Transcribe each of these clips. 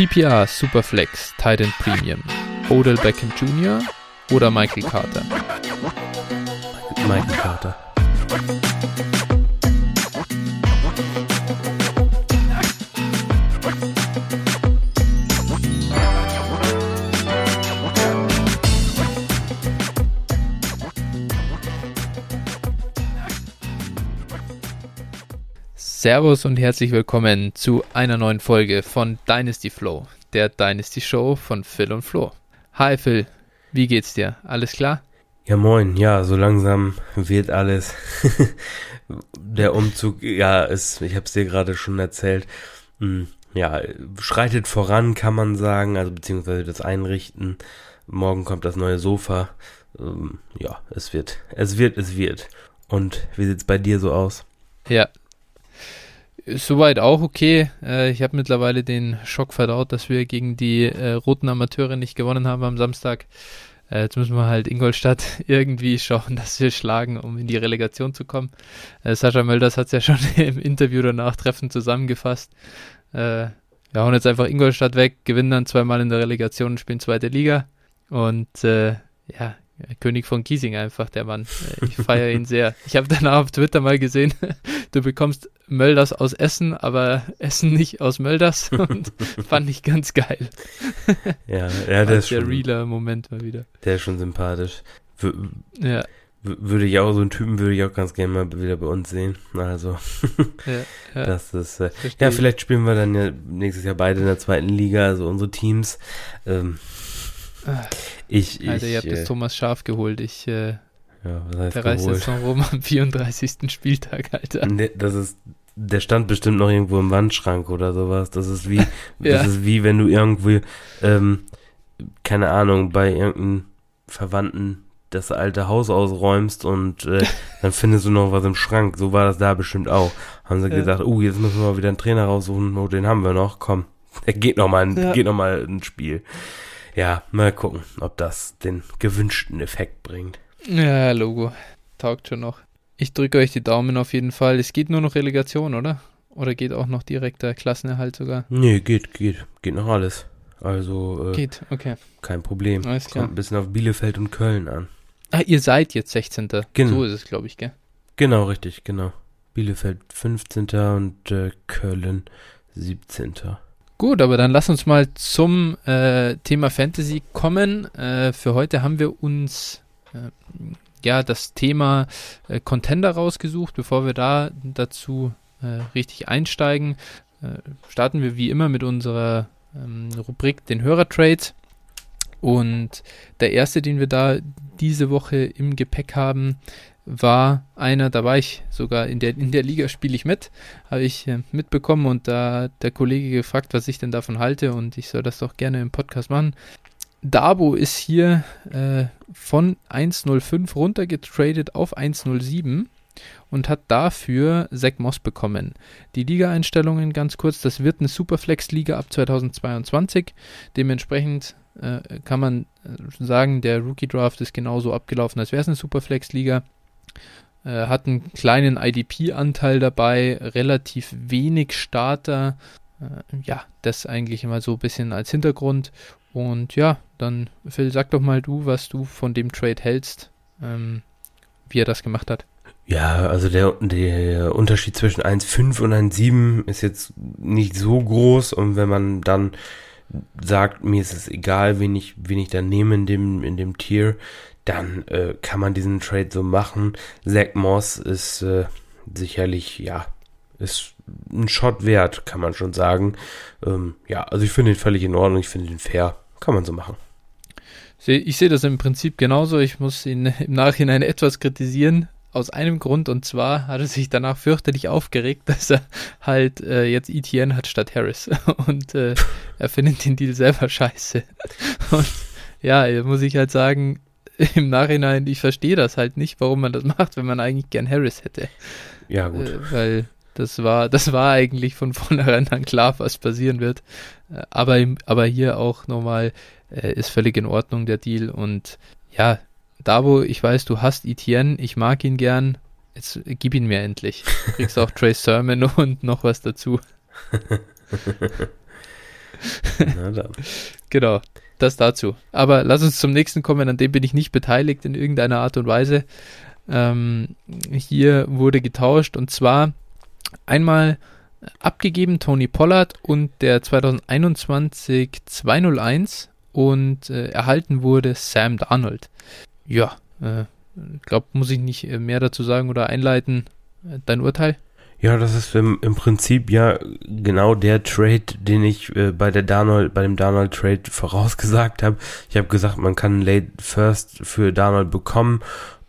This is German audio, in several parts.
PPR Superflex Titan Premium. Odell Beckham Jr. oder Michael Carter? Michael Carter. Servus und herzlich willkommen zu einer neuen Folge von Dynasty Flow, der Dynasty Show von Phil und Flo. Hi Phil, wie geht's dir? Alles klar? Ja, moin. Ja, so langsam wird alles. der Umzug, ja, ist, ich habe es dir gerade schon erzählt, hm, ja, schreitet voran, kann man sagen, also beziehungsweise das Einrichten. Morgen kommt das neue Sofa. Ähm, ja, es wird, es wird, es wird. Und wie sieht's bei dir so aus? Ja, Soweit auch okay. Äh, ich habe mittlerweile den Schock verdaut, dass wir gegen die äh, roten Amateure nicht gewonnen haben am Samstag. Äh, jetzt müssen wir halt Ingolstadt irgendwie schauen, dass wir schlagen, um in die Relegation zu kommen. Sascha Mölders hat es ja schon im Interview danach treffend zusammengefasst. Wir hauen jetzt einfach Ingolstadt weg, gewinnen dann zweimal in der Relegation und spielen zweite Liga. Und ja, König von Giesing einfach, der Mann. Ich feiere ihn sehr. Ich habe danach auf Twitter mal gesehen, du bekommst Mölders aus Essen, aber Essen nicht aus Mölders und fand ich ganz geil. Ja, ja der ist der schon, realer Moment mal wieder. der ist schon sympathisch. W Ja, würde ich auch, so einen Typen würde ich auch ganz gerne mal wieder bei uns sehen. Also, ja, ja. das ist, äh, ja, ich. vielleicht spielen wir dann ja nächstes Jahr beide in der zweiten Liga, also unsere Teams. Ähm, Ah, ich, ich, Alter, ihr habt äh, das Thomas Schaf geholt. Ich, äh, ja, was heißt der reist geholt? jetzt noch rum am 34. Spieltag, Alter. Nee, das ist, der stand bestimmt noch irgendwo im Wandschrank oder sowas. Das ist wie, Ja. das ist wie wenn du irgendwie, ähm, keine Ahnung, bei irgendeinem Verwandten das alte Haus ausräumst und äh, dann findest du noch was im Schrank. So war das da bestimmt auch. Haben sie Ja. gesagt, oh, jetzt müssen wir mal wieder einen Trainer raussuchen. Oh, den haben wir noch. Komm, der geht noch mal, ein, Ja. geht noch mal ein Spiel. Ja, mal gucken, ob das den gewünschten Effekt bringt. Ja, Logo. Taugt schon noch. Ich drücke euch die Daumen auf jeden Fall. Es geht nur noch Relegation, oder? Oder geht auch noch direkter Klassenerhalt sogar? Nee, geht, geht, geht noch alles. Also äh, Geht, okay. kein Problem. Alles klar. Kommt ein bisschen auf Bielefeld und Köln an. Ah, ihr seid jetzt 16. Genau. So ist es, glaube ich, gell? Genau, richtig, genau. Bielefeld 15. und äh, Köln 17. Gut, aber dann lass uns mal zum äh, Thema Fantasy kommen. Äh, für heute haben wir uns äh, ja das Thema äh, Contender rausgesucht. Bevor wir da dazu äh, richtig einsteigen, äh, starten wir wie immer mit unserer ähm, Rubrik den Hörertrades. Und der erste, den wir da diese Woche im Gepäck haben, war einer, da war ich sogar in der, in der Liga spiele ich mit, habe ich äh, mitbekommen und da der Kollege gefragt, was ich denn davon halte und ich soll das doch gerne im Podcast machen. Dabo ist hier äh, von 1.05 runtergetradet auf 1.07 und hat dafür Zach Moss bekommen. Die Liga-Einstellungen ganz kurz, das wird eine Superflex-Liga ab 2022. Dementsprechend äh, kann man äh, sagen, der Rookie-Draft ist genauso abgelaufen, als wäre es eine Superflex-Liga. Äh, hat einen kleinen IDP-Anteil dabei, relativ wenig Starter. Äh, ja, das eigentlich immer so ein bisschen als Hintergrund. Und ja, dann Phil, sag doch mal du, was du von dem Trade hältst, ähm, wie er das gemacht hat. Ja, also der, der Unterschied zwischen 1,5 und 1,7 ist jetzt nicht so groß und wenn man dann sagt, mir ist es egal, wen ich, wen ich da nehme in dem, in dem Tier, dann äh, kann man diesen Trade so machen. Zach Moss ist äh, sicherlich, ja, ist ein Shot wert, kann man schon sagen. Ähm, ja, also ich finde ihn völlig in Ordnung, ich finde ihn fair, kann man so machen. Ich sehe das im Prinzip genauso. Ich muss ihn im Nachhinein etwas kritisieren. Aus einem Grund, und zwar hat er sich danach fürchterlich aufgeregt, dass er halt äh, jetzt ETN hat statt Harris. Und äh, er findet den Deal selber scheiße. Und ja, muss ich halt sagen, im Nachhinein, ich verstehe das halt nicht, warum man das macht, wenn man eigentlich gern Harris hätte. Ja, gut. Äh, weil das war, das war eigentlich von vornherein dann klar, was passieren wird. Äh, aber, im- aber hier auch nochmal äh, ist völlig in Ordnung der Deal. Und ja, Davo, ich weiß, du hast Etienne, ich mag ihn gern. Jetzt gib ihn mir endlich. Du kriegst auch Trey Sermon und noch was dazu. Genau, das dazu. Aber lass uns zum nächsten kommen, an dem bin ich nicht beteiligt in irgendeiner Art und Weise. Ähm, hier wurde getauscht und zwar einmal abgegeben Tony Pollard und der 2021 201 und äh, erhalten wurde Sam Darnold. Ja, äh, glaube, muss ich nicht äh, mehr dazu sagen oder einleiten. Äh, dein Urteil? Ja, das ist im, im Prinzip ja genau der Trade, den ich äh, bei der Darnold, bei dem Darnold Trade vorausgesagt habe. Ich habe gesagt, man kann Late First für Darnold bekommen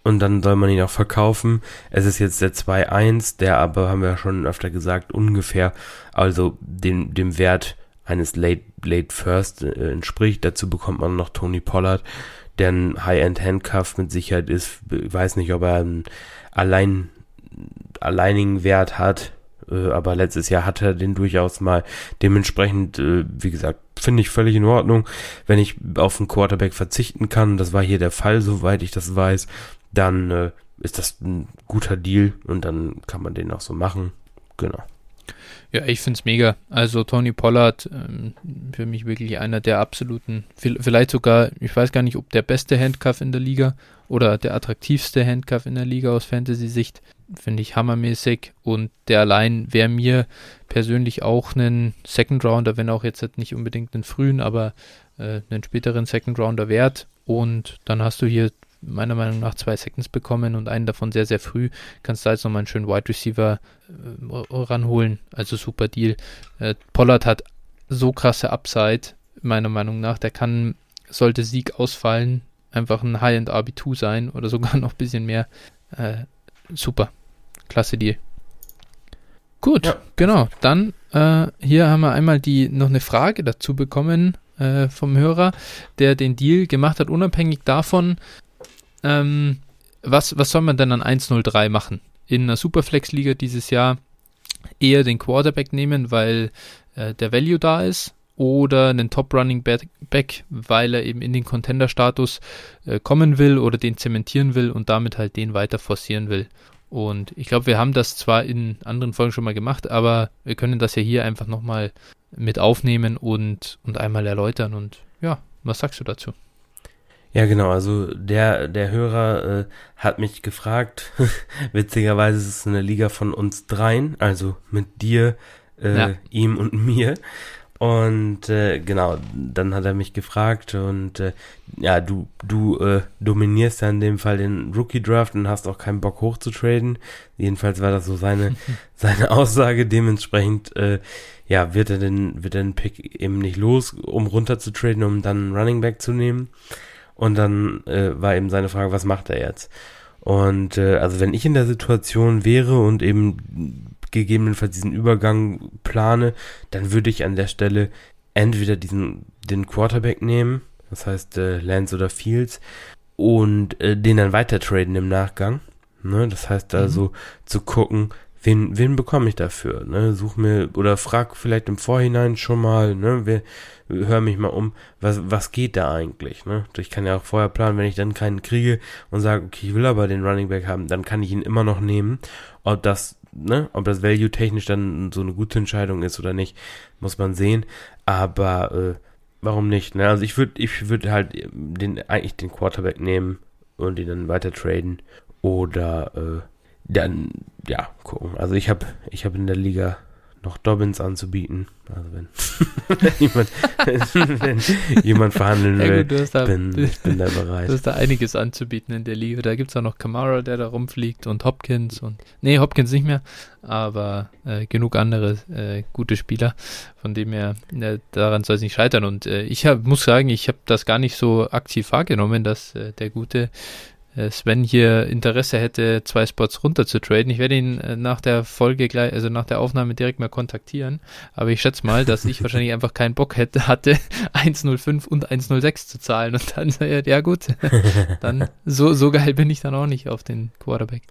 und dann soll man ihn auch verkaufen. Es ist jetzt der 2-1, der aber, haben wir ja schon öfter gesagt, ungefähr, also dem, dem Wert eines Late, Late First äh, entspricht. Dazu bekommt man noch Tony Pollard, der ein High-End Handcuff mit Sicherheit ist. Ich weiß nicht, ob er einen allein, alleinigen Wert hat, äh, aber letztes Jahr hatte er den durchaus mal. Dementsprechend, äh, wie gesagt, finde ich völlig in Ordnung, wenn ich auf einen Quarterback verzichten kann. Das war hier der Fall, soweit ich das weiß dann äh, ist das ein guter Deal und dann kann man den auch so machen. Genau. Ja, ich finde es mega. Also Tony Pollard, ähm, für mich wirklich einer der absoluten, vielleicht sogar, ich weiß gar nicht, ob der beste Handcuff in der Liga oder der attraktivste Handcuff in der Liga aus Fantasy-Sicht. Finde ich hammermäßig und der allein wäre mir persönlich auch einen Second Rounder, wenn auch jetzt nicht unbedingt einen frühen, aber äh, einen späteren Second Rounder wert. Und dann hast du hier meiner Meinung nach zwei Seconds bekommen und einen davon sehr, sehr früh. Kannst da jetzt nochmal einen schönen Wide Receiver äh, ranholen. Also super Deal. Äh, Pollard hat so krasse Upside, meiner Meinung nach. Der kann, sollte Sieg ausfallen, einfach ein High-End RB2 sein oder sogar noch ein bisschen mehr. Äh, super. Klasse Deal. Gut, ja. genau. Dann äh, hier haben wir einmal die noch eine Frage dazu bekommen äh, vom Hörer, der den Deal gemacht hat, unabhängig davon, ähm, was, was soll man denn an 1-0-3 machen? In einer Superflex-Liga dieses Jahr eher den Quarterback nehmen, weil äh, der Value da ist oder einen Top Running Back, weil er eben in den Contender-Status äh, kommen will oder den zementieren will und damit halt den weiter forcieren will. Und ich glaube, wir haben das zwar in anderen Folgen schon mal gemacht, aber wir können das ja hier einfach nochmal mit aufnehmen und, und einmal erläutern. Und ja, was sagst du dazu? Ja, genau, also der, der Hörer äh, hat mich gefragt, witzigerweise ist es eine Liga von uns dreien, also mit dir, äh, ja. ihm und mir. Und äh, genau, dann hat er mich gefragt und äh, ja, du, du äh, dominierst ja in dem Fall den Rookie Draft und hast auch keinen Bock hochzutraden. Jedenfalls war das so seine, seine Aussage. Dementsprechend, äh, ja, wird er den, wird er den Pick eben nicht los, um runter zu traden, um dann einen Running Back zu nehmen. Und dann äh, war eben seine Frage, was macht er jetzt? Und äh, also wenn ich in der Situation wäre und eben gegebenenfalls diesen Übergang plane, dann würde ich an der Stelle entweder diesen den Quarterback nehmen, das heißt äh, Lance oder Fields, und äh, den dann weiter traden im Nachgang. Ne? Das heißt also mhm. zu gucken, wen, wen bekomme ich dafür? Ne? Such mir oder frag vielleicht im Vorhinein schon mal, ne, wer, hör mich mal um, was, was geht da eigentlich? Ne? Ich kann ja auch vorher planen, wenn ich dann keinen kriege und sage, okay, ich will aber den Running Back haben, dann kann ich ihn immer noch nehmen. Ob das, ne, ob das Value technisch dann so eine gute Entscheidung ist oder nicht, muss man sehen. Aber äh, warum nicht? Ne? Also ich würde, ich würde halt den eigentlich den Quarterback nehmen und ihn dann weiter traden oder äh, dann ja gucken. Also ich habe ich habe in der Liga noch Dobbins anzubieten. Also wenn, wenn, jemand, wenn jemand verhandeln will, ja gut, da, bin, bin da bereit. Du hast da einiges anzubieten in der Liga. Da gibt es auch noch Kamara, der da rumfliegt und Hopkins und nee, Hopkins nicht mehr, aber äh, genug andere äh, gute Spieler, von dem her äh, daran soll es nicht scheitern. Und äh, ich hab, muss sagen, ich habe das gar nicht so aktiv wahrgenommen, dass äh, der gute Sven hier Interesse hätte, zwei Spots runter zu traden. Ich werde ihn äh, nach der Folge gleich, also nach der Aufnahme direkt mal kontaktieren. Aber ich schätze mal, dass ich wahrscheinlich einfach keinen Bock hätte, hatte 1,05 und 1,06 zu zahlen. Und dann, ja gut, dann so, so geil bin ich dann auch nicht auf den Quarterback.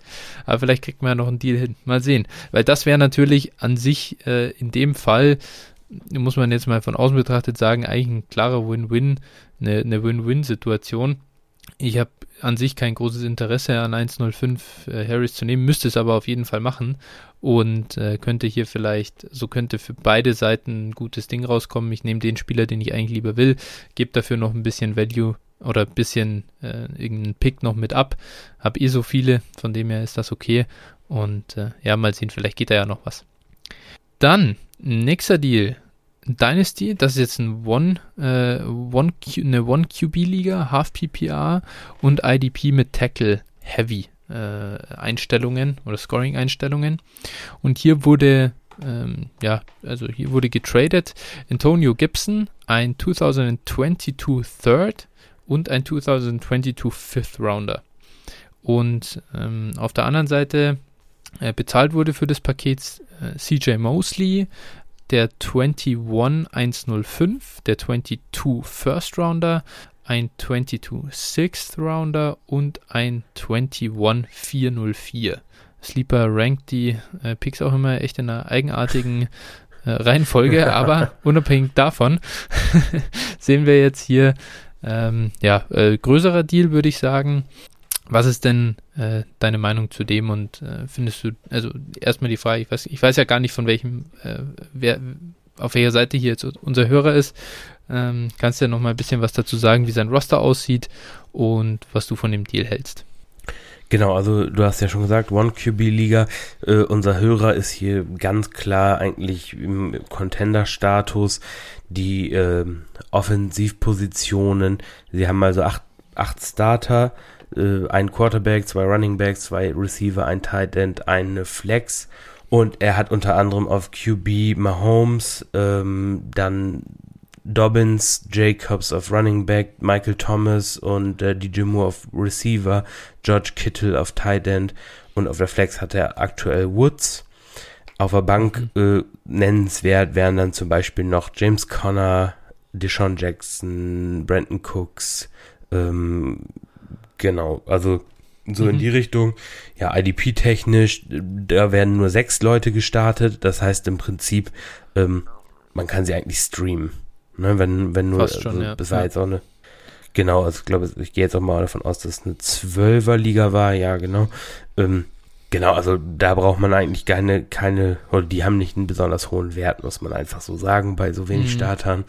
Aber vielleicht kriegt man ja noch einen Deal hin. Mal sehen. Weil das wäre natürlich an sich äh, in dem Fall, muss man jetzt mal von außen betrachtet sagen, eigentlich ein klarer Win-Win, eine, eine Win-Win-Situation Ich habe an sich kein großes Interesse an 105 äh, Harris zu nehmen, müsste es aber auf jeden Fall machen und äh, könnte hier vielleicht, so könnte für beide Seiten ein gutes Ding rauskommen. Ich nehme den Spieler, den ich eigentlich lieber will, gebe dafür noch ein bisschen Value oder ein bisschen äh, irgendeinen Pick noch mit ab. Hab eh so viele, von dem her ist das okay. Und äh, ja, mal sehen, vielleicht geht da ja noch was. Dann, nächster Deal. Dynasty, das ist jetzt ein One, äh, One eine One-QB-Liga, Half-PPR und IDP mit Tackle Heavy äh, Einstellungen oder Scoring-Einstellungen. Und hier wurde, ähm, ja, also hier wurde getradet Antonio Gibson, ein 2022 Third und ein 2022 Fifth Rounder. Und ähm, auf der anderen Seite äh, bezahlt wurde für das Paket äh, CJ Mosley, der 21105, der 22 First Rounder, ein 22 Sixth Rounder und ein 21404. Sleeper rankt die äh, Picks auch immer echt in einer eigenartigen äh, Reihenfolge, aber unabhängig davon sehen wir jetzt hier ähm, ja, äh, größerer Deal, würde ich sagen. Was ist denn äh, deine Meinung zu dem und äh, findest du, also erstmal die Frage, ich weiß, ich weiß ja gar nicht von welchem, äh, wer, auf welcher Seite hier jetzt unser Hörer ist. Ähm, kannst du ja noch mal ein bisschen was dazu sagen, wie sein Roster aussieht und was du von dem Deal hältst? Genau, also du hast ja schon gesagt, One QB Liga. Äh, unser Hörer ist hier ganz klar eigentlich im Contender-Status. Die äh, Offensivpositionen, sie haben also acht, acht Starter, äh, ein Quarterback, zwei Running Backs, zwei Receiver, ein Tight End, eine Flex. Und er hat unter anderem auf QB Mahomes, ähm, dann Dobbins, Jacobs auf Running Back, Michael Thomas und äh, DJ Moore auf Receiver, George Kittle auf Tight End und auf der Flex hat er aktuell Woods. Auf der Bank mhm. äh, nennenswert wären dann zum Beispiel noch James Conner, Deshaun Jackson, Brandon Cooks, ähm, genau, also so mhm. in die Richtung. Ja, IDP-technisch, da werden nur sechs Leute gestartet, das heißt im Prinzip, ähm, man kann sie eigentlich streamen. Ne, wenn, wenn nur, Fast schon, also, ja. das war jetzt auch eine, genau, also ich glaube, ich gehe jetzt auch mal davon aus, dass es eine Zwölferliga war, ja, genau. Ähm, genau, also da braucht man eigentlich keine, keine, oder die haben nicht einen besonders hohen Wert, muss man einfach so sagen, bei so wenig mhm. Startern.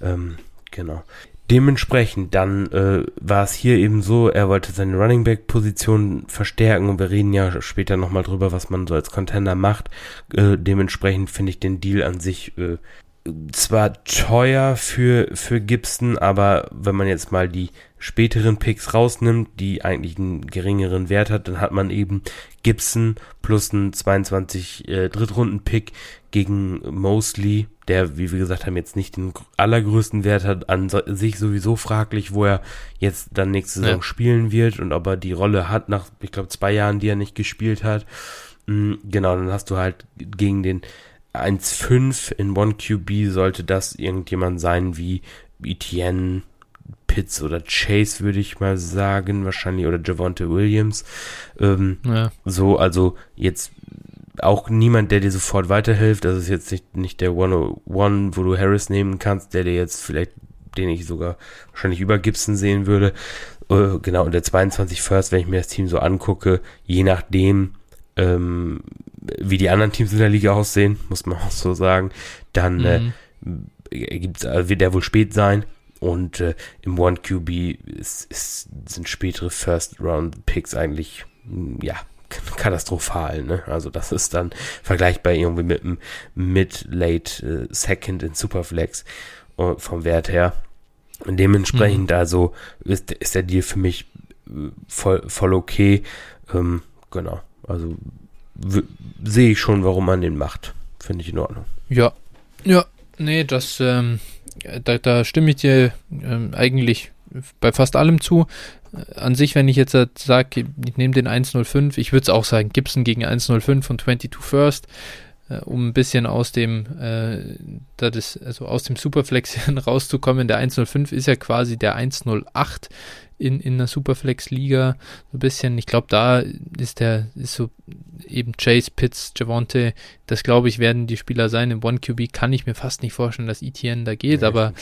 Ähm, genau. Dementsprechend dann äh, war es hier eben so, er wollte seine Running Back Position verstärken und wir reden ja später nochmal drüber, was man so als Contender macht. Äh, dementsprechend finde ich den Deal an sich äh, zwar teuer für, für Gibson, aber wenn man jetzt mal die späteren Picks rausnimmt, die eigentlich einen geringeren Wert hat, dann hat man eben Gibson plus einen 22 äh, Drittrunden-Pick gegen Mosley, der, wie wir gesagt haben, jetzt nicht den allergrößten Wert hat, an sich sowieso fraglich, wo er jetzt dann nächste Saison ja. spielen wird und ob er die Rolle hat nach, ich glaube, zwei Jahren, die er nicht gespielt hat. Mhm, genau, dann hast du halt gegen den 1,5 in 1QB sollte das irgendjemand sein wie Etienne, Pitts oder Chase, würde ich mal sagen, wahrscheinlich, oder Javonte Williams. Ähm, ja. So, also jetzt auch niemand, der dir sofort weiterhilft. Das ist jetzt nicht, nicht der 101, wo du Harris nehmen kannst, der dir jetzt vielleicht, den ich sogar wahrscheinlich über Gibson sehen würde. Äh, genau, und der 22 First, wenn ich mir das Team so angucke, je nachdem, ähm, wie die anderen Teams in der Liga aussehen, muss man auch so sagen, dann äh, mhm. äh, gibt's, äh, wird der wohl spät sein. Und äh, im One QB ist, ist, sind spätere First Round Picks eigentlich mm, ja katastrophal. Ne? Also das ist dann vergleichbar irgendwie mit einem Mid Late äh, Second in Superflex uh, vom Wert her. Und dementsprechend mhm. also ist, ist der Deal für mich äh, voll, voll okay. Ähm, genau. Also sehe ich schon, warum man den macht. Finde ich in Ordnung. Ja, ja, nee, das, ähm, da, da, stimme ich dir ähm, eigentlich bei fast allem zu. Äh, an sich, wenn ich jetzt sage, ich nehme den 105, ich würde es auch sagen, Gibson gegen 105 und 22 First, äh, um ein bisschen aus dem, äh, das, also aus dem Superflex rauszukommen. Der 105 ist ja quasi der 108 in, in der Superflex-Liga so ein bisschen. Ich glaube, da ist der, ist so eben Chase, Pitts, Javonte, das glaube ich, werden die Spieler sein. Im One QB kann ich mir fast nicht vorstellen, dass ETN da geht, ja, aber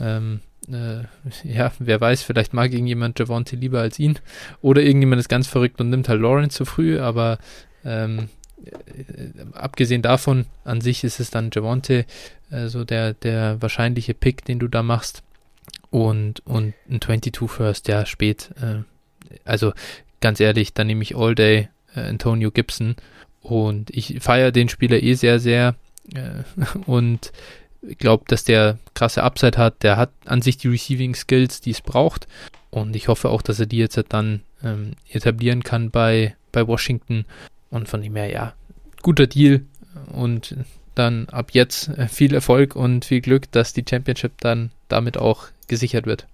ähm, äh, ja, wer weiß, vielleicht mag irgendjemand Javonte lieber als ihn. Oder irgendjemand ist ganz verrückt und nimmt halt Lawrence zu früh, aber ähm, äh, abgesehen davon, an sich ist es dann Javonte, äh, so der, der wahrscheinliche Pick, den du da machst. Und, und ein 22 First, ja, spät. Äh, also ganz ehrlich, dann nehme ich All Day äh, Antonio Gibson. Und ich feiere den Spieler eh sehr, sehr. Äh, und glaube, dass der krasse Upside hat. Der hat an sich die Receiving Skills, die es braucht. Und ich hoffe auch, dass er die jetzt dann ähm, etablieren kann bei, bei Washington. Und von dem her, ja, guter Deal. Und dann ab jetzt äh, viel Erfolg und viel Glück, dass die Championship dann damit auch gesichert wird.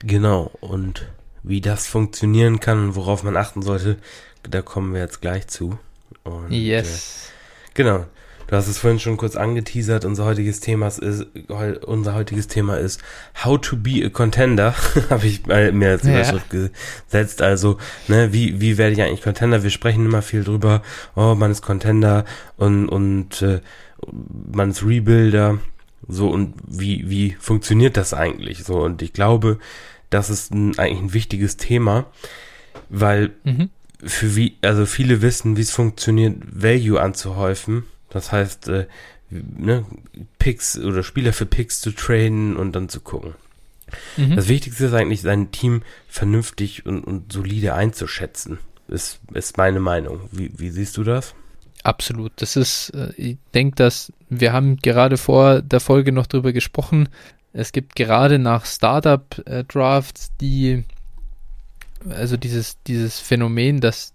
Genau. Und wie das funktionieren kann und worauf man achten sollte, da kommen wir jetzt gleich zu. Und, yes. Äh, genau. Du hast es vorhin schon kurz angeteasert. Unser heutiges Thema ist, unser heutiges Thema ist How to be a Contender. Habe ich mir als Überschrift ja. gesetzt. Also, ne, wie, wie werde ich eigentlich Contender? Wir sprechen immer viel drüber. Oh, man ist Contender und, und, äh, man ist Rebuilder. So, und wie, wie funktioniert das eigentlich? So, und ich glaube, das ist ein, eigentlich ein wichtiges Thema, weil mhm. für wie, also viele wissen, wie es funktioniert, Value anzuhäufen das heißt, äh, ne, Picks oder Spieler für Picks zu trainen und dann zu gucken. Mhm. Das Wichtigste ist eigentlich, sein Team vernünftig und, und solide einzuschätzen. Ist, ist meine Meinung. Wie, wie siehst du das? Absolut. Das ist, äh, ich denke, dass wir haben gerade vor der Folge noch drüber gesprochen. Es gibt gerade nach Startup-Drafts die, also dieses, dieses Phänomen, dass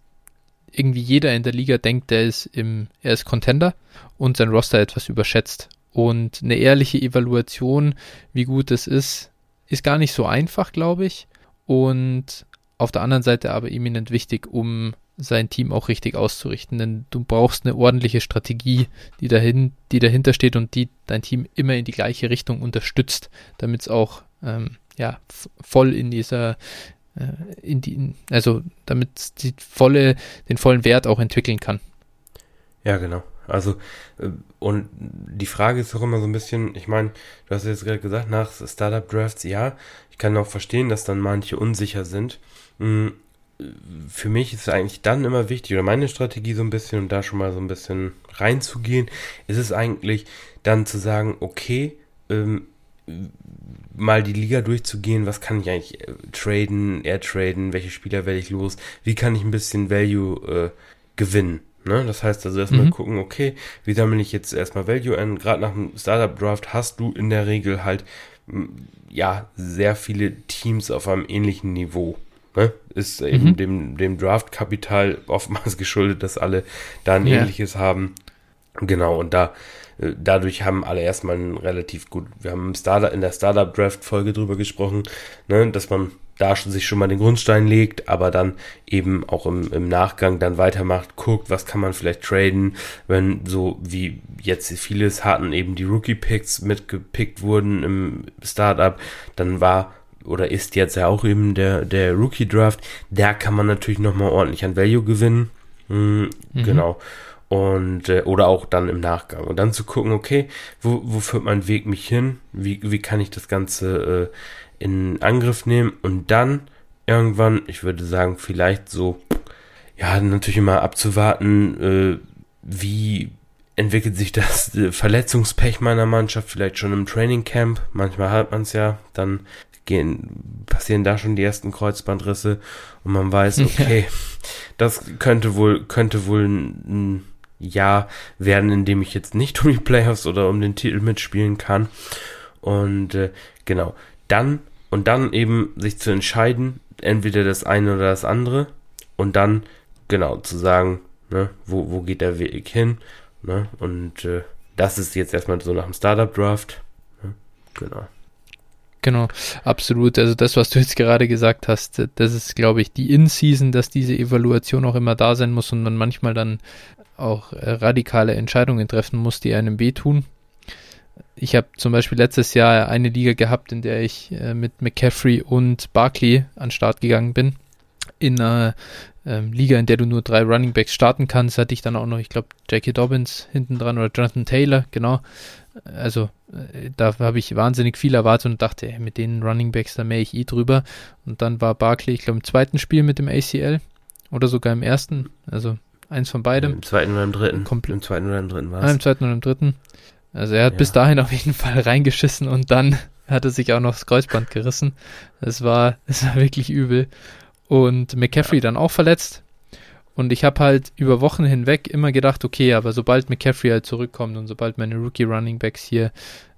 irgendwie jeder in der Liga denkt, der ist im, er ist Contender und sein Roster etwas überschätzt. Und eine ehrliche Evaluation, wie gut es ist, ist gar nicht so einfach, glaube ich. Und auf der anderen Seite aber eminent wichtig, um sein Team auch richtig auszurichten. Denn du brauchst eine ordentliche Strategie, die, dahin, die dahinter steht und die dein Team immer in die gleiche Richtung unterstützt, damit es auch ähm, ja, voll in dieser äh, in die, also damit die volle, den vollen Wert auch entwickeln kann. Ja, genau. Also, äh, und die Frage ist auch immer so ein bisschen, ich meine, du hast jetzt gerade gesagt, nach Startup Drafts, ja, ich kann auch verstehen, dass dann manche unsicher sind. Für mich ist es eigentlich dann immer wichtig, oder meine Strategie so ein bisschen, um da schon mal so ein bisschen reinzugehen, ist es eigentlich dann zu sagen, okay, ähm, mal die Liga durchzugehen, was kann ich eigentlich äh, traden, air traden, welche Spieler werde ich los, wie kann ich ein bisschen Value äh, gewinnen. Ne? Das heißt also erstmal mhm. gucken, okay, wie sammle ich jetzt erstmal Value an? Gerade nach dem Startup Draft hast du in der Regel halt ja sehr viele Teams auf einem ähnlichen Niveau. Ne? Ist eben mhm. dem, dem Draft-Kapital oftmals geschuldet, dass alle da ein ja. ähnliches haben. Genau, und da äh, dadurch haben alle erstmal ein relativ gut, wir haben im Startup, in der Startup Draft Folge drüber gesprochen, ne, dass man da sich schon mal den Grundstein legt, aber dann eben auch im, im Nachgang dann weitermacht, guckt, was kann man vielleicht traden, wenn so wie jetzt vieles hatten, eben die Rookie-Picks mitgepickt wurden im Startup, dann war oder ist jetzt ja auch eben der, der Rookie-Draft, da kann man natürlich nochmal ordentlich an Value gewinnen. Mhm, mhm. Genau und äh, oder auch dann im Nachgang und dann zu gucken, okay, wo, wo führt mein Weg mich hin? Wie, wie kann ich das Ganze äh, in Angriff nehmen und dann irgendwann, ich würde sagen, vielleicht so, ja, natürlich immer abzuwarten, äh, wie entwickelt sich das äh, Verletzungspech meiner Mannschaft vielleicht schon im Training Camp. Manchmal hat man es ja, dann gehen, passieren da schon die ersten Kreuzbandrisse und man weiß, okay, das könnte wohl, könnte wohl ein, ein Jahr werden, in dem ich jetzt nicht um die Playoffs oder um den Titel mitspielen kann. Und äh, genau, dann und dann eben sich zu entscheiden, entweder das eine oder das andere und dann genau zu sagen, ne, wo, wo geht der Weg hin, ne, und äh, das ist jetzt erstmal so nach dem Startup Draft, ne, genau. Genau, absolut. Also das, was du jetzt gerade gesagt hast, das ist, glaube ich, die In-Season, dass diese Evaluation auch immer da sein muss und man manchmal dann auch äh, radikale Entscheidungen treffen muss, die einem wehtun. Ich habe zum Beispiel letztes Jahr eine Liga gehabt, in der ich äh, mit McCaffrey und Barkley an Start gegangen bin. In einer ähm, Liga, in der du nur drei Running Backs starten kannst, hatte ich dann auch noch, ich glaube, Jackie Dobbins hinten dran oder Jonathan Taylor, genau. Also äh, da habe ich wahnsinnig viel erwartet und dachte, ey, mit den Running Backs, da mähe ich eh drüber. Und dann war Barkley, ich glaube, im zweiten Spiel mit dem ACL oder sogar im ersten, also eins von beidem. Im zweiten oder im dritten? Komplett. Im zweiten oder im dritten war es? Im zweiten oder im dritten. Also er hat ja. bis dahin auf jeden Fall reingeschissen und dann hat er sich auch noch das Kreuzband gerissen. Es war, es war wirklich übel. Und McCaffrey ja. dann auch verletzt. Und ich habe halt über Wochen hinweg immer gedacht, okay, aber sobald McCaffrey halt zurückkommt und sobald meine Rookie Running Backs hier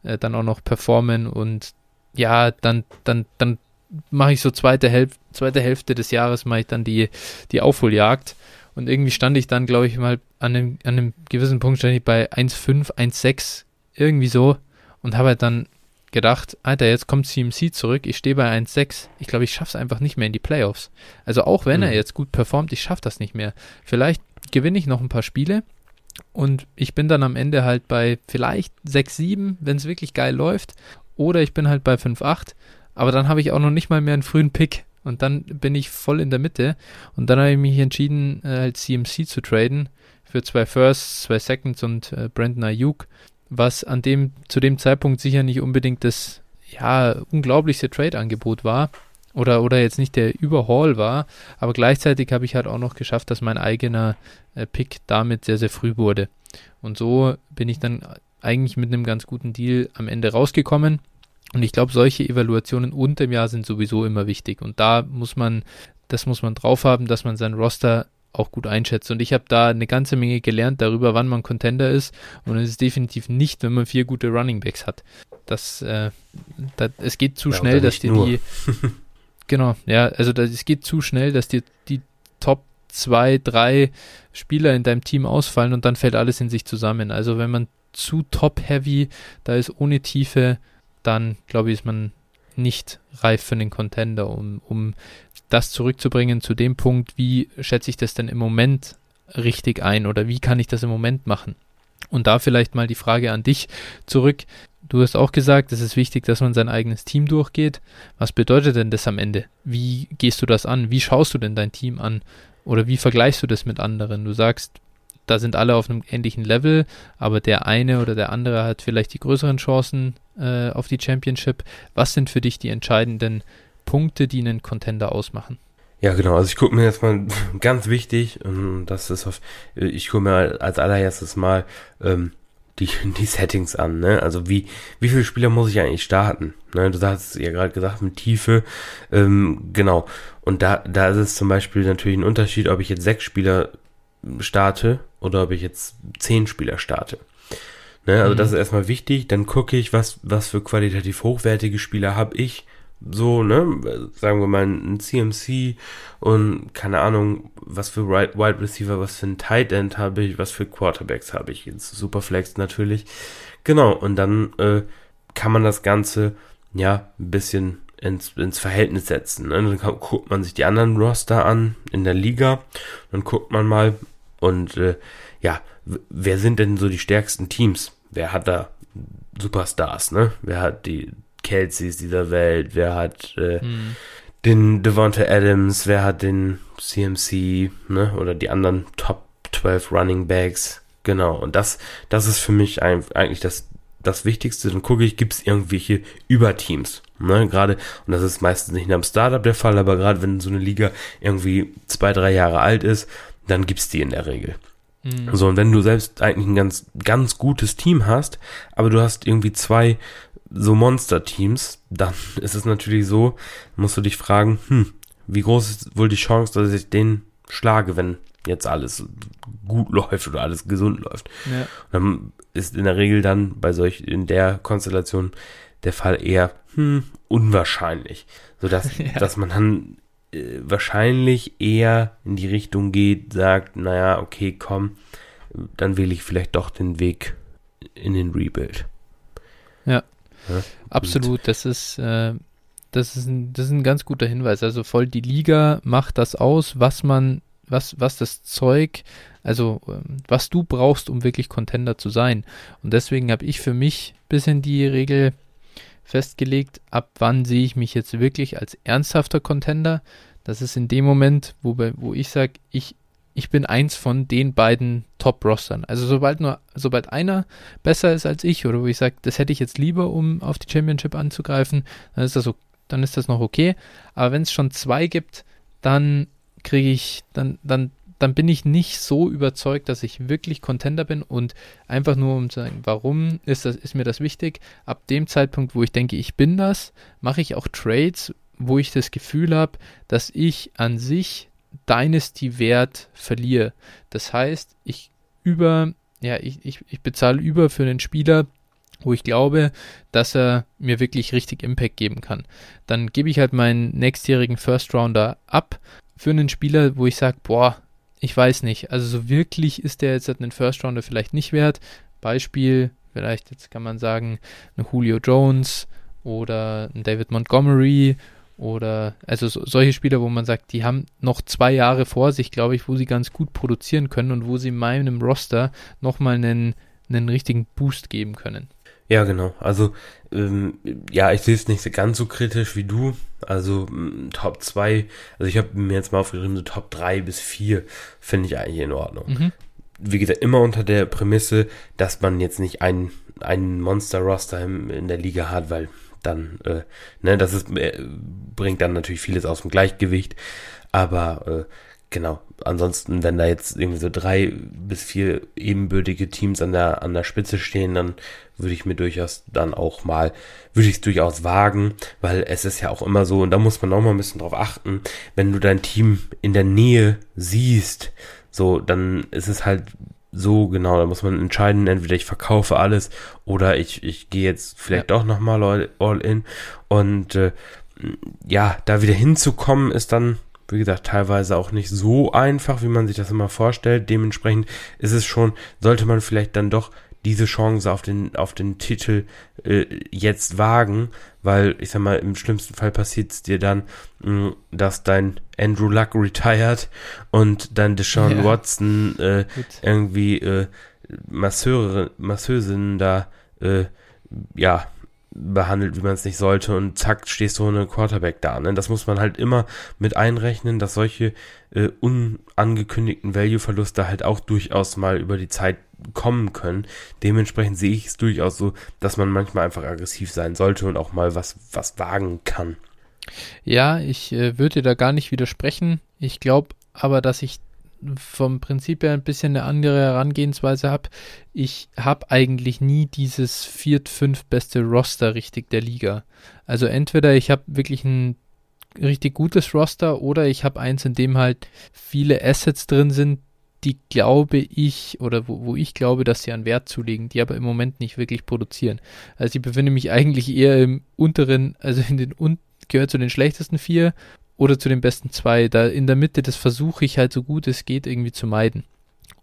äh, dann auch noch performen und ja, dann, dann, dann mache ich so zweite, Hälf zweite Hälfte des Jahres mache ich dann die, die Aufholjagd. Und irgendwie stand ich dann, glaube ich, mal an einem, an einem gewissen Punkt stand ich bei 1,5, 1,6, irgendwie so und habe halt dann gedacht, Alter, jetzt kommt CMC zurück, ich stehe bei 1,6. Ich glaube, ich schaffe es einfach nicht mehr in die Playoffs. Also auch wenn mhm. er jetzt gut performt, ich schaffe das nicht mehr. Vielleicht gewinne ich noch ein paar Spiele und ich bin dann am Ende halt bei vielleicht 6,7, wenn es wirklich geil läuft. Oder ich bin halt bei 5,8. Aber dann habe ich auch noch nicht mal mehr einen frühen Pick. Und dann bin ich voll in der Mitte. Und dann habe ich mich entschieden, äh, halt CMC zu traden für zwei Firsts, zwei Seconds und äh, Brandon Ayuk was an dem, zu dem Zeitpunkt sicher nicht unbedingt das, ja, unglaublichste Trade-Angebot war. Oder, oder jetzt nicht der Überhaul war, aber gleichzeitig habe ich halt auch noch geschafft, dass mein eigener äh, Pick damit sehr, sehr früh wurde. Und so bin ich dann eigentlich mit einem ganz guten Deal am Ende rausgekommen. Und ich glaube, solche Evaluationen unter dem Jahr sind sowieso immer wichtig. Und da muss man, das muss man drauf haben, dass man sein Roster auch gut einschätzt. Und ich habe da eine ganze Menge gelernt darüber, wann man Contender ist. Und es ist definitiv nicht, wenn man vier gute Running Backs hat. Das, äh, das es geht zu ja, schnell, dass dir die. genau, ja, also das, es geht zu schnell, dass dir die Top zwei, drei Spieler in deinem Team ausfallen und dann fällt alles in sich zusammen. Also wenn man zu top-heavy da ist, ohne Tiefe, dann glaube ich, ist man nicht reif für den Contender, um, um das zurückzubringen zu dem Punkt, wie schätze ich das denn im Moment richtig ein oder wie kann ich das im Moment machen? Und da vielleicht mal die Frage an dich zurück. Du hast auch gesagt, es ist wichtig, dass man sein eigenes Team durchgeht. Was bedeutet denn das am Ende? Wie gehst du das an? Wie schaust du denn dein Team an? Oder wie vergleichst du das mit anderen? Du sagst, da sind alle auf einem ähnlichen Level, aber der eine oder der andere hat vielleicht die größeren Chancen äh, auf die Championship. Was sind für dich die entscheidenden Punkte, die einen Contender ausmachen? Ja, genau. Also ich gucke mir jetzt mal ganz wichtig, und das ist auf, ich gucke mir als allererstes mal ähm, die, die Settings an, ne? Also wie, wie viele Spieler muss ich eigentlich starten? Ne? Du hast ja gerade gesagt, mit Tiefe, ähm, genau. Und da, da ist es zum Beispiel natürlich ein Unterschied, ob ich jetzt sechs Spieler starte oder ob ich jetzt zehn Spieler starte. Ne? Also mhm. das ist erstmal wichtig. Dann gucke ich, was, was für qualitativ hochwertige Spieler habe ich so, ne, sagen wir mal ein CMC und keine Ahnung, was für Wide Receiver, was für ein Tight End habe ich, was für Quarterbacks habe ich, jetzt Superflex natürlich. Genau, und dann äh, kann man das Ganze ja ein bisschen ins, ins Verhältnis setzen. Ne? Dann guckt man sich die anderen Roster an in der Liga, dann guckt man mal und äh, ja, wer sind denn so die stärksten Teams? Wer hat da Superstars, ne? Wer hat die Kelseys dieser Welt, wer hat äh, mhm. den Devonta Adams, wer hat den CMC, ne, oder die anderen Top 12 Running Backs. Genau, und das, das ist für mich ein, eigentlich das, das Wichtigste. Dann gucke ich, gibt es irgendwelche Überteams. Ne, gerade, und das ist meistens nicht in einem Startup der Fall, aber gerade wenn so eine Liga irgendwie zwei, drei Jahre alt ist, dann gibt es die in der Regel. Mhm. So, und wenn du selbst eigentlich ein ganz, ganz gutes Team hast, aber du hast irgendwie zwei so Monster-Teams, dann ist es natürlich so, musst du dich fragen, hm, wie groß ist wohl die Chance, dass ich den schlage, wenn jetzt alles gut läuft oder alles gesund läuft. Ja. dann ist in der Regel dann bei solch in der Konstellation der Fall eher hm, unwahrscheinlich, sodass ja. dass man dann äh, wahrscheinlich eher in die Richtung geht, sagt, naja, okay, komm, dann wähle ich vielleicht doch den Weg in den Rebuild. Ja. Ja, Absolut, das ist, äh, das, ist ein, das ist ein ganz guter Hinweis. Also voll die Liga macht das aus, was man, was, was das Zeug, also ähm, was du brauchst, um wirklich Contender zu sein. Und deswegen habe ich für mich ein bisschen die Regel festgelegt, ab wann sehe ich mich jetzt wirklich als ernsthafter Contender. Das ist in dem Moment, wo, wo ich sage, ich ich bin eins von den beiden Top-Rostern. Also sobald nur, sobald einer besser ist als ich oder wo ich sage, das hätte ich jetzt lieber, um auf die Championship anzugreifen, dann ist das, dann ist das noch okay. Aber wenn es schon zwei gibt, dann kriege ich, dann, dann, dann bin ich nicht so überzeugt, dass ich wirklich Contender bin und einfach nur um zu sagen, warum ist das, ist mir das wichtig? Ab dem Zeitpunkt, wo ich denke, ich bin das, mache ich auch Trades, wo ich das Gefühl habe, dass ich an sich Dynasty-Wert verliere. Das heißt, ich über, ja, ich, ich, ich bezahle über für einen Spieler, wo ich glaube, dass er mir wirklich richtig Impact geben kann. Dann gebe ich halt meinen nächstjährigen First Rounder ab für einen Spieler, wo ich sage, boah, ich weiß nicht. Also so wirklich ist der jetzt einen First Rounder vielleicht nicht wert. Beispiel, vielleicht jetzt kann man sagen, ein Julio Jones oder ein David Montgomery oder also so, solche Spieler, wo man sagt, die haben noch zwei Jahre vor sich, glaube ich, wo sie ganz gut produzieren können und wo sie meinem Roster nochmal einen, einen richtigen Boost geben können. Ja, genau. Also, ähm, ja, ich sehe es nicht ganz so kritisch wie du. Also, Top 2, also ich habe mir jetzt mal aufgeschrieben, so Top 3 bis 4 finde ich eigentlich in Ordnung. Mhm. Wie gesagt, immer unter der Prämisse, dass man jetzt nicht einen, einen Monster-Roster in der Liga hat, weil dann, äh, ne, das ist, äh, bringt dann natürlich vieles aus dem Gleichgewicht. Aber äh, genau, ansonsten, wenn da jetzt irgendwie so drei bis vier ebenbürtige Teams an der, an der Spitze stehen, dann würde ich mir durchaus dann auch mal, würde ich es durchaus wagen, weil es ist ja auch immer so, und da muss man auch mal ein bisschen drauf achten, wenn du dein Team in der Nähe siehst, so, dann ist es halt so genau, da muss man entscheiden, entweder ich verkaufe alles oder ich, ich gehe jetzt vielleicht ja. doch nochmal all, all in. Und äh, ja, da wieder hinzukommen, ist dann, wie gesagt, teilweise auch nicht so einfach, wie man sich das immer vorstellt. Dementsprechend ist es schon, sollte man vielleicht dann doch diese Chance auf den, auf den Titel äh, jetzt wagen, weil ich sag mal, im schlimmsten Fall passiert es dir dann, mh, dass dein Andrew Luck retired und dann Deshaun ja. Watson äh, irgendwie äh, Masseure, da äh, ja behandelt, wie man es nicht sollte und zack, stehst du ohne Quarterback da. Ne? Das muss man halt immer mit einrechnen, dass solche äh, unangekündigten Value-Verluste halt auch durchaus mal über die Zeit kommen können. Dementsprechend sehe ich es durchaus so, dass man manchmal einfach aggressiv sein sollte und auch mal was, was wagen kann. Ja, ich äh, würde da gar nicht widersprechen. Ich glaube aber, dass ich vom Prinzip her ein bisschen eine andere Herangehensweise habe. Ich habe eigentlich nie dieses viert, fünf beste Roster richtig der Liga. Also entweder ich habe wirklich ein richtig gutes Roster oder ich habe eins, in dem halt viele Assets drin sind, die glaube ich, oder wo, wo ich glaube, dass sie an Wert zulegen, die aber im Moment nicht wirklich produzieren. Also ich befinde mich eigentlich eher im unteren, also in den un gehört zu den schlechtesten vier oder zu den besten zwei. Da in der Mitte, das versuche ich halt so gut es geht irgendwie zu meiden.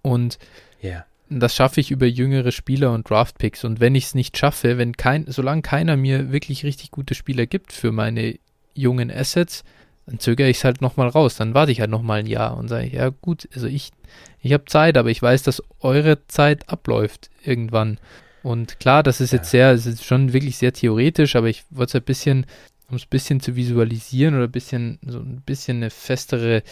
Und yeah. das schaffe ich über jüngere Spieler und Draftpicks. Und wenn ich es nicht schaffe, wenn kein, solange keiner mir wirklich richtig gute Spieler gibt für meine jungen Assets, dann zögere ich es halt nochmal raus. Dann warte ich halt nochmal ein Jahr und sage, ja gut, also ich, ich habe Zeit, aber ich weiß, dass eure Zeit abläuft irgendwann. Und klar, das ist ja. jetzt sehr, es ist schon wirklich sehr theoretisch, aber ich wollte es ein bisschen um es ein bisschen zu visualisieren oder ein bisschen, so ein bisschen eine festere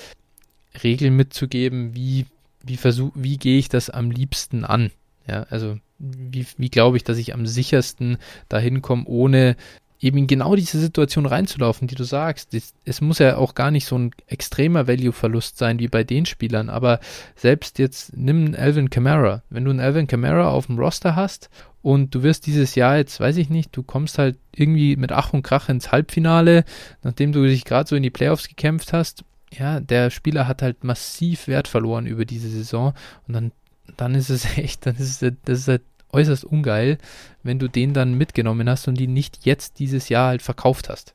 Regel mitzugeben, wie, wie versuch, wie gehe ich das am liebsten an? Ja, also wie, wie glaube ich, dass ich am sichersten dahin komme, ohne eben in genau diese Situation reinzulaufen, die du sagst. Es, muss ja auch gar nicht so ein extremer Value-Verlust sein wie bei den Spielern, aber selbst jetzt nimm einen Alvin Kamara. Wenn du einen Alvin Kamara auf dem Roster hast und du wirst dieses Jahr jetzt, weiß ich nicht, du kommst halt irgendwie mit Ach und Krach ins Halbfinale, nachdem du dich gerade so in die Playoffs gekämpft hast. Ja, der Spieler hat halt massiv Wert verloren über diese Saison und dann, dann ist es echt, dann ist es, das ist halt äußerst ungeil, wenn du den dann mitgenommen hast und ihn nicht jetzt dieses Jahr halt verkauft hast.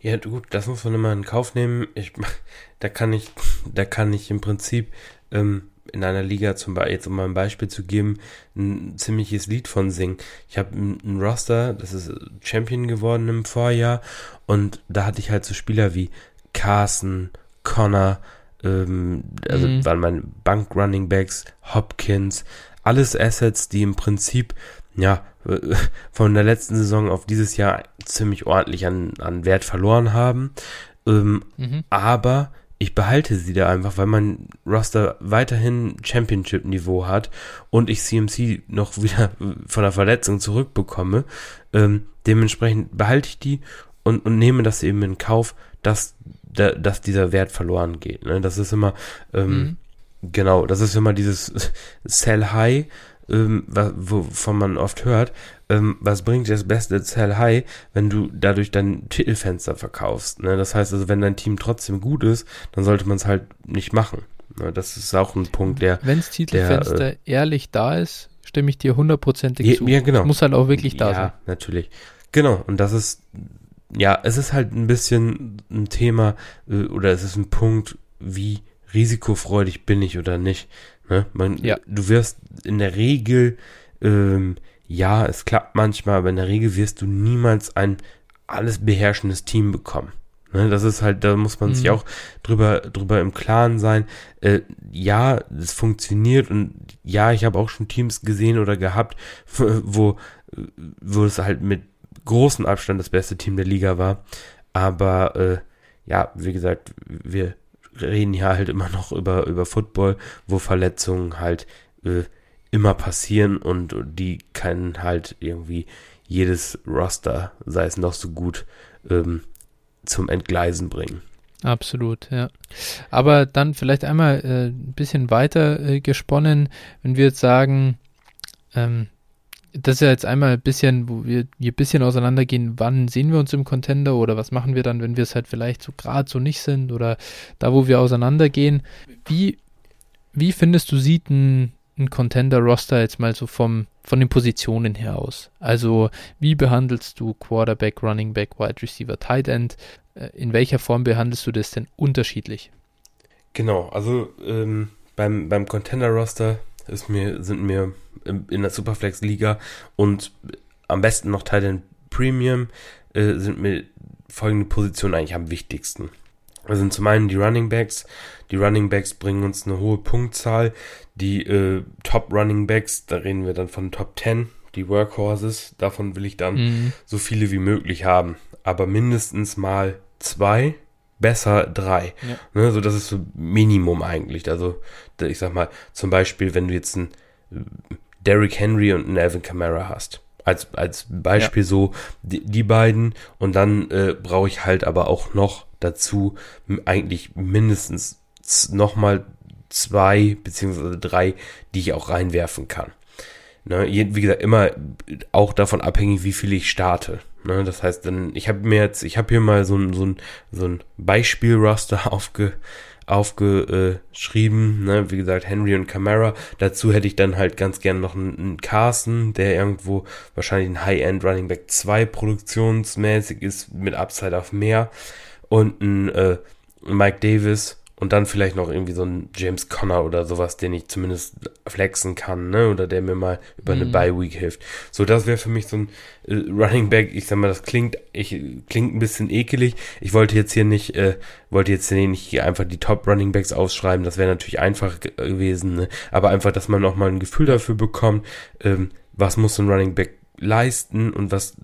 Ja, gut, das muss man immer in Kauf nehmen. Ich, da kann ich, da kann ich im Prinzip ähm, in einer Liga, zum Beispiel, jetzt um mal ein Beispiel zu geben, ein ziemliches Lied von singen. Ich habe einen Roster, das ist Champion geworden im Vorjahr und da hatte ich halt so Spieler wie Carson, Connor, ähm, also mhm. waren meine Bank Running Backs, Hopkins, alles Assets, die im Prinzip, ja, von der letzten Saison auf dieses Jahr ziemlich ordentlich an, an Wert verloren haben. Ähm, mhm. Aber ich behalte sie da einfach, weil mein Roster weiterhin Championship-Niveau hat und ich CMC noch wieder von der Verletzung zurückbekomme. Ähm, dementsprechend behalte ich die und, und nehme das eben in Kauf, dass, da, dass dieser Wert verloren geht. Ne? Das ist immer, ähm, mhm. Genau, das ist immer dieses Sell High, ähm, wovon man oft hört, ähm, was bringt dir das beste Sell High, wenn du dadurch dein Titelfenster verkaufst. Ne? Das heißt also, wenn dein Team trotzdem gut ist, dann sollte man es halt nicht machen. Ne? Das ist auch ein Punkt, der. Wenn das Titelfenster der, äh, ehrlich da ist, stimme ich dir hundertprozentig ja, zu. Ja, genau. muss halt auch wirklich da ja, sein. Ja, natürlich. Genau, und das ist, ja, es ist halt ein bisschen ein Thema äh, oder es ist ein Punkt, wie risikofreudig bin ich oder nicht. Ne? Man, ja. Du wirst in der Regel ähm, ja, es klappt manchmal, aber in der Regel wirst du niemals ein alles beherrschendes Team bekommen. Ne, das ist halt, da muss man mhm. sich auch drüber, drüber im Klaren sein. Äh, ja, es funktioniert und ja, ich habe auch schon Teams gesehen oder gehabt, wo, wo es halt mit großem Abstand das beste Team der Liga war. Aber äh, ja, wie gesagt, wir reden ja halt immer noch über, über Football, wo Verletzungen halt äh, immer passieren und die können halt irgendwie jedes Roster, sei es noch so gut, ähm, zum Entgleisen bringen. Absolut, ja. Aber dann vielleicht einmal äh, ein bisschen weiter äh, gesponnen, wenn wir jetzt sagen, ähm, das ist ja jetzt einmal ein bisschen, wo wir hier ein bisschen auseinandergehen, wann sehen wir uns im Contender oder was machen wir dann, wenn wir es halt vielleicht so gerade so nicht sind oder da, wo wir auseinandergehen. Wie, wie findest du, sieht ein ein Contender-Roster jetzt mal so vom, von den Positionen her aus? Also, wie behandelst du Quarterback, Running Back, Wide Receiver, Tight End? Äh, in welcher Form behandelst du das denn unterschiedlich? Genau, also ähm, beim, beim Contender-Roster ist mir, sind mir in der Superflex-Liga und am besten noch Tight End Premium äh, sind mir folgende Positionen eigentlich am wichtigsten. Das sind zum einen die Running Backs. Die Running Backs bringen uns eine hohe Punktzahl. Die äh, Top Running Backs, da reden wir dann von Top 10, die Workhorses. Davon will ich dann mhm. so viele wie möglich haben. Aber mindestens mal zwei, besser drei. Ja. Ne, so das ist so Minimum eigentlich. Also ich sag mal, zum Beispiel, wenn du jetzt äh, Derrick Henry und einen Evan Kamara hast als, als Beispiel ja. so die, die, beiden und dann äh, brauche ich halt aber auch noch dazu eigentlich mindestens nochmal zwei beziehungsweise drei, die ich auch reinwerfen kann. Ne, wie gesagt, immer auch davon abhängig, wie viel ich starte. Ne, das heißt, dann, ich habe mir jetzt, ich habe hier mal so ein, so ein, so ein Beispiel-Roster aufge, aufgeschrieben, ne? wie gesagt, Henry und Camara. Dazu hätte ich dann halt ganz gern noch einen, einen Carson, der irgendwo wahrscheinlich ein High-End Running Back 2 produktionsmäßig ist, mit Upside auf mehr. Und ein äh, Mike Davis, und dann vielleicht noch irgendwie so ein James Conner oder sowas, den ich zumindest flexen kann, ne? Oder der mir mal über mhm. eine Bye Week hilft. So, das wäre für mich so ein äh, Running Back. Ich sag mal, das klingt, ich, klingt ein bisschen ekelig. Ich wollte jetzt hier nicht, äh, wollte jetzt hier nicht einfach die Top Running Backs ausschreiben. Das wäre natürlich einfach gewesen, ne? Aber einfach, dass man auch mal ein Gefühl dafür bekommt, ähm, was muss ein Running Back leisten und was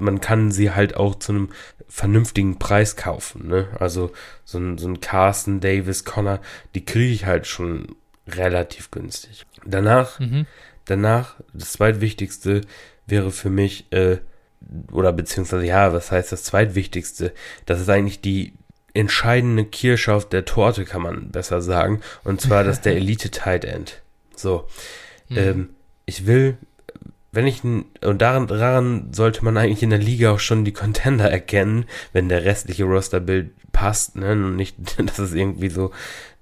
man kann sie halt auch zu einem vernünftigen Preis kaufen. Ne? Also so ein, so ein Carsten, Davis, Connor, die kriege ich halt schon relativ günstig. Danach, mhm. danach, das zweitwichtigste wäre für mich, äh, oder beziehungsweise ja, was heißt das zweitwichtigste? Das ist eigentlich die entscheidende Kirsche auf der Torte, kann man besser sagen. Und zwar das der Elite Tight End. So. Mhm. Ähm, ich will wenn ich, und daran, daran sollte man eigentlich in der Liga auch schon die Contender erkennen, wenn der restliche Rosterbild passt, ne, und nicht, das ist irgendwie so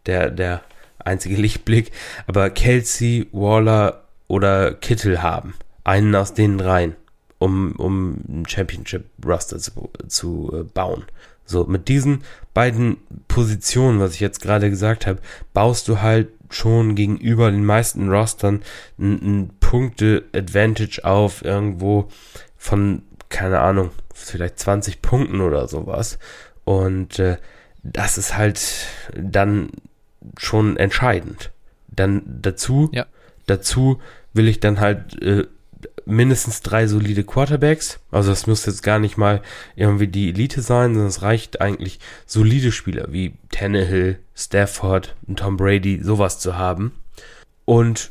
der, der einzige Lichtblick, aber Kelsey, Waller oder Kittel haben. Einen aus den dreien, um, um ein Championship-Roster zu, zu äh, bauen. So, mit diesen beiden Positionen, was ich jetzt gerade gesagt habe, baust du halt schon gegenüber den meisten Rostern ein, ein Punkte-Advantage auf irgendwo von, keine Ahnung, vielleicht 20 Punkten oder sowas. Und äh, das ist halt dann schon entscheidend. Dann dazu, ja. dazu will ich dann halt äh, mindestens drei solide Quarterbacks. Also das muss jetzt gar nicht mal irgendwie die Elite sein, sondern es reicht eigentlich solide Spieler wie Tannehill, Stafford, Tom Brady, sowas zu haben. Und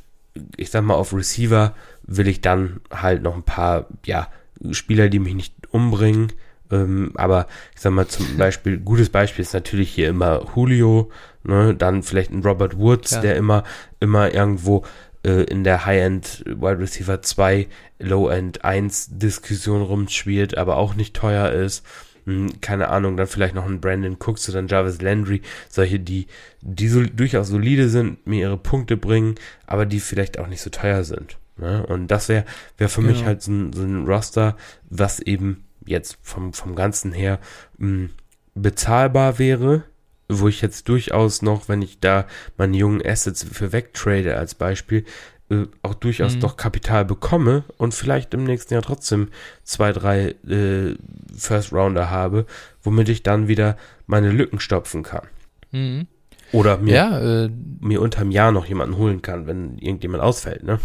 ich sag mal, auf Receiver will ich dann halt noch ein paar, ja, Spieler, die mich nicht umbringen. Ähm, aber ich sag mal, zum Beispiel, gutes Beispiel ist natürlich hier immer Julio, ne, dann vielleicht ein Robert Woods, ja. der immer, immer irgendwo äh, in der High-End Wide Receiver 2, Low-End 1 Diskussion rumspielt, aber auch nicht teuer ist. Hm, keine Ahnung, dann vielleicht noch ein Brandon Cooks oder ein Jarvis Landry, solche, die, die so durchaus solide sind, mir ihre Punkte bringen, aber die vielleicht auch nicht so teuer sind. Ne? Und das wäre wär für ja. mich halt so ein, so ein Roster, was eben jetzt vom, vom Ganzen her mh, hm, bezahlbar wäre, wo ich jetzt durchaus noch, wenn ich da meine jungen Assets für wegtrade als Beispiel, äh, auch durchaus mhm. doch Kapital bekomme und vielleicht im nächsten Jahr trotzdem zwei, drei äh, First Rounder habe, womit ich dann wieder meine Lücken stopfen kann. Mhm. Oder mir, ja, äh, mir unterm Jahr noch jemanden holen kann, wenn irgendjemand ausfällt, ne?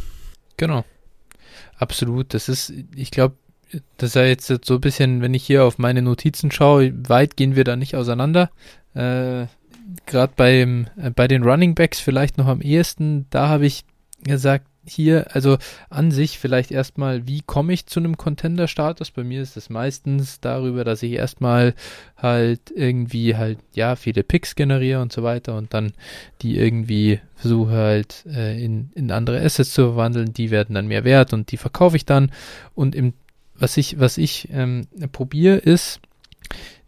Genau. Absolut. Das ist, ich glaube, das ist ja jetzt so ein bisschen, wenn ich hier auf meine Notizen schaue, weit gehen wir da nicht auseinander. Äh, Gerade beim äh, bei den Running Backs vielleicht noch am ehesten, da habe ich gesagt, hier, also an sich vielleicht erstmal, wie komme ich zu einem Contender-Status? Bei mir ist es meistens darüber, dass ich erstmal halt irgendwie halt, ja, viele Picks generiere und so weiter und dann die irgendwie versuche halt äh, in, in andere Assets zu verwandeln, die werden dann mehr wert und die verkaufe ich dann und im was ich, was ich ähm, probiere, ist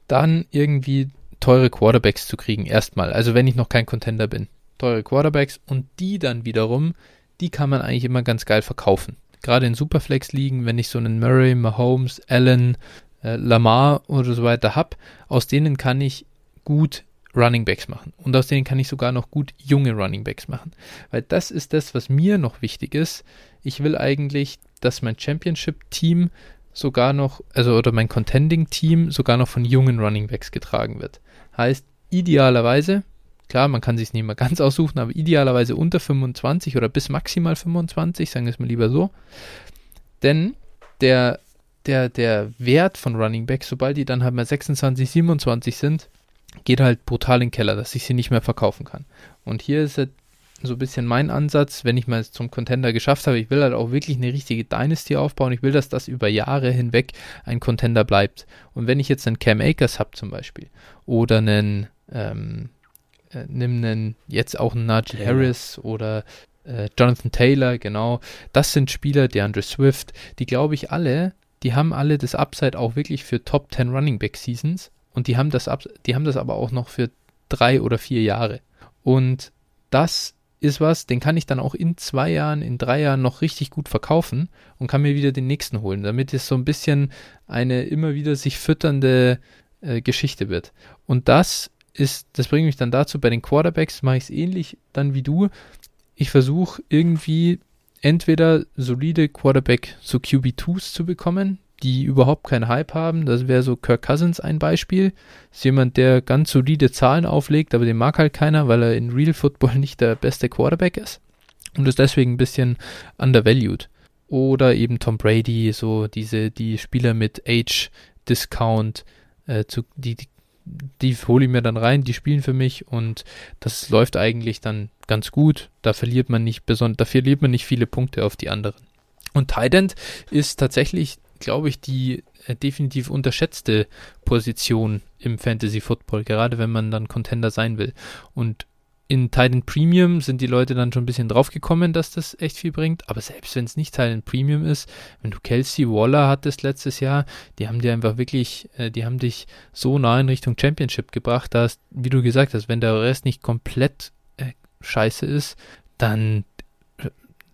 dann irgendwie teure Quarterbacks zu kriegen, erstmal. Also wenn ich noch kein Contender bin. Teure Quarterbacks und die dann wiederum, die kann man eigentlich immer ganz geil verkaufen. Gerade in Superflex-Ligen, wenn ich so einen Murray, Mahomes, Allen, äh, Lamar oder so weiter habe, aus denen kann ich gut Running Backs machen. Und aus denen kann ich sogar noch gut junge Running Backs machen. Weil das ist das, was mir noch wichtig ist. Ich will eigentlich, dass mein Championship-Team sogar noch, also oder mein Contending-Team sogar noch von jungen Running Backs getragen wird. Heißt, idealerweise, klar, man kann sich nicht mehr ganz aussuchen, aber idealerweise unter 25 oder bis maximal 25, sagen wir es mal lieber so. Denn der, der, der Wert von Running Backs, sobald die dann halt mal 26, 27 sind, geht halt brutal in den Keller, dass ich sie nicht mehr verkaufen kann. Und hier ist so ein bisschen mein Ansatz, wenn ich mal zum Contender geschafft habe. Ich will halt auch wirklich eine richtige Dynasty aufbauen. Ich will, dass das über Jahre hinweg ein Contender bleibt. Und wenn ich jetzt einen Cam Akers habe zum Beispiel oder einen, ähm, äh, nimm einen, jetzt auch einen Najee Harris oder äh, Jonathan Taylor, genau. Das sind Spieler, die Andre Swift, die glaube ich alle, die haben alle das Upside auch wirklich für Top 10 Running Back Seasons und die haben das, die haben das aber auch noch für drei oder vier Jahre. Und das ist was, den kann ich dann auch in zwei Jahren, in drei Jahren noch richtig gut verkaufen und kann mir wieder den nächsten holen, damit es so ein bisschen eine immer wieder sich fütternde äh, Geschichte wird. Und das ist, das bringt mich dann dazu, bei den Quarterbacks mache ich es ähnlich dann wie du. Ich versuche irgendwie entweder solide Quarterback so QB2s zu bekommen, die überhaupt keinen Hype haben. Das wäre so Kirk Cousins ein Beispiel. Das ist jemand, der ganz solide Zahlen auflegt, aber den mag halt keiner, weil er in Real Football nicht der beste Quarterback ist und ist deswegen ein bisschen undervalued. Oder eben Tom Brady, so diese, die Spieler mit Age Discount, äh, zu, die, die, die hole ich mir dann rein, die spielen für mich und das läuft eigentlich dann ganz gut. Da verliert man nicht besonders, da verliert man nicht viele Punkte auf die anderen. Und Tident ist tatsächlich glaube ich, die äh, definitiv unterschätzte Position im Fantasy Football, gerade wenn man dann Contender sein will. Und in Titan Premium sind die Leute dann schon ein bisschen draufgekommen, dass das echt viel bringt. Aber selbst wenn es nicht Titan Premium ist, wenn du Kelsey Waller hattest letztes Jahr, die haben dir einfach wirklich, äh, die haben dich so nah in Richtung Championship gebracht, dass, wie du gesagt hast, wenn der Rest nicht komplett äh, scheiße ist, dann äh,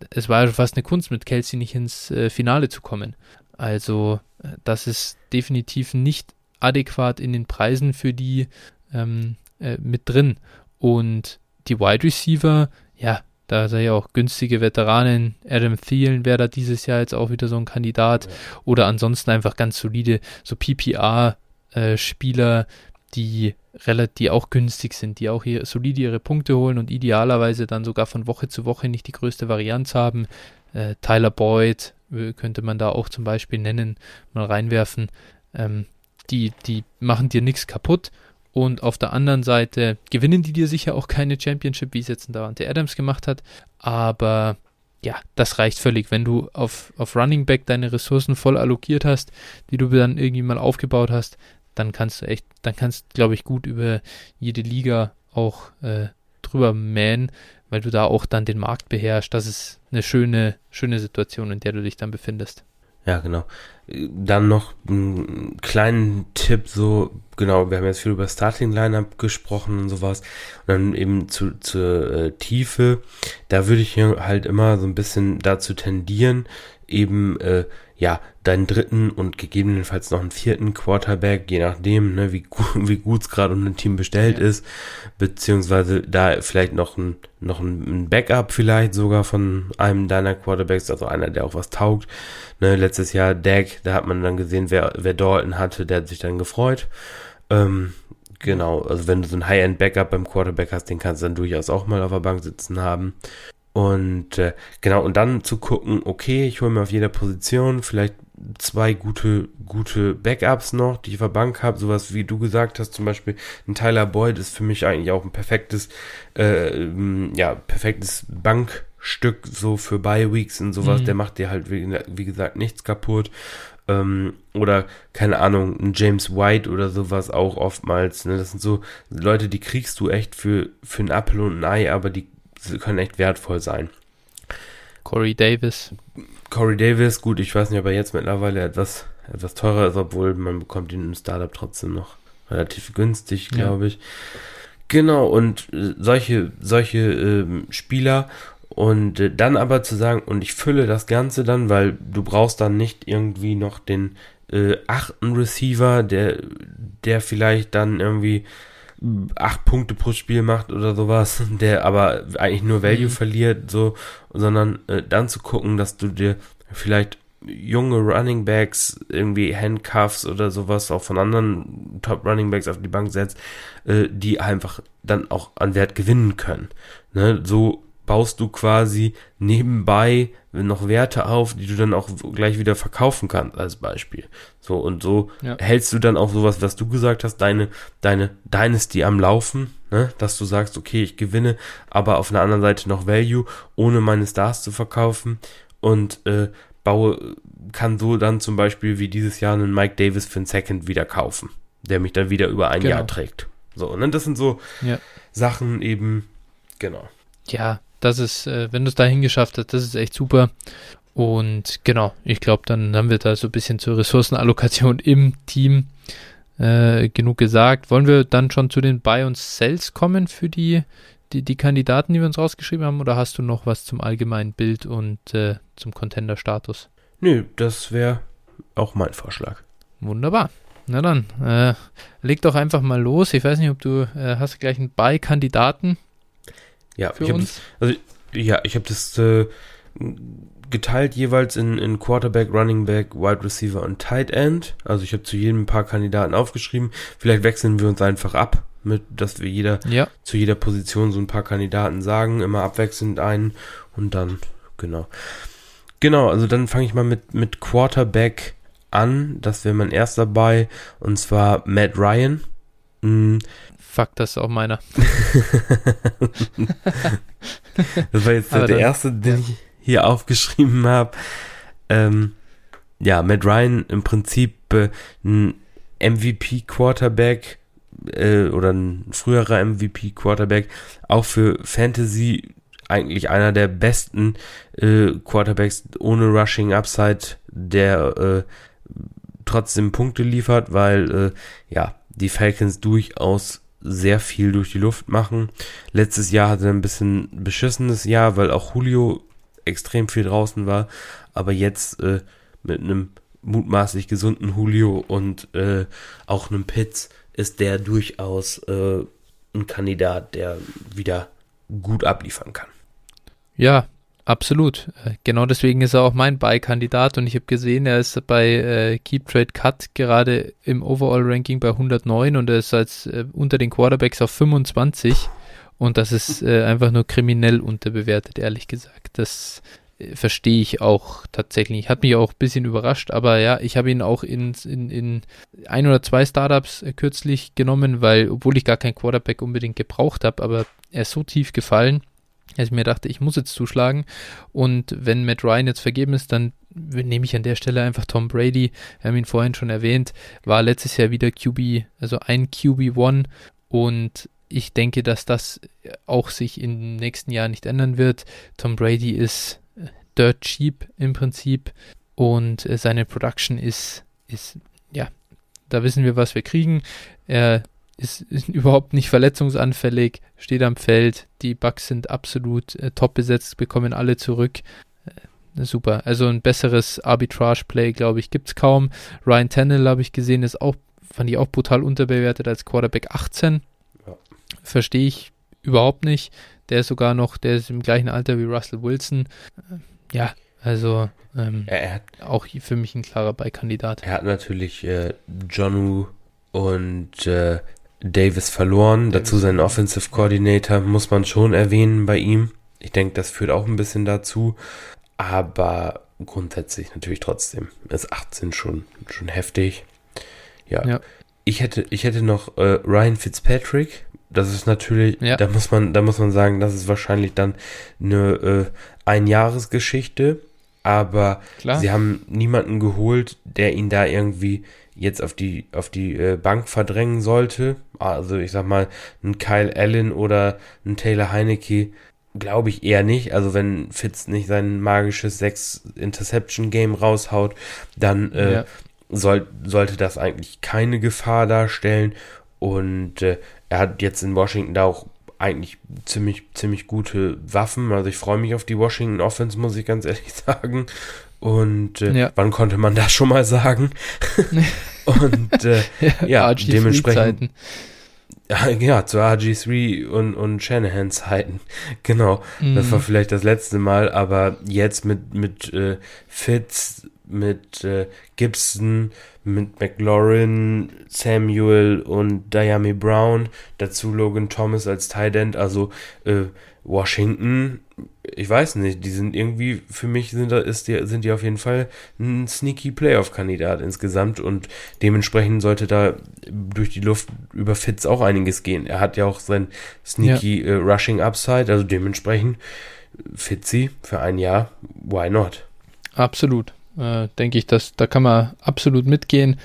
es war fast eine Kunst, mit Kelsey nicht ins äh, Finale zu kommen. Also äh, das ist definitiv nicht adäquat in den Preisen für die ähm, äh, mit drin. Und die Wide Receiver, ja, da sei ja auch günstige Veteranen. Adam Thielen wäre da dieses Jahr jetzt auch wieder so ein Kandidat. Ja. Oder ansonsten einfach ganz solide, so PPR-Spieler, äh, die relativ, die auch günstig sind, die auch hier solide ihre Punkte holen und idealerweise dann sogar von Woche zu Woche nicht die größte Varianz haben. Äh, Tyler Boyd äh, könnte man da auch zum Beispiel nennen, mal reinwerfen. Ähm, die, die machen dir nichts kaputt. Und auf der anderen Seite gewinnen die dir sicher auch keine Championship, wie es jetzt da Ante Adams gemacht hat. Aber ja, das reicht völlig. Wenn du auf, auf Running Back deine Ressourcen voll allokiert hast, die du dann irgendwie mal aufgebaut hast, dann kannst du echt, dann kannst, glaube ich, gut über jede Liga auch äh, drüber mähen, weil du da auch dann den Markt beherrschst. Das ist eine schöne, schöne Situation, in der du dich dann befindest. Ja, genau. Dann noch einen kleinen Tipp, so, genau, wir haben jetzt viel über Starting Lineup gesprochen und sowas. Und dann eben zu, zur äh, Tiefe, da würde ich halt immer so ein bisschen dazu tendieren, eben äh, ja, deinen dritten und gegebenenfalls noch einen vierten Quarterback, je nachdem, ne, wie, wie gut es gerade um ein Team bestellt ja. ist, beziehungsweise da vielleicht noch ein, noch ein Backup vielleicht sogar von einem deiner Quarterbacks, also einer, der auch was taugt. Ne, letztes Jahr Dak, da hat man dann gesehen, wer, wer Dalton hatte, der hat sich dann gefreut. Ähm, genau, also wenn du so ein High-End-Backup beim Quarterback hast, den kannst du dann durchaus auch mal auf der Bank sitzen haben. Und äh, genau, und dann zu gucken, okay, ich hole mir auf jeder Position vielleicht zwei gute, gute Backups noch, die ich auf der Bank habe, sowas wie du gesagt hast, zum Beispiel ein Tyler Boyd ist für mich eigentlich auch ein perfektes, äh, ja, perfektes Bankstück so für Bye Weeks und sowas, mhm. der macht dir halt, wie, wie gesagt, nichts kaputt. Ähm, oder, keine Ahnung, ein James White oder sowas auch oftmals. Ne? Das sind so Leute, die kriegst du echt für, für ein Apfel und ein Ei, aber die können echt wertvoll sein. Corey Davis. Corey Davis, gut, ich weiß nicht, ob er jetzt mittlerweile etwas, etwas teurer ist, obwohl man bekommt ihn im Startup trotzdem noch relativ günstig, glaube ja. ich. Genau, und äh, solche, solche äh, Spieler und äh, dann aber zu sagen, und ich fülle das Ganze dann, weil du brauchst dann nicht irgendwie noch den äh, achten Receiver, der, der vielleicht dann irgendwie acht Punkte pro Spiel macht oder sowas, der aber eigentlich nur Value mhm. verliert, so, sondern äh, dann zu gucken, dass du dir vielleicht junge Running Backs, irgendwie Handcuffs oder sowas auch von anderen Top Running Backs auf die Bank setzt, äh, die einfach dann auch an Wert gewinnen können. Ne? So baust du quasi nebenbei noch Werte auf, die du dann auch gleich wieder verkaufen kannst, als Beispiel. So, und so ja. hältst du dann auch sowas, was du gesagt hast, deine, deine Dynasty am Laufen, ne? dass du sagst, okay, ich gewinne, aber auf einer anderen Seite noch Value, ohne meine Stars zu verkaufen und äh, baue, kann so dann zum Beispiel wie dieses Jahr einen Mike Davis für einen Second wieder kaufen, der mich dann wieder über ein genau. Jahr trägt. So, und dann das sind so ja. Sachen eben, genau. Ja, das ist, äh, wenn du es dahin geschafft hast, das ist echt super. Und genau, ich glaube, dann haben wir da so ein bisschen zur Ressourcenallokation im Team äh, genug gesagt. Wollen wir dann schon zu den Buy und Sells kommen für die, die, die Kandidaten, die wir uns rausgeschrieben haben? Oder hast du noch was zum allgemeinen Bild und äh, zum Contender-Status? Nö, das wäre auch mein Vorschlag. Wunderbar. Na dann, äh, leg doch einfach mal los. Ich weiß nicht, ob du äh, hast gleich einen Buy-Kandidaten ja, für uns? Das, also, ja, ich habe das äh, geteilt jeweils in, in Quarterback, Running Back, Wide Receiver und Tight End. Also ich habe zu jedem ein paar Kandidaten aufgeschrieben. Vielleicht wechseln wir uns einfach ab, mit, dass wir jeder ja. zu jeder Position so ein paar Kandidaten sagen, immer abwechselnd einen und dann, genau. Genau, also dann fange ich mal mit, mit Quarterback an. Das wäre mein erster dabei. Und zwar Matt Ryan. Fuck, das ist auch meiner. das war jetzt der, dann, erste, den ich hier aufgeschrieben habe. Ähm, ja, Matt Ryan im Prinzip äh, ein MVP-Quarterback äh, oder ein früherer MVP-Quarterback, auch für Fantasy eigentlich einer der besten äh, Quarterbacks ohne Rushing Upside, der äh, trotzdem Punkte liefert, weil äh, ja die Falcons durchaus sehr viel durch die Luft machen. Letztes Jahr hatte er ein bisschen beschissenes Jahr, weil auch Julio extrem viel draußen war. Aber jetzt äh, mit einem mutmaßlich gesunden Julio und äh, auch einem Pitts ist der durchaus äh, ein Kandidat, der wieder gut abliefern kann. Ja, Absolut. Äh, genau deswegen ist er auch mein Buy-Kandidat und ich habe gesehen, er ist bei äh, Keep Trade Cut gerade im Overall-Ranking bei 109 und er ist als äh, unter den Quarterbacks auf 25 und das ist äh, einfach nur kriminell unterbewertet, ehrlich gesagt. Das äh, verstehe ich auch tatsächlich. Hat mich auch ein bisschen überrascht, aber ja, ich habe ihn auch in, in, in ein oder zwei Startups äh, kürzlich genommen, weil, obwohl ich gar keinen Quarterback unbedingt gebraucht habe, aber er ist so tief gefallen, dass ich mir dachte, ich muss jetzt zuschlagen. Und wenn Matt Ryan jetzt vergeben ist, dann nehme ich an der Stelle einfach Tom Brady. Wir haben ihn vorhin schon erwähnt, war letztes Jahr wieder QB, also ein QB1 und ich denke, dass das auch sich im nächsten Jahr nicht ändern wird. Tom Brady ist dirt cheap im Prinzip und äh, seine Production ist, ist, ja, da wissen wir, was wir kriegen. Er ist, ist überhaupt nicht verletzungsanfällig, steht am Feld, die Bugs sind absolut äh, top besetzt, bekommen alle zurück. Äh, super, also ein besseres Arbitrage-Play, glaube ich, gibt es kaum. Ryan Tannehill habe ich gesehen, ist auch fand ich auch brutal unterbewertet als Quarterback 18. Ja. Verstehe ich überhaupt nicht. Der ist sogar noch, der ist im gleichen Alter wie Russell Wilson. Äh, ja, also ähm, er hat, auch für mich ein klarer Beikandidat. Er hat natürlich äh, Jonu und äh, Davis verloren. Davis Dazu seinen Offensive Coordinator muss man schon erwähnen bei ihm. Ich denke, das führt auch ein bisschen dazu. Aber grundsätzlich natürlich trotzdem ist 18 schon, schon heftig. Ja. ja. Ich hätte, ich hätte noch äh, Ryan Fitzpatrick. Das ist natürlich, ja. da muss man, da muss man sagen, das ist wahrscheinlich dann eine äh, Einjahresgeschichte. Aber Klar. sie haben niemanden geholt, der ihn da irgendwie jetzt auf die, auf die äh, Bank verdrängen sollte. Also ich sag mal, ein Kyle Allen oder ein Taylor Heinecke glaube ich eher nicht. Also wenn Fitz nicht sein magisches 6 Interception Game raushaut, dann äh, ja soll, sollte das eigentlich keine Gefahr darstellen. Und äh, er hat jetzt in Washington da auch eigentlich ziemlich, ziemlich gute Waffen. Also ich freue mich auf die Washington Offense, muss ich ganz ehrlich sagen. Und äh, ja. wann konnte man das schon mal sagen? und äh, ja, dementsprechend. Ja, zu RG3 und, und Shanahan-Zeiten. Genau. Mhm. Das war vielleicht das letzte Mal, aber jetzt mit, mit äh, Fitz, mit äh, Gibson, mit McLaurin, Samuel und Diami Brown, dazu Logan Thomas als Tight End, also äh, Washington, ich weiß nicht, die sind irgendwie, für mich sind, da, ist die, sind die auf jeden Fall ein sneaky Playoff-Kandidat insgesamt und dementsprechend sollte da durch die Luft über Fitz auch einiges gehen. Er hat ja auch sein sneaky ja. äh, Rushing Upside, also dementsprechend Fitzy für ein Jahr, why not? Absolut äh, denke ich, dass da kann man absolut mitgehen.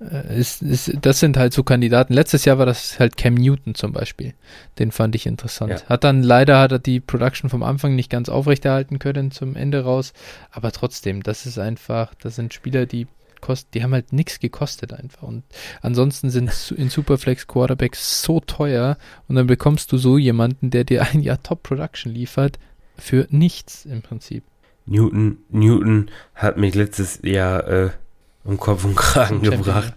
Äh, ist, ist, das sind halt so Kandidaten. Letztes Jahr war das halt Cam Newton zum Beispiel. Den fand ich interessant. Ja. Hat dann leider hat er die Production vom Anfang nicht ganz aufrechterhalten können zum Ende raus. Aber trotzdem, das ist einfach, das sind Spieler, die kosten, die haben halt nichts gekostet einfach. Und ansonsten sind in Superflex Quarterbacks so teuer und dann bekommst du so jemanden, der dir ein Jahr Top Production liefert, für nichts im Prinzip. Newton, Newton hat mich letztes Jahr äh, um Kopf und Kragen Champion, gebracht.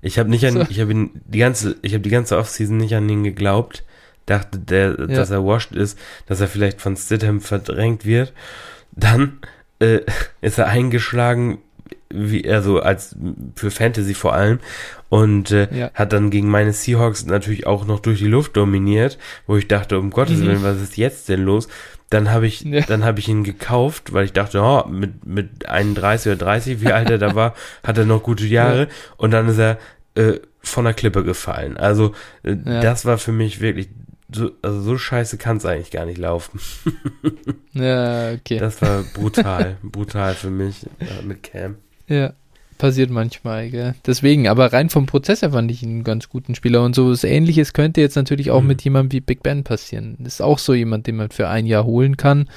Ich habe nicht an, so. ich habe ihn die ganze, ich habe die ganze Offseason nicht an ihn geglaubt. Dachte, der, ja. dass er washed ist, dass er vielleicht von Stidham verdrängt wird. Dann äh, ist er eingeschlagen, wie also als für Fantasy vor allem und äh, ja. hat dann gegen meine Seahawks natürlich auch noch durch die Luft dominiert, wo ich dachte, um Gottes mhm. Willen, was ist jetzt denn los? Dann habe ich, ja. dann habe ich ihn gekauft, weil ich dachte, oh, mit, mit 31 oder 30, wie alt er da war, hat er noch gute Jahre. Ja. Und dann ist er äh, von der Klippe gefallen. Also äh, das war für mich wirklich so, also so scheiße kann es eigentlich gar nicht laufen. ja, okay. Das war brutal, brutal für mich äh, mit Cam. Ja. Passiert manchmal, gell? Deswegen, aber rein vom Prozess her fand ich ihn einen ganz guten Spieler. Und so was ähnliches könnte jetzt natürlich auch mhm. mit jemandem wie Big Ben passieren. ist auch so jemand, den man für ein Jahr holen kann.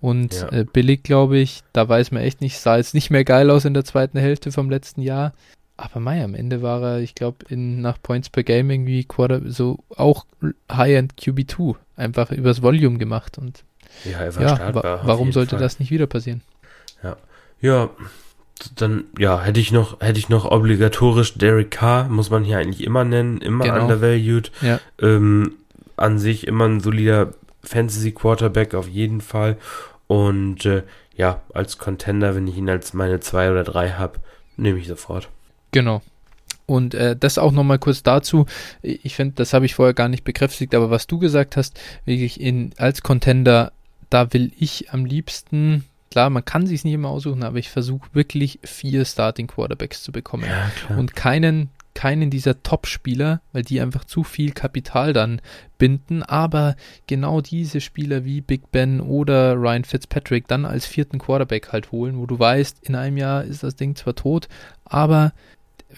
Und ja. äh, billig, glaube ich, da weiß man echt nicht, sah jetzt nicht mehr geil aus in der zweiten Hälfte vom letzten Jahr. Aber Mai, am Ende war er, ich glaube, in nach Points per Game irgendwie Quarter, so auch High-End QB2, einfach übers Volume gemacht. Und ja, er war ja, startbar, warum sollte Fall. das nicht wieder passieren? Ja. Ja, dann, ja, hätte ich noch, hätte ich noch obligatorisch Derek Carr, muss man hier eigentlich immer nennen, immer genau. undervalued. Ja. Ähm, an sich immer ein solider Fantasy Quarterback auf jeden Fall. Und äh, ja, als Contender, wenn ich ihn als meine zwei oder drei habe, nehme ich sofort. Genau. Und äh, das auch nochmal kurz dazu. Ich finde, das habe ich vorher gar nicht bekräftigt, aber was du gesagt hast, wirklich in, als Contender, da will ich am liebsten klar, man kann sich nicht immer aussuchen, aber ich versuche wirklich vier Starting Quarterbacks zu bekommen. Ja, und keinen, keinen dieser Top-Spieler, weil die einfach zu viel Kapital dann binden, aber genau diese Spieler wie Big Ben oder Ryan Fitzpatrick dann als vierten Quarterback halt holen, wo du weißt, in einem Jahr ist das Ding zwar tot, aber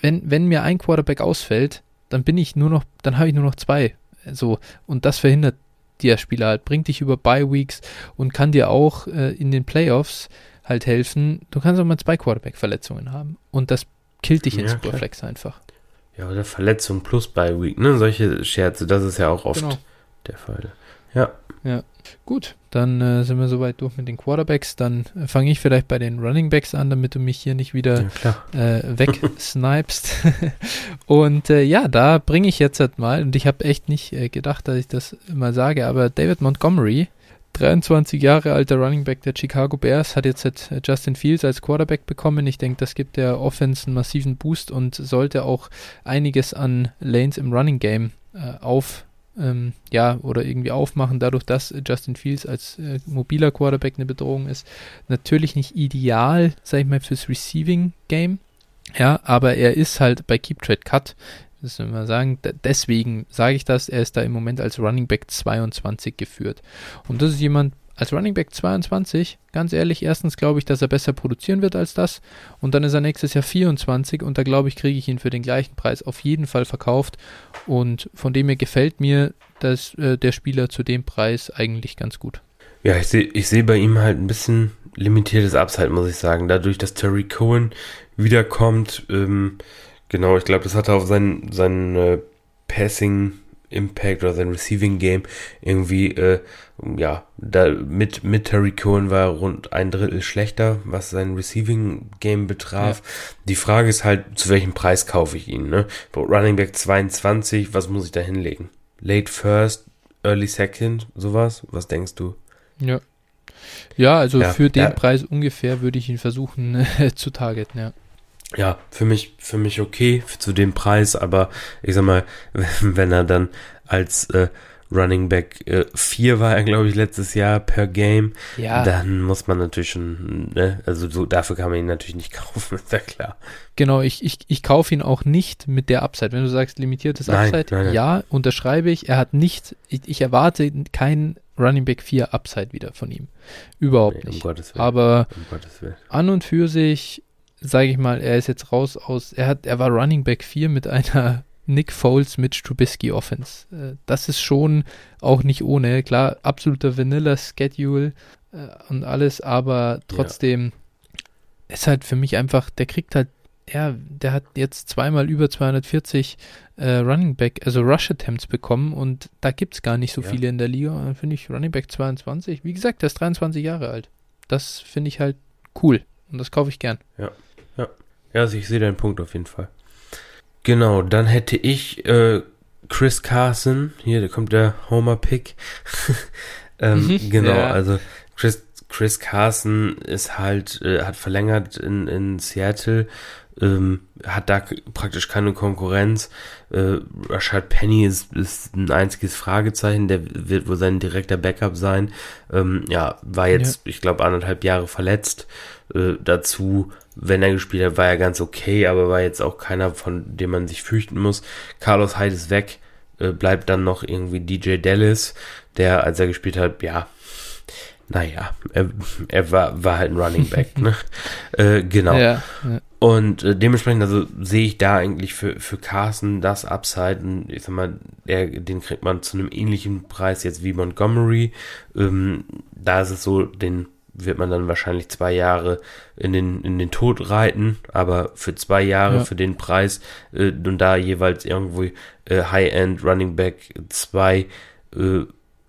wenn, wenn mir ein Quarterback ausfällt, dann bin ich nur noch, dann habe ich nur noch zwei. So, und das verhindert der Spieler halt, bringt dich über Bye Weeks und kann dir auch äh, in den Playoffs halt helfen. Du kannst auch mal zwei Quarterback-Verletzungen haben und das killt dich in ja, Superflex klar. einfach. Ja, oder Verletzung plus Bye Week, ne? Solche Scherze, das ist ja auch oft genau. der Fall. Ja. Ja. Gut, dann äh, sind wir soweit durch mit den Quarterbacks. Dann äh, fange ich vielleicht bei den Running Backs an, damit du mich hier nicht wieder ja, äh, wegsnipest. und äh, ja, da bringe ich jetzt halt mal, und ich habe echt nicht äh, gedacht, dass ich das mal sage, aber David Montgomery, 23 Jahre alter Running Back der Chicago Bears, hat jetzt, jetzt äh, Justin Fields als Quarterback bekommen. Ich denke, das gibt der Offense einen massiven Boost und sollte auch einiges an Lanes im Running Game auf ähm, ja, oder irgendwie aufmachen, dadurch, dass Justin Fields als äh, mobiler Quarterback eine Bedrohung ist. Natürlich nicht ideal, sag ich mal, fürs Receiving Game. Ja, aber er ist halt bei Keep Trade Cut, das müssen wir sagen, deswegen sage ich das, er ist da im Moment als Running Back 22 geführt. Und das ist jemand, als Running Back 22, ganz ehrlich, erstens glaube ich, dass er besser produzieren wird als das. Und dann ist er nächstes Jahr 24 und da glaube ich, kriege ich ihn für den gleichen Preis auf jeden Fall verkauft. Und von dem her gefällt mir dass, äh, der Spieler zu dem Preis eigentlich ganz gut. Ja, ich sehe ich seh bei ihm halt ein bisschen limitiertes Upside, muss ich sagen. Dadurch, dass Terry Cohen wiederkommt, ähm, genau, ich glaube, das hat er auf sein, sein äh, Passing Impact oder sein Receiving Game irgendwie, äh, ja, da mit, mit Terry Cohen war er rund ein Drittel schlechter, was sein Receiving Game betraf. Ja. Die Frage ist halt, zu welchem Preis kaufe ich ihn, ne? Running Back 22, was muss ich da hinlegen? Late First, Early Second, sowas? Was denkst du? Ja. Ja, also ja, für den. Preis ungefähr würde ich ihn versuchen zu targeten, ja ja, für mich, für mich okay zu dem Preis, aber ich sag mal, wenn er dann als äh, Running Back äh, 4 war er, glaube ich, letztes Jahr per Game, ja. dann muss man natürlich schon, ne, also so, dafür kann man ihn natürlich nicht kaufen, ist ja klar. Genau, ich, ich, ich kaufe ihn auch nicht mit der Upside. Wenn du sagst, limitiertes Upside, nein, nein, nein. ja, unterschreibe ich. Er hat nicht, ich, ich erwarte kein Running Back 4 Upside wieder von ihm. Überhaupt nee, nicht. Um Aber um an und für sich sage ich mal, er ist jetzt raus aus, er hat, er war Running Back 4 mit einer Nick Foles mit Trubisky Offense. Äh, das ist schon auch nicht ohne, klar, absoluter Vanilla Schedule äh, und alles, aber trotzdem ja. ist halt für mich einfach, der kriegt halt, ja, der hat jetzt zweimal über 240 äh, Running Back, also Rush Attempts bekommen und da gibt es gar nicht so ja. viele in der Liga. Finde ich Running Back 22. Wie gesagt, der ist 23 Jahre alt. Das finde ich halt cool und das kaufe ich gern. Ja. Ja, ja also ich sehe deinen Punkt auf jeden Fall. Genau, dann hätte ich äh, Chris Carson, hier da kommt der Homer-Pick. ähm, mhm, genau, ja. also Chris, Chris Carson ist halt, äh, hat verlängert in, in Seattle, ähm, hat da praktisch keine Konkurrenz. Äh, Rashad Penny ist, ist ein einziges Fragezeichen, der wird wohl sein direkter Backup sein. Ähm, ja, war jetzt, ja. ich glaube, anderthalb Jahre verletzt. Äh, dazu wenn er gespielt hat, war er ganz okay, aber war jetzt auch keiner, von dem man sich fürchten muss. Carlos Hyde ist weg, äh, bleibt dann noch irgendwie DJ Dallas, der, als er gespielt hat, ja, naja, er, er war, war halt ein Running Back, ne? äh, genau. Ja, ja. Und äh, dementsprechend, also sehe ich da eigentlich für, für Carson das Upside. Und ich sag mal, er, den kriegt man zu einem ähnlichen Preis jetzt wie Montgomery. Ähm, da ist es so, den wird man dann wahrscheinlich zwei Jahre in den, in den Tod reiten, aber für zwei Jahre ja. für den Preis äh, und da jeweils irgendwo äh, High-End Running Back 2 äh,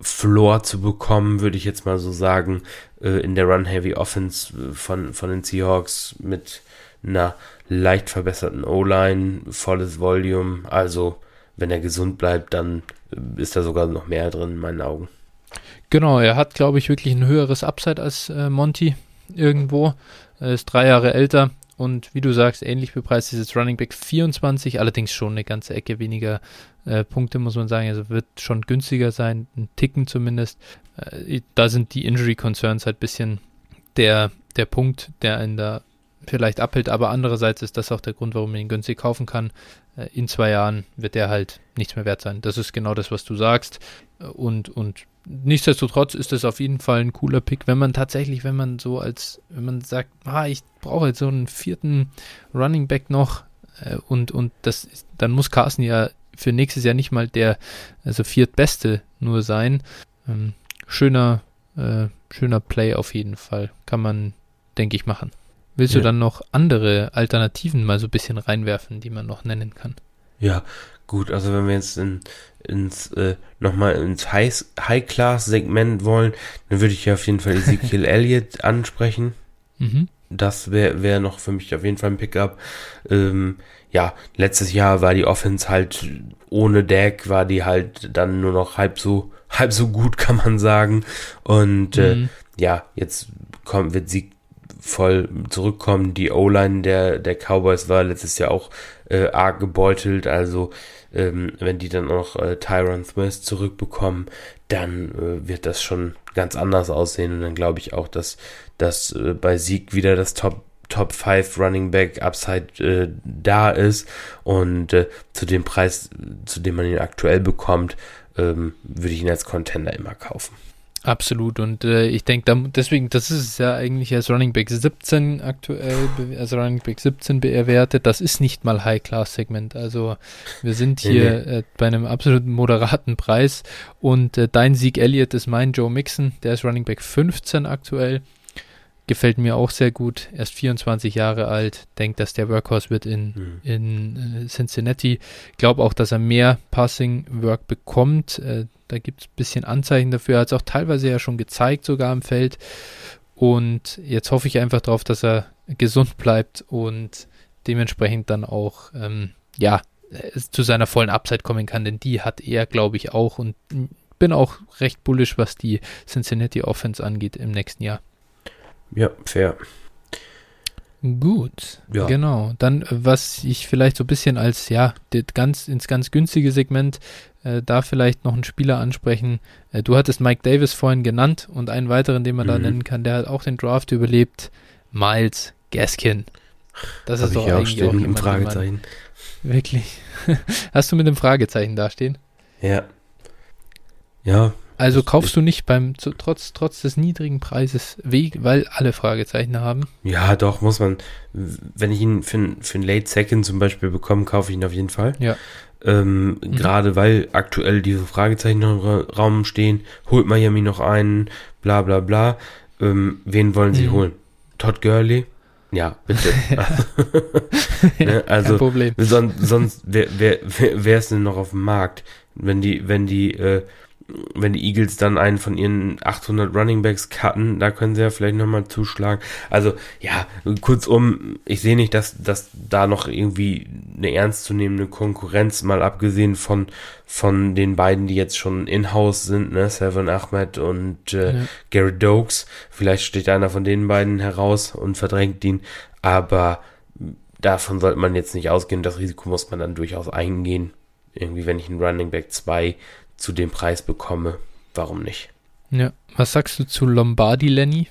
Floor zu bekommen, würde ich jetzt mal so sagen, äh, in der Run-Heavy Offense äh, von, von den Seahawks mit einer leicht verbesserten O-Line, volles Volume, also wenn er gesund bleibt, dann äh, ist da sogar noch mehr drin in meinen Augen. Genau, er hat, glaube ich, wirklich ein höheres Upside als äh, Monty irgendwo. Er ist drei Jahre älter und wie du sagst, ähnlich bepreist ist jetzt Running Back 24, allerdings schon eine ganze Ecke weniger äh, Punkte, muss man sagen. Also wird schon günstiger sein, ein Ticken zumindest. Äh, da sind die Injury Concerns halt ein bisschen der, der Punkt, der einen da vielleicht abhält, aber andererseits ist das auch der Grund, warum man ihn günstig kaufen kann. Äh, in zwei Jahren wird der halt nichts mehr wert sein. Das ist genau das, was du sagst. Und, und nichtsdestotrotz ist das auf jeden Fall ein cooler Pick, wenn man tatsächlich, wenn man so als, wenn man sagt, ah, ich brauche jetzt so einen vierten Running Back noch äh, und, und das ist, dann muss Carsten ja für nächstes Jahr nicht mal der also viertbeste nur sein. Ähm, schöner, äh, schöner Play auf jeden Fall. Kann man, denke ich, machen. Willst ja. du dann noch andere Alternativen mal so ein bisschen reinwerfen, die man noch nennen kann? Ja, gut, also wenn wir jetzt in, ins äh, nochmal ins High-Class-Segment wollen, dann würde ich ja auf jeden Fall Ezekiel Elliott ansprechen. Mhm. Das wäre wär noch für mich auf jeden Fall ein Pickup. Ähm, ja, letztes Jahr war die Offense halt ohne Deck, war die halt dann nur noch halb so, halb so gut, kann man sagen. Und äh, mhm. äh, ja, jetzt kommt, wird sie voll zurückkommen. Die O-Line der, der Cowboys war letztes Jahr auch äh, arg gebeutelt. Also ähm, wenn die dann auch äh, Tyron Smith zurückbekommen, dann äh, wird das schon ganz anders aussehen. Und dann glaube ich auch, dass, dass äh, bei Sieg wieder das Top Top 5 Running Back Upside äh, da ist und äh, zu dem Preis, zu dem man ihn aktuell bekommt, ähm, würde ich ihn als Contender immer kaufen. Absolut und äh, ich denke, deswegen, das ist ja eigentlich als Running Back 17 aktuell, als Running Back 17 bewertet. Das ist nicht mal High-Class-Segment. Also wir sind hier äh, bei einem absoluten moderaten Preis und äh, dein Sieg Elliott ist mein Joe Mixon, der ist Running Back 15 aktuell. Gefällt mir auch sehr gut. Er ist 24 Jahre alt. Denkt, dass der Workhorse wird in, mhm. in äh, Cincinnati. Glaube auch, dass er mehr Passing Work bekommt. Äh, da gibt es ein bisschen Anzeichen dafür. Er hat es auch teilweise ja schon gezeigt, sogar im Feld. Und jetzt hoffe ich einfach darauf, dass er gesund bleibt und dementsprechend dann auch, ähm, ja, zu seiner vollen Upside kommen kann, denn die hat er, glaube ich, auch. Und bin auch recht bullisch, was die Cincinnati Offense angeht im nächsten Jahr. Ja, fair. Gut, ja. genau. Dann, was ich vielleicht so ein bisschen als, ja, ganz, ins ganz günstige Segment, äh, da vielleicht noch einen Spieler ansprechen. Äh, du hattest Mike Davis vorhin genannt und einen weiteren, den man mhm. da nennen kann, der hat auch den Draft überlebt. Miles Gaskin. Das Hab ist doch eigentlich auch, auch jemand, Fragezeichen. Wirklich. Hast du mit dem Fragezeichen dastehen? Ja. Ja, also kaufst du nicht beim, zu, trotz, trotz des niedrigen Preises, weil alle Fragezeichen haben? Ja, doch, muss man. Wenn ich ihn für, für einen Late Second zum Beispiel bekomme, kaufe ich ihn auf jeden Fall. Ja. Ähm, mhm. Gerade weil aktuell diese Fragezeichen noch im Raum stehen, holt Miami noch einen, bla bla bla. Ähm, wen wollen sie mhm. holen? Todd Gurley? Ja, bitte. ne, also, Problem. Sonst, sonst wer, wer, wer, wer ist denn noch auf dem Markt? Wenn die, wenn die äh, wenn die Eagles dann einen von ihren 800 Running Backs cutten, da können sie ja vielleicht nochmal zuschlagen. Also ja, kurzum, ich sehe nicht, dass, dass da noch irgendwie eine ernstzunehmende Konkurrenz, mal abgesehen von, von den beiden, die jetzt schon in-house sind, ne, Seven Ahmed und äh, ja. Gary Dokes. Vielleicht steht einer von den beiden heraus und verdrängt ihn, aber davon sollte man jetzt nicht ausgehen. Das Risiko muss man dann durchaus eingehen. Irgendwie, wenn ich einen Running Back 2 zu dem Preis bekomme, warum nicht? Ja, was sagst du zu Lombardi, Lenny?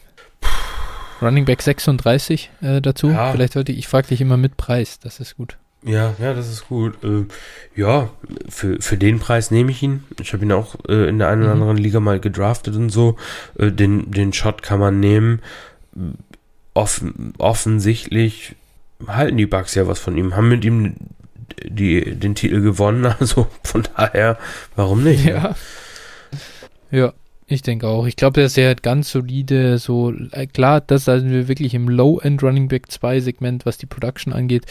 Running Back 36 äh, dazu. Ja. Vielleicht sollte ich frage dich immer mit Preis, das ist gut. Ja, ja, das ist gut. Äh, ja, für, für den Preis nehme ich ihn. Ich habe ihn auch äh, in der einen oder mhm. anderen Liga mal gedraftet und so. Äh, den, den Shot kann man nehmen. Offen, offensichtlich halten die Bugs ja was von ihm, haben mit ihm die, den Titel gewonnen, also von daher, warum nicht? Ja. Ja, ich denke auch. Ich glaube, der ist ja ganz solide, so, äh, klar, das sind wir wirklich im Low-End Running Back 2 Segment, was die Production angeht,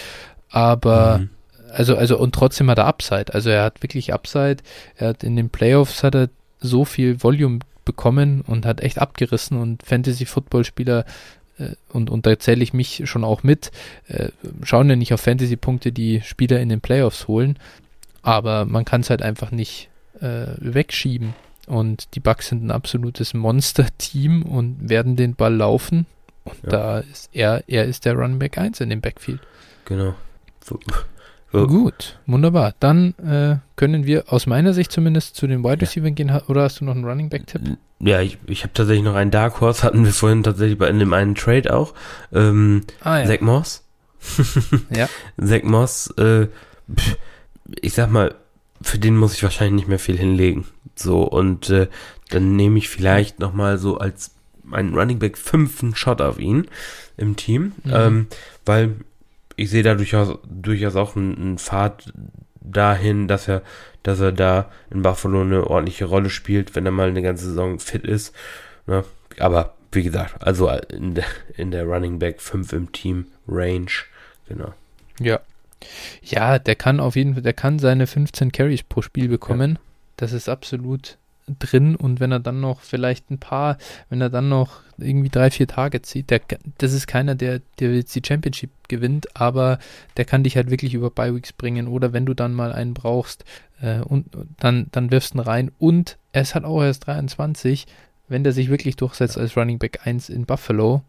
aber mhm. also, also, und trotzdem hat er Upside. Also er hat wirklich Upside. Er hat in den Playoffs hat er so viel Volume bekommen und hat echt abgerissen und Fantasy-Football-Spieler und, und da zähle ich mich schon auch mit, äh, schauen ja nicht auf Fantasy-Punkte, die Spieler in den Playoffs holen, aber man kann es halt einfach nicht äh, wegschieben. Und die Bucks sind ein absolutes Monster-Team und werden den Ball laufen. Und ja. da ist er, er ist der Runback 1 in dem Backfield. Genau. So. So. Gut, wunderbar. Dann äh, können wir aus meiner Sicht zumindest zu den Wide Receiver ja. gehen. Oder hast du noch einen Running Back-Tipp? Ja, ich, ich habe tatsächlich noch einen Dark Horse, hatten wir vorhin tatsächlich bei in dem einen Trade auch. Ähm, ah, ja. Zach Moss. ja. Zach Moss, äh, ich sag mal, für den muss ich wahrscheinlich nicht mehr viel hinlegen. So, und äh, dann nehme ich vielleicht nochmal so als ein Running Back 5 einen Shot auf ihn im Team, mhm. ähm, weil ich sehe da durchaus, durchaus auch einen, einen Pfad dahin, dass er, dass er da in Buffalo eine ordentliche Rolle spielt, wenn er mal eine ganze Saison fit ist. Ne? Aber wie gesagt, also in der, in der Running Back 5 im Team Range, genau. Ja. Ja, der kann auf jeden Fall, der kann seine 15 Carries pro Spiel bekommen. Ja. Das ist absolut drin und wenn er dann noch vielleicht ein paar, wenn er dann noch irgendwie drei, vier Tage zieht, der, das ist keiner, der, der jetzt die Championship gewinnt, aber der kann dich halt wirklich über Bi-Weeks bringen oder wenn du dann mal einen brauchst äh, und dann, dann wirfst du ihn rein und er ist halt auch erst 23, wenn der sich wirklich durchsetzt als Running Back 1 in Buffalo,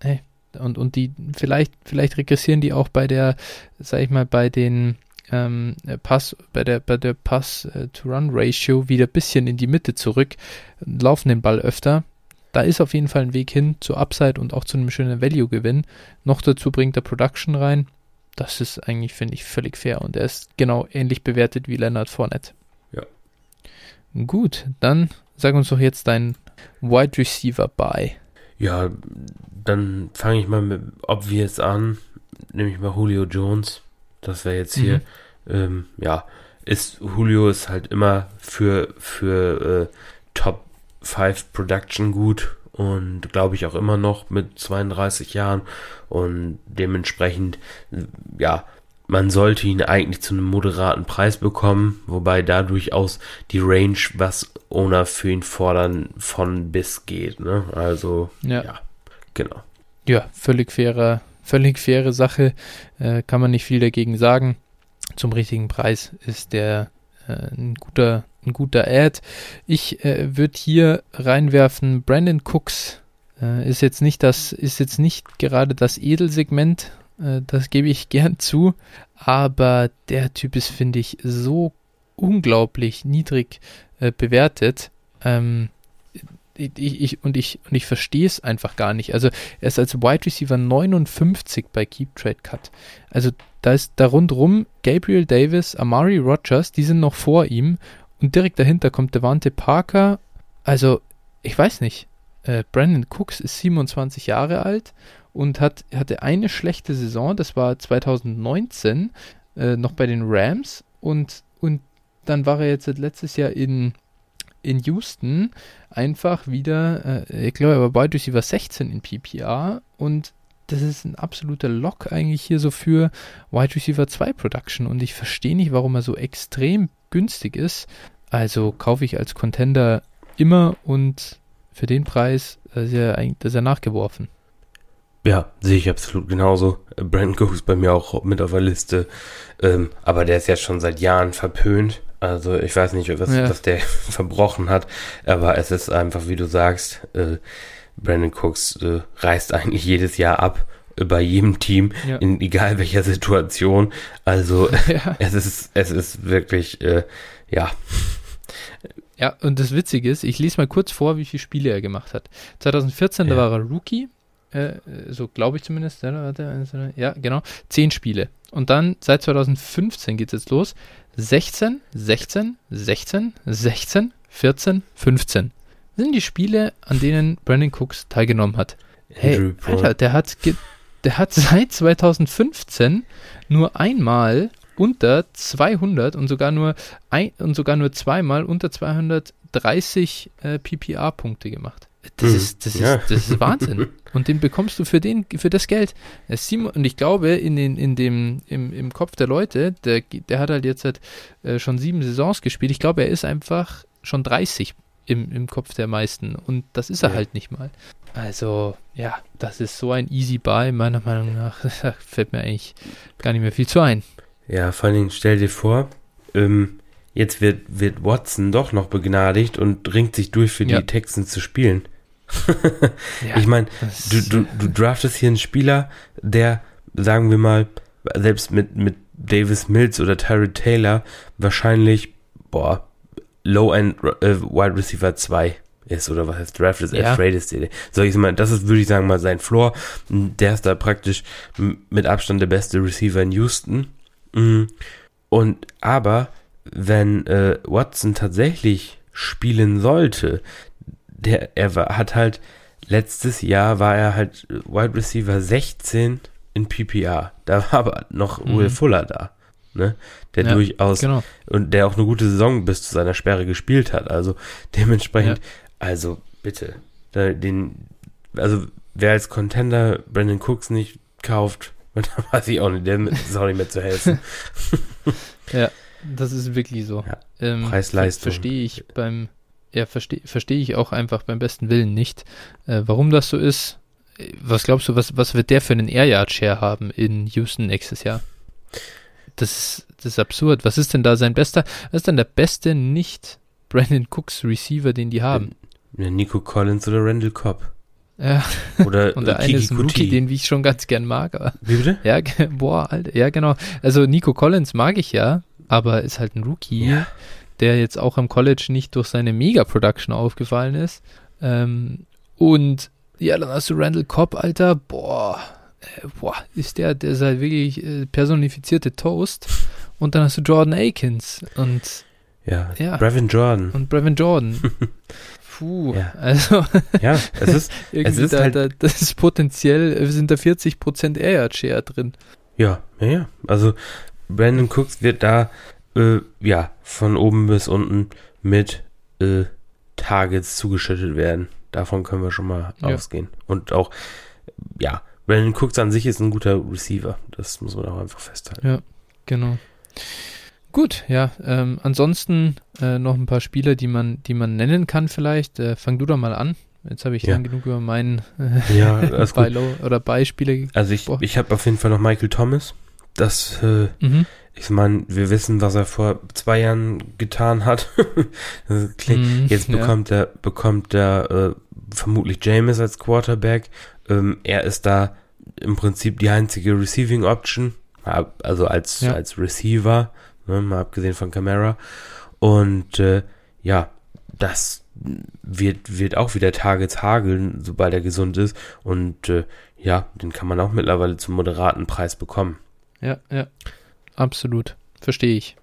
ey, und, und die, vielleicht, vielleicht regressieren die auch bei der, sag ich mal, bei den ähm, Pass, bei der, bei der Pass-to-Run-Ratio wieder ein bisschen in die Mitte zurück, laufen den Ball öfter. Da ist auf jeden Fall ein Weg hin zur Upside und auch zu einem schönen Value-Gewinn. Noch dazu bringt er Production rein. Das ist eigentlich, finde ich, völlig fair und er ist genau ähnlich bewertet wie Leonard Fournette. Ja. Gut, dann sag uns doch jetzt dein Wide Receiver bei. Ja, dann fange ich mal mit Obvious an, nämlich mal Julio Jones. Das wäre jetzt hier, mhm. ähm, ja, ist Julio ist halt immer für, für äh, Top 5 Production gut und glaube ich auch immer noch mit 32 Jahren und dementsprechend, ja, man sollte ihn eigentlich zu einem moderaten Preis bekommen, wobei da durchaus die Range, was Owner für ihn fordern, von bis geht. Ne? Also, ja. ja, genau. Ja, völlig fairer, völlig faire Sache. Äh, kann man nicht viel dagegen sagen. Zum richtigen Preis ist der äh, ein guter, ein guter Ad. Ich äh, würde hier reinwerfen, Brandon Cooks äh, ist jetzt nicht das, ist jetzt nicht gerade das Edelsegment äh, das gebe ich gern zu. Aber der Typ ist, finde ich, so unglaublich niedrig äh, bewertet. Ähm, ich, ich, und ich, und ich verstehe es einfach gar nicht. Also er ist als Wide Receiver 59 bei Keep Trade Cut. Also da ist da rundrum Gabriel Davis, Amari Rogers, die sind noch vor ihm und direkt dahinter kommt Devante Parker. Also ich weiß nicht. Äh, Brandon Cooks ist 27 Jahre alt und hat, hatte eine schlechte Saison, das war 2019, äh, noch bei den Rams und, und dann war er jetzt letztes Jahr in, in Houston einfach wieder, äh, ich glaube, er war durch über 16 in PPR und das ist ein absoluter Lock eigentlich hier so für Wide Receiver 2 Production und ich verstehe nicht, warum er so extrem günstig ist. Also kaufe ich als Contender immer und für den Preis äh, ist er, ist er nachgeworfen. Ja, sehe ich absolut genauso. Cook ist bei mir auch mit auf der Liste. Ähm, aber der ist ja schon seit Jahren verpönt. Also ich weiß nicht, was, ja. was der verbrochen hat. Aber es ist einfach, wie du sagst, äh, Brandon Cooks äh, reißt eigentlich jedes Jahr ab äh, bei jedem Team, ja. in egal welcher Situation. Also ja. es ist, es ist wirklich, äh, ja. Ja, und das Witzige ist, ich lese mal kurz vor, wie viele Spiele er gemacht hat. 2014, ja. da war er Rookie, äh, so glaube ich zumindest, ja, genau, 10 Spiele. Und dann seit 2015 geht es jetzt los. 16, 16, 16, 16, 14, 15. Das sind die Spiele, an denen Brandon Cooks teilgenommen hat. Hey, Alter, der hat, der hat seit 2015 nur einmal unter 200 und sogar nur ein, und sogar nur zweimal unter 230 äh, PPA-Punkte gemacht. Das, mhm. ist, das, ja. ist, das ist Wahnsinn. Und den bekommst du für, den, für das Geld. Und ich glaube, in den, in dem, im, im Kopf der Leute, der, der hat halt jetzt halt, äh, schon sieben Saisons gespielt. Ich glaube, er ist einfach schon 30 im, im Kopf der meisten. Und das ist er ja. halt nicht mal. Also, ja, das ist so ein easy Buy, meiner Meinung nach. Da fällt mir eigentlich gar nicht mehr viel zu ein. Ja, vor allen Dingen stell dir vor, ähm, jetzt wird, wird Watson doch noch begnadigt und ringt sich durch für ja. die Texans zu spielen. ja, ich meine, du, du, du draftest hier einen Spieler, der, sagen wir mal, selbst mit, mit Davis Mills oder Terry Taylor wahrscheinlich, boah, Low-End äh, Wide Receiver 2 ist oder was heißt Draft ist, Ja. er Trade ist. Soll ich mal, das ist, würde ich sagen, mal sein Floor. Der ist da praktisch mit Abstand der beste Receiver in Houston. Mm. Und aber wenn äh, Watson tatsächlich spielen sollte, der er war, hat halt letztes Jahr war er halt Wide Receiver 16 in PPR. Da war aber noch Mhm. Will Fuller da, ne? Der Ja, durchaus Genau. und der auch eine gute Saison bis zu seiner Sperre gespielt hat. Also dementsprechend, also bitte, den, also wer als Contender Brandon Cooks nicht kauft, dann weiß ich auch nicht, der ist auch nicht mehr zu helfen. Das ist wirklich so. Ja, Ähm, Preis-Leistung. ver- Verstehe ich beim, ja, verstehe verstehe ich auch einfach beim besten Willen nicht, äh, warum das so ist. Äh, Was glaubst du, was, was wird der für einen Air Yard Share haben in Houston nächstes Jahr? Das ist, das ist absurd. Was ist denn da sein bester, was ist denn der beste nicht Brandon Cooks Receiver, den die haben? Ja, Nico Collins oder Randall Cobb. Ja, Oder und der äh, eine Kiki ist ein Rookie, den wie ich schon ganz gern mag, Wie bitte? ja, boah, Alter, ja, genau. Also Nico Collins mag ich ja, aber ist halt ein Rookie, Ja. der jetzt auch am College nicht durch seine Mega-Production aufgefallen ist. Ähm, und ja, dann hast du Randall Cobb, Alter, boah, äh, boah, ist der, der ist halt wirklich äh, personifizierte Toast. Und dann hast du Jordan Akins und, Ja, Ja. Brevin Jordan. und Brevin Jordan. Puh, Ja. also Ja, es ist, irgendwie ist da, halt- da, das ist potenziell, sind da 40% Air Share drin. ja, ja, ja. Also Brandon Cooks wird da, äh, ja, von oben bis unten mit äh, Targets zugeschüttet werden. Davon können wir schon mal Ja. ausgehen. Und auch, ja, Brandon Cooks an sich ist ein guter Receiver. Das muss man auch einfach festhalten. Genau. Gut, ja. Ähm, ansonsten äh, noch ein paar Spieler, die man, die man nennen kann vielleicht. Äh, fang du doch mal an. Jetzt habe ich Ja. lang genug über meinen äh, Ja. Beilo oder Beispiele. Also ich, ich habe auf jeden Fall noch Michael Thomas. Das, äh, Mhm. ich meine, wir wissen, was er vor zwei Jahren getan hat. klingt, Mhm, Jetzt ja. bekommt er, bekommt er äh, vermutlich James als Quarterback. Ähm, er ist da im Prinzip die einzige Receiving Option, also als, Ja. als Receiver, ne, mal abgesehen von Camara. Und äh, ja, das wird, wird auch wieder Targets hageln, sobald er gesund ist. Und äh, ja, den kann man auch mittlerweile zum moderaten Preis bekommen. Ja, ja. Absolut. Verstehe ich.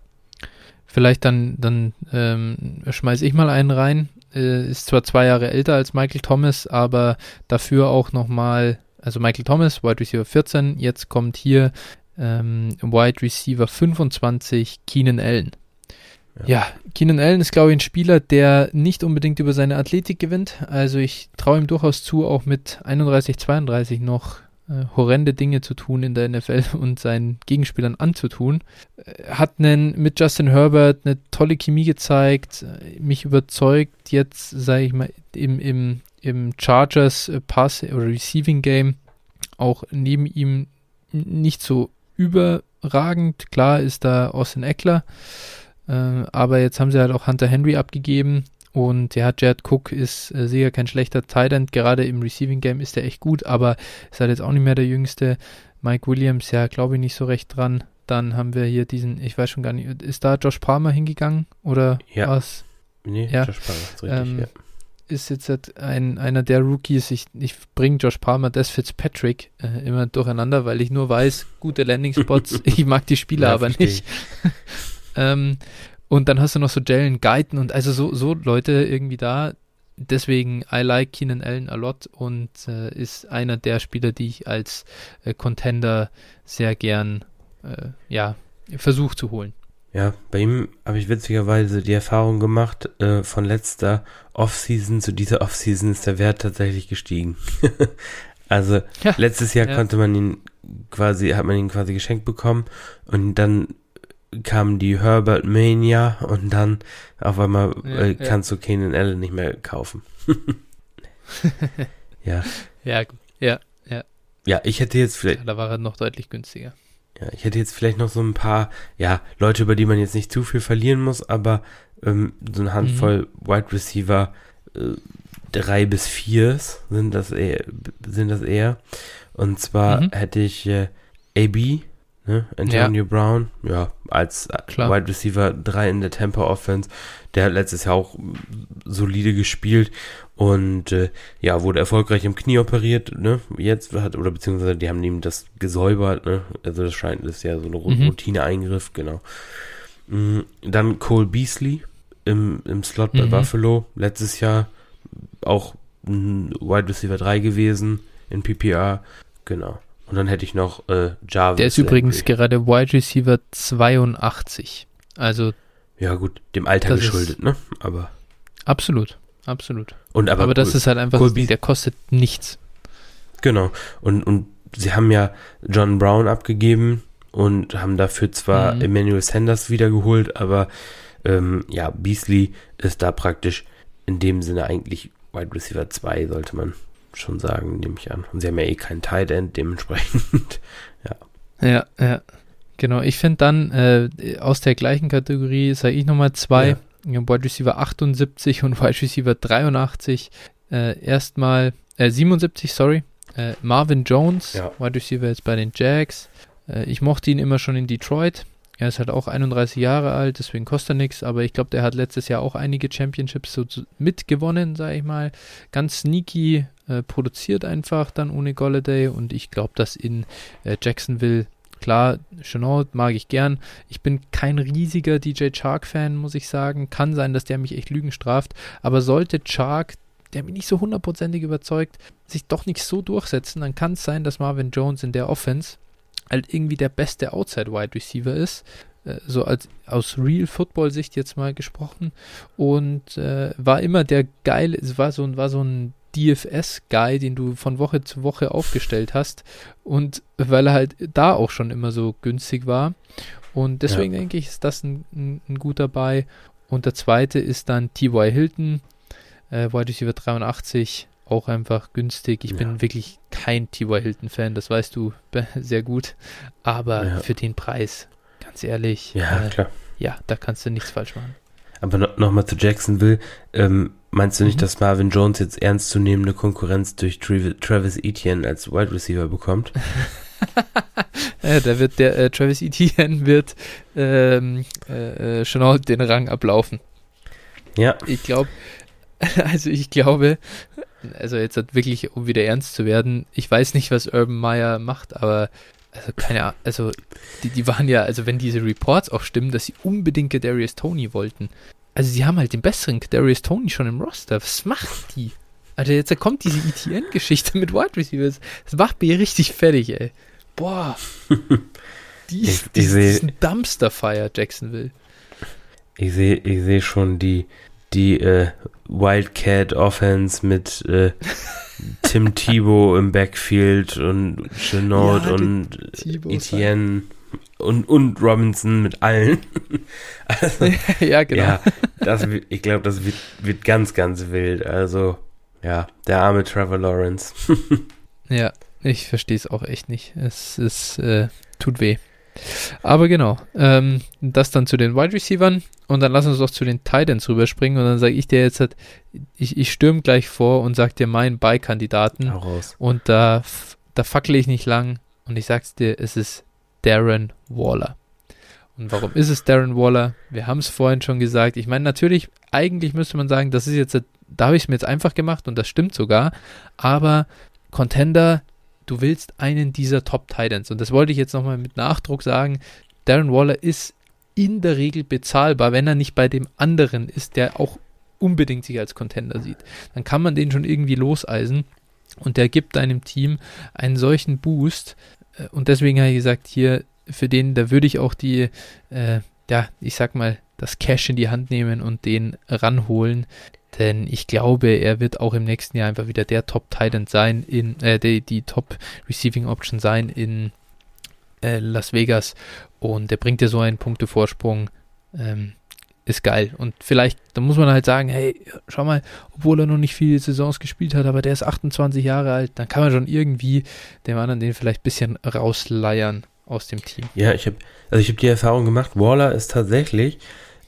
Vielleicht dann, dann ähm, schmeiß ich mal einen rein. Äh, ist zwar zwei Jahre älter als Michael Thomas, aber dafür auch nochmal, also Michael Thomas, Wide Receiver 14, jetzt kommt hier ähm, Wide Receiver 25, Keenan Allen. Ja. Ja, Keenan Allen ist, glaube ich, ein Spieler, der nicht unbedingt über seine Athletik gewinnt. Also ich traue ihm durchaus zu, auch mit 31, 32 noch äh, horrende Dinge zu tun in der NFL und seinen Gegenspielern anzutun. Äh, hat einen, mit Justin Herbert eine tolle Chemie gezeigt, äh, mich überzeugt jetzt, sage ich mal, im, im, im Chargers äh, Pass oder Receiving Game auch neben ihm nicht so überragend. Klar ist da Austin Eckler, äh, aber jetzt haben sie halt auch Hunter Henry abgegeben. Und ja, Jared Cook ist äh, sicher kein schlechter Tight End. Gerade im Receiving Game ist er echt gut, aber ist halt jetzt auch nicht mehr der Jüngste. Mike Williams, ja, glaube ich nicht so recht dran. Dann haben wir hier diesen, ich weiß schon gar nicht, ist da Josh Palmer hingegangen oder Ja. was? Nee, Ja. Josh Palmer ist richtig, Ähm, ja. Ist jetzt halt ein, einer der Rookies, ich, ich bringe Josh Palmer, Des Fitzpatrick äh, immer durcheinander, weil ich nur weiß, gute Landing-Spots, ich mag die Spieler aber nicht. ähm, und dann hast du noch so Jalen Guyton und also so, so Leute irgendwie da. Deswegen, I like Keenan Allen a lot und äh, ist einer der Spieler, die ich als äh, Contender sehr gern äh, ja, versuche zu holen. Ja, bei ihm habe ich witzigerweise die Erfahrung gemacht, äh, von letzter Offseason zu dieser Offseason ist der Wert tatsächlich gestiegen. also Ja, letztes Jahr ja. konnte man ihn quasi, hat man ihn quasi geschenkt bekommen und dann kam die Herbert Mania und dann auf einmal Ja, äh, ja. kannst du Keenan Allen nicht mehr kaufen. ja, Ja, gut. ja, ja, ich hätte jetzt vielleicht, da war er noch deutlich günstiger. Ja, ich hätte jetzt vielleicht noch so ein paar, ja, Leute, über die man jetzt nicht zu viel verlieren muss, aber ähm, so eine Handvoll Wide Receiver, äh, drei bis vier sind das eher, sind das eher. Und zwar Mhm. hätte ich äh, AB Ne? Antonio ja. Brown, ja, als Klar. Wide Receiver 3 in der Tampa Offense. Der hat letztes Jahr auch solide gespielt und äh, ja, wurde erfolgreich im Knie operiert, ne? Jetzt hat, oder beziehungsweise die haben ihm das gesäubert, ne? Also das scheint, das ist ja so ein mhm. Routine-Eingriff, genau. Mhm, dann Cole Beasley im, im Slot bei mhm. Buffalo, letztes Jahr auch Wide Receiver 3 gewesen in PPR, genau. Und dann hätte ich noch äh, Jarvis. Der ist übrigens gerade Wide Receiver 82. Also. Ja, gut, dem Alter geschuldet, ne? Aber. Absolut, absolut. Und aber, aber das ist halt einfach, Colby, der kostet nichts. Genau. Und, und sie haben ja John Brown abgegeben und haben dafür zwar mhm. Emmanuel Sanders wiedergeholt, aber ähm, ja, Beasley ist da praktisch in dem Sinne eigentlich Wide Receiver 2, sollte man schon sagen, nehme ich an. Und sie haben ja eh kein Tight End, dementsprechend, ja. Ja, ja. Genau, ich finde dann äh, aus der gleichen Kategorie, sage ich nochmal zwei, ja. Wide Receiver 78 und Wide Receiver 83. Äh, erstmal, äh, 77, sorry. Äh, Marvin Jones, ja. Wide Receiver jetzt bei den Jags. Äh, ich mochte ihn immer schon in Detroit. Er ist halt auch 31 Jahre alt, deswegen kostet er nichts, aber ich glaube, der hat letztes Jahr auch einige Championships so mitgewonnen, sage ich mal. Ganz sneaky äh, produziert einfach dann ohne Golladay und ich glaube, dass in äh, Jacksonville, klar, Chenault mag ich gern. Ich bin kein riesiger DJ Chark-Fan, muss ich sagen. Kann sein, dass der mich echt Lügen straft, aber sollte Chark der mich nicht so hundertprozentig überzeugt, sich doch nicht so durchsetzen, dann kann es sein, dass Marvin Jones in der Offense halt irgendwie der beste Outside-Wide Receiver ist. Äh, so als aus Real Football-Sicht jetzt mal gesprochen. Und äh, war immer der geile, es war so, war so ein DFS-Guy, den du von Woche zu Woche aufgestellt hast. Und weil er halt da auch schon immer so günstig war. Und deswegen ja. denke ich, ist das ein, ein, ein, guter Buy. Und der zweite ist dann T.Y. Hilton, äh, Wide Receiver 83 auch einfach günstig. Ich ja. bin wirklich kein T.Y. Hilton-Fan, das weißt du sehr gut. Aber ja. für den Preis, ganz ehrlich, ja, äh, klar. ja, da kannst du nichts falsch machen. Aber no, nochmal zu Jacksonville. Ähm, meinst du nicht, mhm. dass Marvin Jones jetzt ernstzunehmende Konkurrenz durch Travis Etienne als Wide Receiver bekommt? ja, da wird der äh, Travis Etienne wird ähm, äh, äh schon auch den Rang ablaufen. Ja. Ich glaube, also ich glaube, also jetzt hat wirklich, um wieder ernst zu werden, ich weiß nicht, was Urban Meyer macht, aber also keine Ahnung, also die, die waren ja, also wenn diese Reports auch stimmen, dass sie unbedingt Darius Tony wollten. Also sie haben halt den besseren Darius Tony schon im Roster. Was macht die? Alter, jetzt kommt diese ETN-Geschichte mit Wide Receivers. Das macht mir richtig fertig, ey. Boah. Die, ich, die, ich seh, ist ein Dumpster-Fire, Jacksonville. Ich sehe ich seh schon die, die äh, Wildcat Offense mit äh, Tim Thibault im Backfield und Chenault ja, und Etienne und, und Robinson mit allen. also, ja, genau. Ja, das, ich glaube, das wird, wird ganz, ganz wild. Also, ja, der arme Trevor Lawrence. ja, ich verstehe es auch echt nicht. Es, es äh, tut weh. Aber genau, ähm, das dann zu den Wide Receivers und dann lass uns doch zu den Titans rüberspringen und dann sage ich dir jetzt, halt, ich, ich stürme gleich vor und sag dir meinen Beikandidaten und da, da fackle ich nicht lang und ich sag's dir, es ist Darren Waller. Und warum ist es Darren Waller? Wir haben es vorhin schon gesagt. Ich meine, natürlich, eigentlich müsste man sagen, das ist jetzt, da habe ich es mir jetzt einfach gemacht und das stimmt sogar, aber Contender du willst einen dieser Top Titans. Und das wollte ich jetzt nochmal mit Nachdruck sagen. Darren Waller ist in der Regel bezahlbar, wenn er nicht bei dem anderen ist, der auch unbedingt sich als Contender sieht. Dann kann man den schon irgendwie loseisen und der gibt deinem Team einen solchen Boost. Äh, und deswegen habe ich gesagt, hier für den, da würde ich auch die, äh, ja, ich sag mal, das Cash in die Hand nehmen und den ranholen. Denn ich glaube, er wird auch im nächsten Jahr einfach wieder der Top Titan sein in, äh, die, die Top Receiving Option sein in äh, Las Vegas. Und er bringt dir so einen Punktevorsprung. Ähm, ist geil. Und vielleicht, da muss man halt sagen, hey, schau mal, obwohl er noch nicht viele Saisons gespielt hat, aber der ist 28 Jahre alt, dann kann man schon irgendwie dem anderen den vielleicht ein bisschen rausleiern aus dem Team. Ja, ich habe also ich habe die Erfahrung gemacht, Waller ist tatsächlich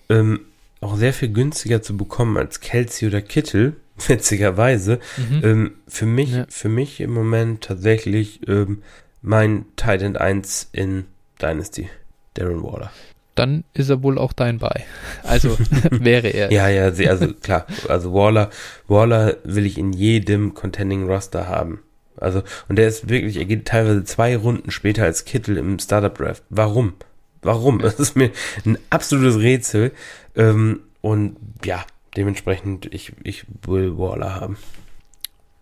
ähm, auch sehr viel günstiger zu bekommen als Kelsey oder Kittel, witzigerweise. Mhm. Ähm, für mich, ja. für mich im Moment tatsächlich ähm, mein Titan 1 in Dynasty. Darren Waller. Dann ist er wohl auch dein Buy. Also wäre er. Ja, ja, also klar. Also Waller, Waller will ich in jedem Contending Roster haben. Also, und der ist wirklich, er geht teilweise zwei Runden später als Kittel im Startup Draft. Warum? Warum? Das ist mir ein absolutes Rätsel. Ähm, und ja, dementsprechend, ich, ich will Waller haben.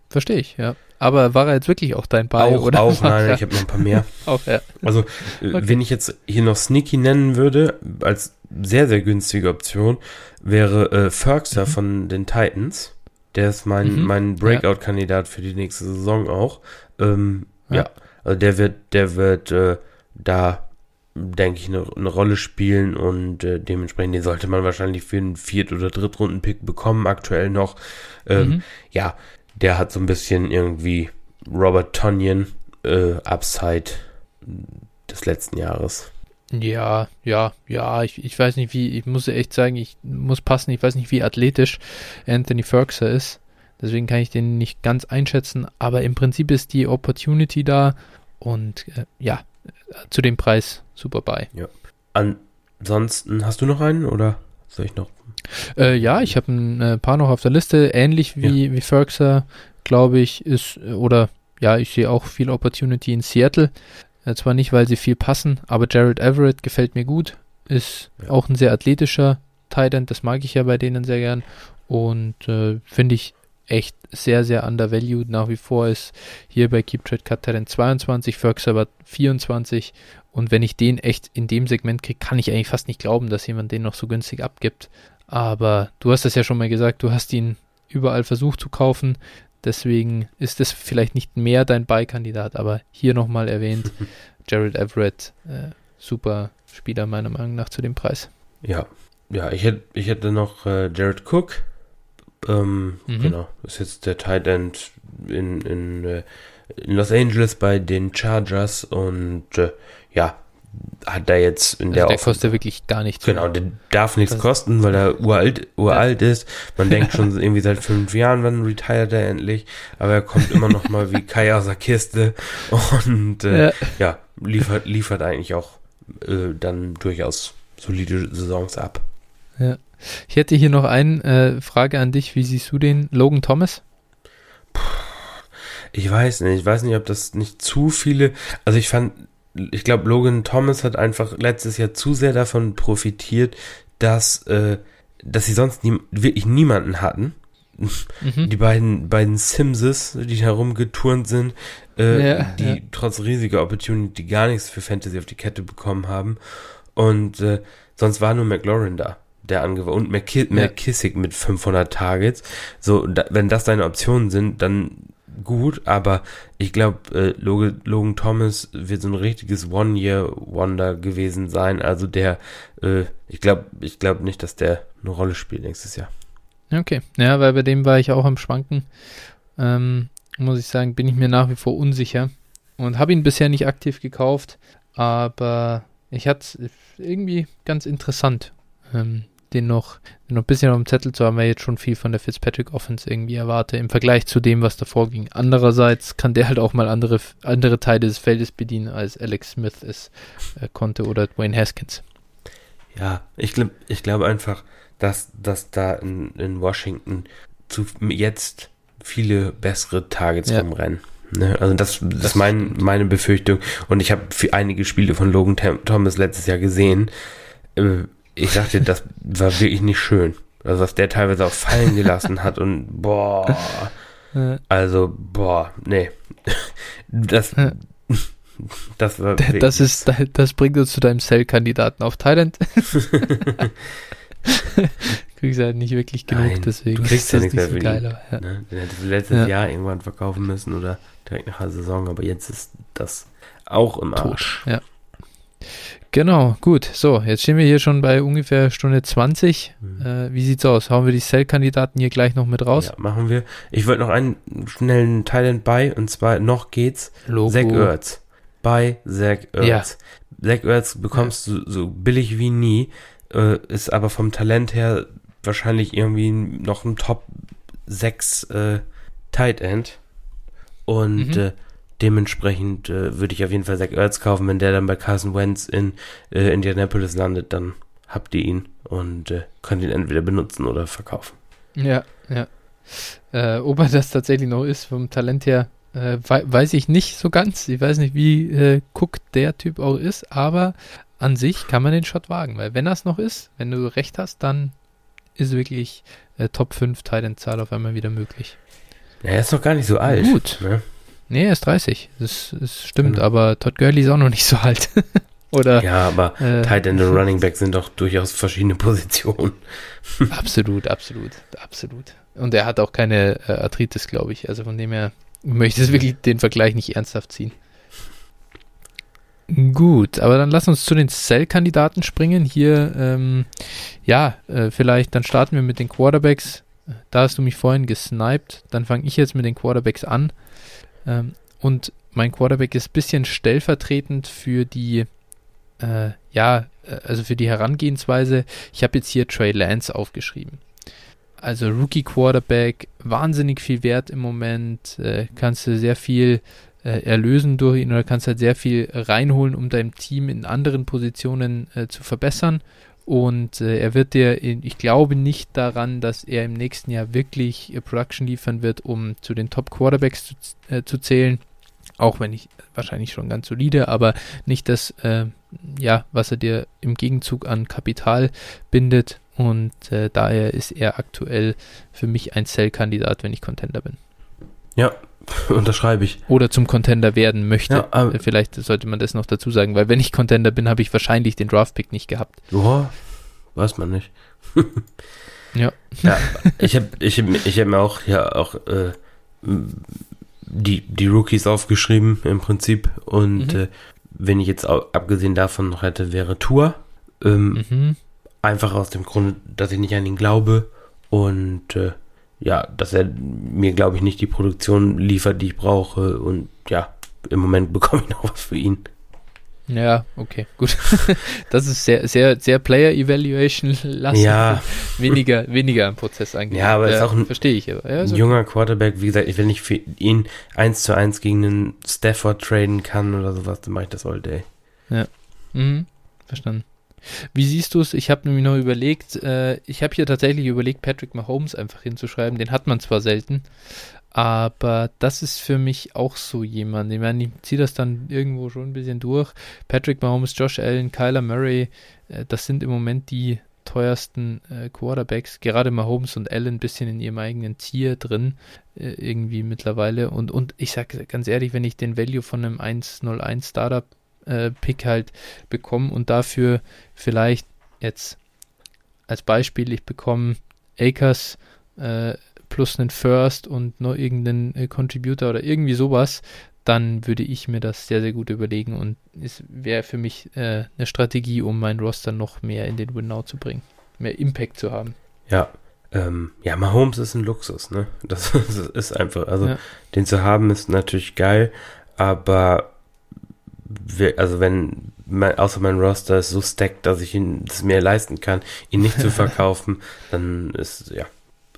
Verstehe ich, ja. Aber war er jetzt wirklich auch dein Buy, auch, oder? Auch, nein, ich habe noch ein paar mehr. auch, ja. Also, okay. wenn ich jetzt hier noch Sneaky nennen würde, als sehr, sehr günstige Option, wäre äh, Ferkser mhm. von den Titans. Der ist mein, mhm. mein Breakout-Kandidat für die nächste Saison auch. Ähm, ja. ja. also der wird, der wird äh, da, denke ich, eine, eine Rolle spielen und äh, dementsprechend den sollte man wahrscheinlich für einen Viert- oder Drittrunden-Pick bekommen, aktuell noch. Ähm, mhm. Ja, der hat so ein bisschen irgendwie Robert Tonyan äh, Upside des letzten Jahres. Ja, ja, ja, ich, ich weiß nicht, wie, ich muss echt sagen, ich muss passen, ich weiß nicht, wie athletisch Anthony Ferguson ist. Deswegen kann ich den nicht ganz einschätzen, aber im Prinzip ist die Opportunity da und äh, ja, zu dem Preis super bei. Ja. Ansonsten hast du noch einen oder soll ich noch? Äh, ja, ich habe ein äh, paar noch auf der Liste, ähnlich wie, ja. wie Ferguson, glaube ich, ist, oder ja, ich sehe auch viel Opportunity in Seattle. Äh, zwar nicht, weil sie viel passen, aber Jared Everett gefällt mir gut. Ist ja. auch ein sehr athletischer Tight End, das mag ich ja bei denen sehr gern. Und äh, finde ich echt sehr, sehr undervalued. Nach wie vor ist hier bei Keep Trade Cut 22, Ferguson aber 24. Und wenn ich den echt in dem Segment kriege, kann ich eigentlich fast nicht glauben, dass jemand den noch so günstig abgibt. Aber du hast das ja schon mal gesagt, du hast ihn überall versucht zu kaufen. Deswegen ist es vielleicht nicht mehr dein Buy-Kandidat, aber hier nochmal erwähnt, Jared Everett, äh, super Spieler meiner Meinung nach zu dem Preis. Ja, ja, ich hätte, ich hätte noch äh, Jared Cook. Ähm, mhm. Genau, ist jetzt der Tight End in, in, äh, in Los Angeles bei den Chargers und äh, ja, hat er jetzt in also der Der kostet wirklich gar nichts. Genau, der darf nichts kosten, weil er uralt, uralt ja. ist. Man denkt schon irgendwie seit fünf Jahren, wann retired er endlich. Aber er kommt immer noch mal wie Kai aus der Kiste und äh, ja. ja. liefert, liefert eigentlich auch äh, dann durchaus solide Saisons ab. Ja. Ich hätte hier noch eine äh, Frage an dich. Wie siehst du den Logan Thomas? Ich weiß nicht. Ich weiß nicht, ob das nicht zu viele. Also ich fand ich glaube, Logan Thomas hat einfach letztes Jahr zu sehr davon profitiert, dass, äh, dass sie sonst nie, wirklich niemanden hatten. Mhm. Die beiden, beiden Simses, die herumgeturnt sind, äh, ja, die ja. trotz riesiger Opportunity gar nichts für Fantasy auf die Kette bekommen haben. Und äh, sonst war nur McLaurin da, der angewandt. Und McKi ja. McKissick mit 500 Targets. So, da, wenn das deine Optionen sind, dann gut, aber ich glaube, äh, Logan, Thomas wird so ein richtiges One-Year-Wonder gewesen sein. Also der, äh, ich glaube ich glaube nicht, dass der eine Rolle spielt nächstes Jahr. Okay, ja, weil bei dem war ich auch am Schwanken. Ähm, muss ich sagen, bin ich mir nach wie vor unsicher und habe ihn bisher nicht aktiv gekauft, aber ich hatte es irgendwie ganz interessant. Ähm, den noch, den noch ein bisschen auf dem Zettel zu haben, weil jetzt schon viel von der Fitzpatrick Offense irgendwie erwarte, im Vergleich zu dem, was davor ging. Andererseits kann der halt auch mal andere, andere Teile des Feldes bedienen, als Alex Smith es äh, konnte oder Dwayne Haskins. Ja, ich glaube ich glaub einfach, dass, dass da in, in Washington zu, jetzt viele bessere Targets ja. rumrennen. Ne? Also das, das, das ist mein, meine Befürchtung. Und ich habe einige Spiele von Logan Thomas letztes Jahr gesehen. Ich sag dir, das war wirklich nicht schön. Also was der teilweise auch fallen gelassen hat und boah. Also, boah, nee. Das, das war. Das ist, das bringt uns zu deinem Cell-Kandidaten auf Thailand. kriegst halt nicht wirklich genug, Nein, deswegen du kriegst ist ja nicht so geil. Aber, ja. ne? Den hättest du letztes ja. Jahr irgendwann verkaufen müssen oder direkt nach der Saison, aber jetzt ist das auch im Arsch. Tot. Ja. Genau, gut. So, jetzt stehen wir hier schon bei ungefähr Stunde 20. Mhm. Äh, wie sieht's aus? Hauen wir die Cell-Kandidaten hier gleich noch mit raus? Ja, machen wir. Ich wollte noch einen schnellen Thailand bei und zwar noch geht's. Logo. Zach Ertz. Bei Zach Ertz. Ja. Zach Ertz bekommst ja. du so billig wie nie, äh, ist aber vom Talent her wahrscheinlich irgendwie noch ein Top 6 äh, Tight End. Und mhm. äh, Dementsprechend äh, würde ich auf jeden Fall Zach Ertz kaufen. Wenn der dann bei Carson Wentz in äh, Indianapolis landet, dann habt ihr ihn und äh, könnt ihn entweder benutzen oder verkaufen. Ja, ja. Äh, ob er das tatsächlich noch ist, vom Talent her, äh, weiß ich nicht so ganz. Ich weiß nicht, wie äh, Cook der Typ auch ist, aber an sich kann man den Shot wagen, weil wenn das noch ist, wenn du recht hast, dann ist wirklich äh, Top 5 Titan-Zahl auf einmal wieder möglich. Ja, er ist noch gar nicht so alt. Gut. Ne? Nee, er ist 30. Das, das stimmt, mhm. aber Todd Gurley ist auch noch nicht so alt. Oder, ja, aber äh, Tight End und Running Back sind doch durchaus verschiedene Positionen. absolut, absolut, absolut. Und er hat auch keine äh, Arthritis, glaube ich. Also von dem her möchte ich wirklich den Vergleich nicht ernsthaft ziehen. Gut, aber dann lass uns zu den Cell-Kandidaten springen. Hier, ähm, ja, äh, vielleicht, dann starten wir mit den Quarterbacks. Da hast du mich vorhin gesniped. Dann fange ich jetzt mit den Quarterbacks an. Ähm, und mein Quarterback ist ein bisschen stellvertretend für die, äh, ja, äh, also für die Herangehensweise. Ich habe jetzt hier Trey Lance aufgeschrieben. Also Rookie Quarterback, wahnsinnig viel wert im Moment. Äh, kannst du sehr viel äh, erlösen durch ihn oder kannst halt sehr viel reinholen, um deinem Team in anderen Positionen äh, zu verbessern. Und äh, er wird dir, ich glaube nicht daran, dass er im nächsten Jahr wirklich äh, Production liefern wird, um zu den Top Quarterbacks zu, äh, zu zählen. Auch wenn ich wahrscheinlich schon ganz solide, aber nicht das, äh, ja, was er dir im Gegenzug an Kapital bindet. Und äh, daher ist er aktuell für mich ein Sell-Kandidat, wenn ich Contender bin. Ja, Unterschreibe ich. Oder zum Contender werden möchte. Ja, äh, Vielleicht sollte man das noch dazu sagen, weil wenn ich Contender bin, habe ich wahrscheinlich den Draftpick nicht gehabt. Boah, weiß man nicht. ja. ja. Ich habe ich hab, ich hab mir auch ja auch äh, die, die Rookies aufgeschrieben im Prinzip. Und mhm. äh, wenn ich jetzt abgesehen davon noch hätte, wäre Tour. Ähm, mhm. Einfach aus dem Grund, dass ich nicht an ihn glaube. Und äh, ja, dass er mir, glaube ich, nicht die Produktion liefert, die ich brauche. Und ja, im Moment bekomme ich noch was für ihn. Ja, okay, gut. Das ist sehr, sehr, sehr Player Evaluation lastig. Ja. Weniger, weniger am Prozess eigentlich. Ja, aber ja, ist auch ein, verstehe ich. Aber. Ja, ein junger Quarterback. Wie gesagt, wenn ich für ihn eins zu eins gegen einen Stafford traden kann oder sowas, dann mache ich das all day. Ja. Mhm. Verstanden. Wie siehst du es? Ich habe nämlich noch überlegt, äh, ich habe hier tatsächlich überlegt, Patrick Mahomes einfach hinzuschreiben. Den hat man zwar selten, aber das ist für mich auch so jemand. Ich meine, ich ziehe das dann irgendwo schon ein bisschen durch. Patrick Mahomes, Josh Allen, Kyler Murray, äh, das sind im Moment die teuersten äh, Quarterbacks. Gerade Mahomes und Allen ein bisschen in ihrem eigenen Tier drin, äh, irgendwie mittlerweile. Und, und ich sage ganz ehrlich, wenn ich den Value von einem 101 Startup äh, Pick halt bekommen und dafür vielleicht jetzt als Beispiel, ich bekomme Acres äh, plus einen First und noch irgendeinen äh, Contributor oder irgendwie sowas, dann würde ich mir das sehr, sehr gut überlegen und es wäre für mich äh, eine Strategie, um meinen Roster noch mehr in den Win-Now zu bringen, mehr Impact zu haben. Ja, ähm, ja, Mahomes ist ein Luxus, ne? Das, das ist einfach, also ja. den zu haben ist natürlich geil, aber also wenn mein, außer mein Roster ist so stacked, dass ich ihn das mir leisten kann, ihn nicht zu verkaufen, dann ist ja,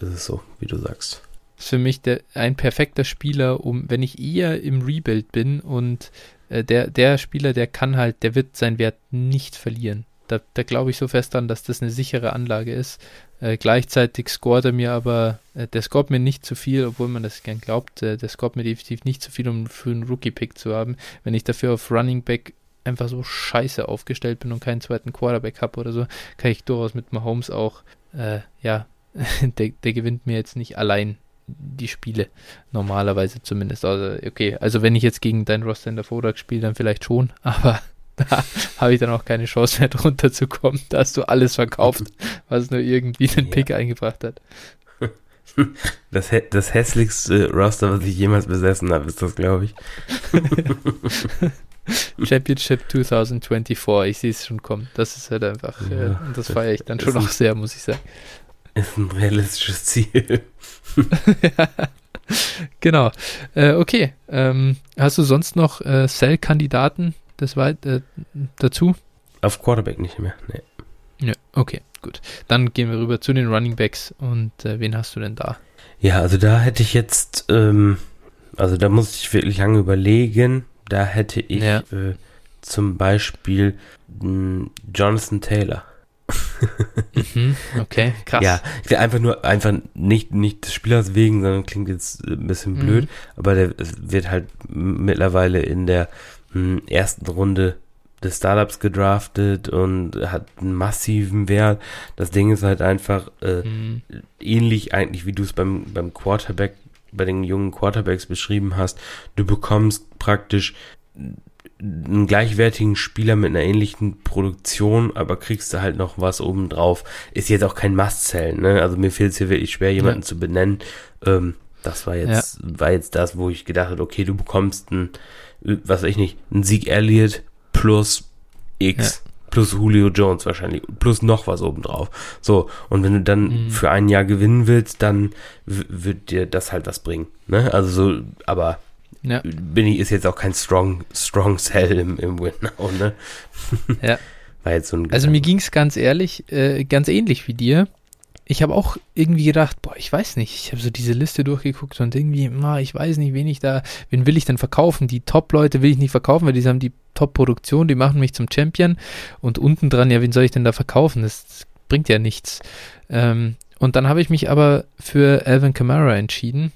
ist es so, wie du sagst. Ist für mich der, ein perfekter Spieler, um wenn ich eher im Rebuild bin und äh, der der Spieler, der kann halt, der wird seinen Wert nicht verlieren. Da, da glaube ich so fest dran, dass das eine sichere Anlage ist. Äh, gleichzeitig scoret er mir aber, äh, der scoret mir nicht zu viel, obwohl man das gern glaubt. Äh, der scoret mir definitiv nicht zu viel, um für einen Rookie-Pick zu haben. Wenn ich dafür auf Running Back einfach so scheiße aufgestellt bin und keinen zweiten Quarterback habe oder so, kann ich durchaus mit Mahomes auch, äh, ja, der, der gewinnt mir jetzt nicht allein die Spiele. Normalerweise zumindest. Also, okay, also wenn ich jetzt gegen deinen Roster in der spiele, dann vielleicht schon, aber da habe ich dann auch keine Chance mehr drunter zu kommen. Da hast du alles verkauft, was nur irgendwie den ja. Pick eingebracht hat. Das, das hässlichste Roster, was ich jemals besessen habe, ist das, glaube ich. Championship 2024, ich sehe es schon kommen. Das ist halt einfach, ja, äh, und das feiere ich dann schon auch sehr, muss ich sagen. Ist ein realistisches Ziel. ja, genau. Äh, okay. Ähm, hast du sonst noch äh, Cell-Kandidaten, das war äh, dazu? Auf Quarterback nicht mehr, nee. Ja, okay, gut. Dann gehen wir rüber zu den Running Backs und äh, wen hast du denn da? Ja, also da hätte ich jetzt ähm, Also da muss ich wirklich lange überlegen. Da hätte ich ja. äh, zum Beispiel mh, Jonathan Taylor. mhm, okay, krass. Ja, einfach nur, einfach nicht, nicht des Spielers wegen, sondern klingt jetzt ein bisschen mhm. blöd, aber der wird halt mittlerweile in der ersten Runde des Startups gedraftet und hat einen massiven Wert. Das Ding ist halt einfach äh, mhm. ähnlich eigentlich, wie du es beim, beim Quarterback, bei den jungen Quarterbacks beschrieben hast. Du bekommst praktisch einen gleichwertigen Spieler mit einer ähnlichen Produktion, aber kriegst du halt noch was obendrauf. Ist jetzt auch kein Must-Sell, ne? Also mir fehlt es hier wirklich schwer, jemanden ja. zu benennen. Ähm, das war jetzt, ja. war jetzt das, wo ich gedacht habe, okay, du bekommst einen, was weiß ich nicht, einen Sieg Elliott plus X. Ja. Plus Julio Jones wahrscheinlich. Plus noch was obendrauf. So. Und wenn du dann mhm. für ein Jahr gewinnen willst, dann wird dir das halt was bringen. Ne? Also so, aber ja. bin ich, ist jetzt auch kein strong, strong Sell im, im Win now, ne? Ja. War jetzt so ein also mir ging es ganz ehrlich, äh, ganz ähnlich wie dir ich habe auch irgendwie gedacht, boah, ich weiß nicht, ich habe so diese Liste durchgeguckt und irgendwie, na, ich weiß nicht, wen ich da, wen will ich denn verkaufen? Die Top-Leute will ich nicht verkaufen, weil die haben die Top-Produktion, die machen mich zum Champion und unten dran, ja, wen soll ich denn da verkaufen? Das bringt ja nichts. Ähm, und dann habe ich mich aber für Alvin Kamara entschieden.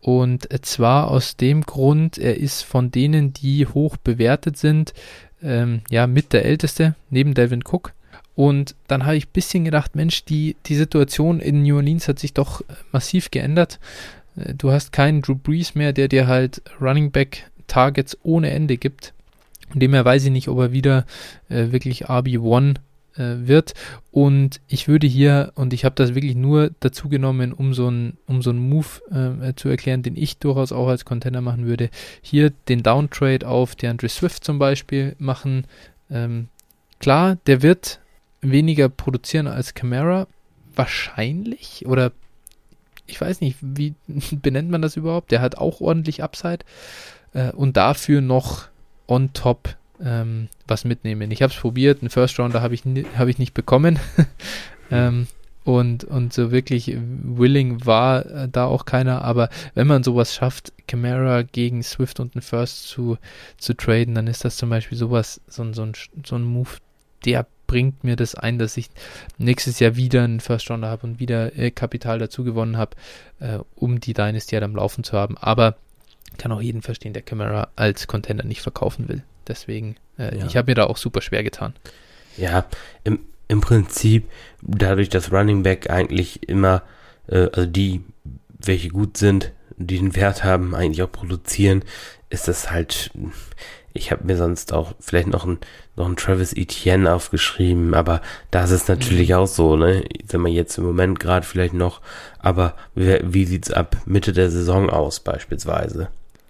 Und zwar aus dem Grund, er ist von denen, die hoch bewertet sind, ähm, ja, mit der älteste, neben Devin Cook. Und dann habe ich ein bisschen gedacht, Mensch, die, die Situation in New Orleans hat sich doch massiv geändert. Äh, du hast keinen Drew Brees mehr, der dir halt Running Back Targets ohne Ende gibt. Von dem her weiß ich nicht, ob er wieder äh, wirklich RB1 äh, wird. Und ich würde hier, und ich habe das wirklich nur dazu genommen, um so einen um so Move äh, zu erklären, den ich durchaus auch als Contender machen würde, hier den Downtrade auf DeAndre Swift zum Beispiel machen. Ähm, klar, der wird weniger produzieren als Camara? Wahrscheinlich. Oder ich weiß nicht, wie benennt man das überhaupt? Der hat auch ordentlich Upside. Äh, und dafür noch on top ähm, was mitnehmen. Ich habe es probiert, einen First Rounder habe ich, hab ich nicht bekommen. ähm, und, und so wirklich willing war äh, da auch keiner, aber wenn man sowas schafft, Camara gegen Swift und einen First zu, zu traden, dann ist das zum Beispiel sowas, so, so, ein, so ein Move, der bringt mir das ein, dass ich nächstes Jahr wieder einen First Rounder habe und wieder äh, Kapital dazu gewonnen habe, äh, um die Dynasty halt am Laufen zu haben. Aber kann auch jeden verstehen, der Camera als Contender nicht verkaufen will. Deswegen, äh, ja. ich habe mir da auch super schwer getan. Ja, im, im Prinzip, dadurch, dass Running Back eigentlich immer, äh, also die, welche gut sind, die den Wert haben, eigentlich auch produzieren, ist das halt, ich habe mir sonst auch vielleicht noch ein noch ein Travis Etienne aufgeschrieben, aber das ist natürlich mhm. auch so, ne? Wenn man jetzt im Moment gerade vielleicht noch, aber wie, wie sieht's ab Mitte der Saison aus beispielsweise?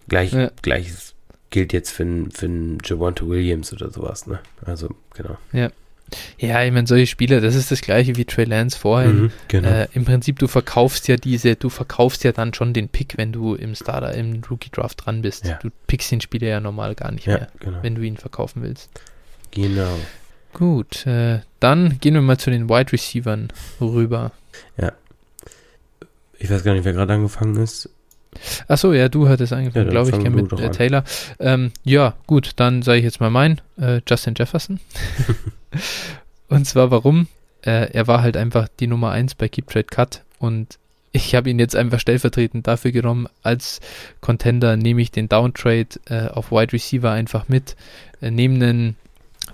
Gleich, ja. Gleiches gilt jetzt für, für einen Javonte Williams oder sowas, ne? Also, genau. Ja. Ja, ich meine, solche Spieler, das ist das gleiche wie Trey Lance vorhin. Mhm, genau. äh, Im Prinzip, du verkaufst ja diese, du verkaufst ja dann schon den Pick, wenn du im Starter, im Rookie Draft dran bist. Ja. Du pickst den Spieler ja normal gar nicht ja, mehr, genau. wenn du ihn verkaufen willst. Genau. Gut, äh, dann gehen wir mal zu den Wide Receivern rüber. Ja. Ich weiß gar nicht, wer gerade angefangen ist. Achso, ja, du hattest angefangen, ja, glaube ich, mit äh, Taylor. Ähm, ja, gut, dann sage ich jetzt mal mein, äh, Justin Jefferson. und zwar warum? Äh, er war halt einfach die Nummer 1 bei Keep Trade Cut und ich habe ihn jetzt einfach stellvertretend dafür genommen. Als Contender nehme ich den Downtrade äh, auf Wide Receiver einfach mit, äh, nehme einen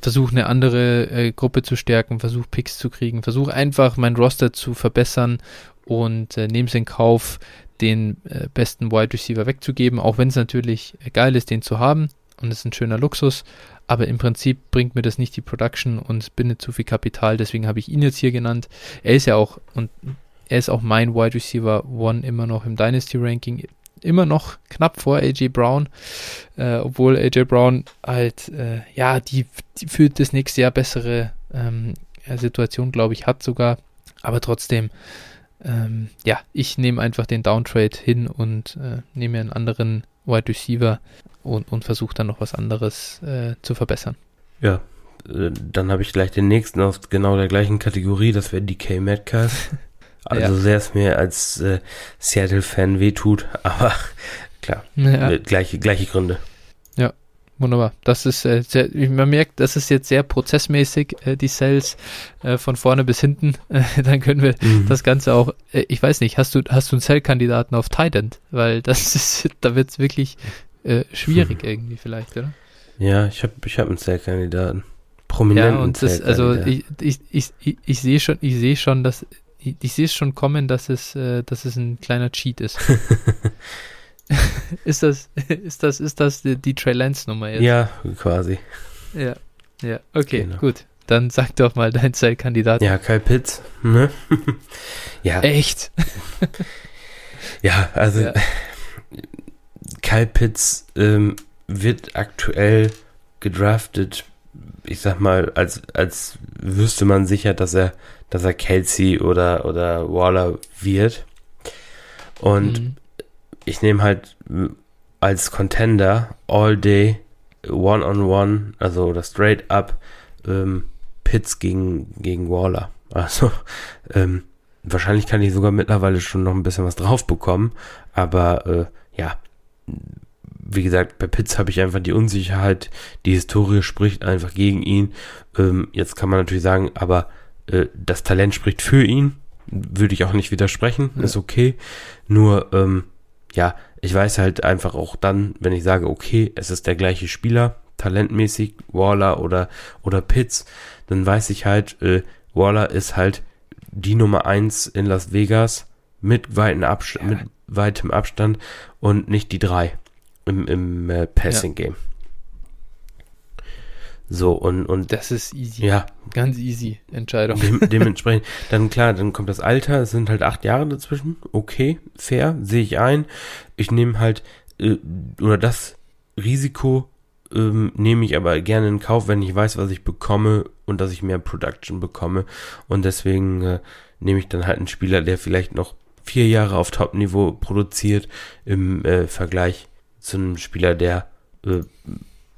versuche eine andere äh, Gruppe zu stärken, versuche Picks zu kriegen, versuche einfach mein Roster zu verbessern und äh, nehme es in Kauf, den äh, besten Wide Receiver wegzugeben, auch wenn es natürlich geil ist, den zu haben und es ist ein schöner Luxus, aber im Prinzip bringt mir das nicht die Production und bindet zu viel Kapital, deswegen habe ich ihn jetzt hier genannt. Er ist ja auch und er ist auch mein Wide Receiver One immer noch im Dynasty Ranking immer noch knapp vor AJ Brown, äh, obwohl AJ Brown halt, äh, ja, die, die, für das nächste Jahr bessere ähm, Situation, glaube ich, hat sogar. Aber trotzdem, ähm, ja, ich nehme einfach den Downtrade hin und äh, nehme einen anderen Wide Receiver und, und versuche dann noch was anderes äh, zu verbessern. Ja, äh, dann habe ich gleich den nächsten aus genau der gleichen Kategorie, das wäre DK Metcalf. Also ja. sehr es mir als äh, Seattle-Fan wehtut, aber klar. Ja. Äh, Gleiche, gleiche Gründe. Wunderbar. Das ist äh, sehr, man merkt, das ist jetzt sehr prozessmäßig, äh, die Cells äh, von vorne bis hinten. Dann können wir Mhm. das Ganze auch, äh, ich weiß nicht, hast du, hast du einen Cell-Kandidaten auf Titan? Weil das ist, da wird es wirklich äh, schwierig irgendwie vielleicht, oder? Ja, ich habe ich hab einen Zellkandidaten. Prominenten Ja, und das, also ich, ich, ich, ich, ich sehe schon, ich sehe schon, dass ich, ich sehe es schon kommen, dass es, äh, dass es ein kleiner Cheat ist. ist das, ist das, ist das die, die Trey Lance Nummer jetzt? Ja, quasi. Ja, ja, okay, Genau. gut. Dann sag doch mal deinen Zellkandidaten. Ja, Kyle Pitts. Ne? ja, Echt? ja, also Ja. Kyle Pitts ähm, wird aktuell gedraftet, ich sag mal, als, als wüsste man sicher, dass er, dass er Kelsey oder, oder Waller wird. Und Mhm. ich nehme halt m, als Contender all day one-on-one, also oder straight up ähm, Pitts gegen, gegen Waller. Also ähm, wahrscheinlich kann ich sogar mittlerweile schon noch ein bisschen was drauf bekommen, aber äh, ja, wie gesagt, bei Pitts habe ich einfach die Unsicherheit, die Historie spricht einfach gegen ihn. Ähm, jetzt kann man natürlich sagen, aber äh, das Talent spricht für ihn, würde ich auch nicht widersprechen, Ja. ist okay. Nur, ähm, ja, ich weiß halt einfach auch dann, wenn ich sage, okay, es ist der gleiche Spieler, talentmäßig, Waller oder, oder Pitts, dann weiß ich halt, äh, Waller ist halt die Nummer eins in Las Vegas mit, weiten Abst Ja. mit weitem Abstand und nicht die drei im, im äh, Passing Game. So, und, und Das ist easy. ja, Ganz easy Entscheidung. dem, dementsprechend, dann klar, dann kommt das Alter, es sind halt acht Jahre dazwischen. Okay, fair, sehe ich ein. Ich nehme halt, äh, oder das Risiko ähm, nehme ich aber gerne in Kauf, wenn ich weiß, was ich bekomme und dass ich mehr Production bekomme. Und deswegen äh, nehme ich dann halt einen Spieler, der vielleicht noch vier Jahre auf Top-Niveau produziert, im äh, Vergleich zu einem Spieler, der äh,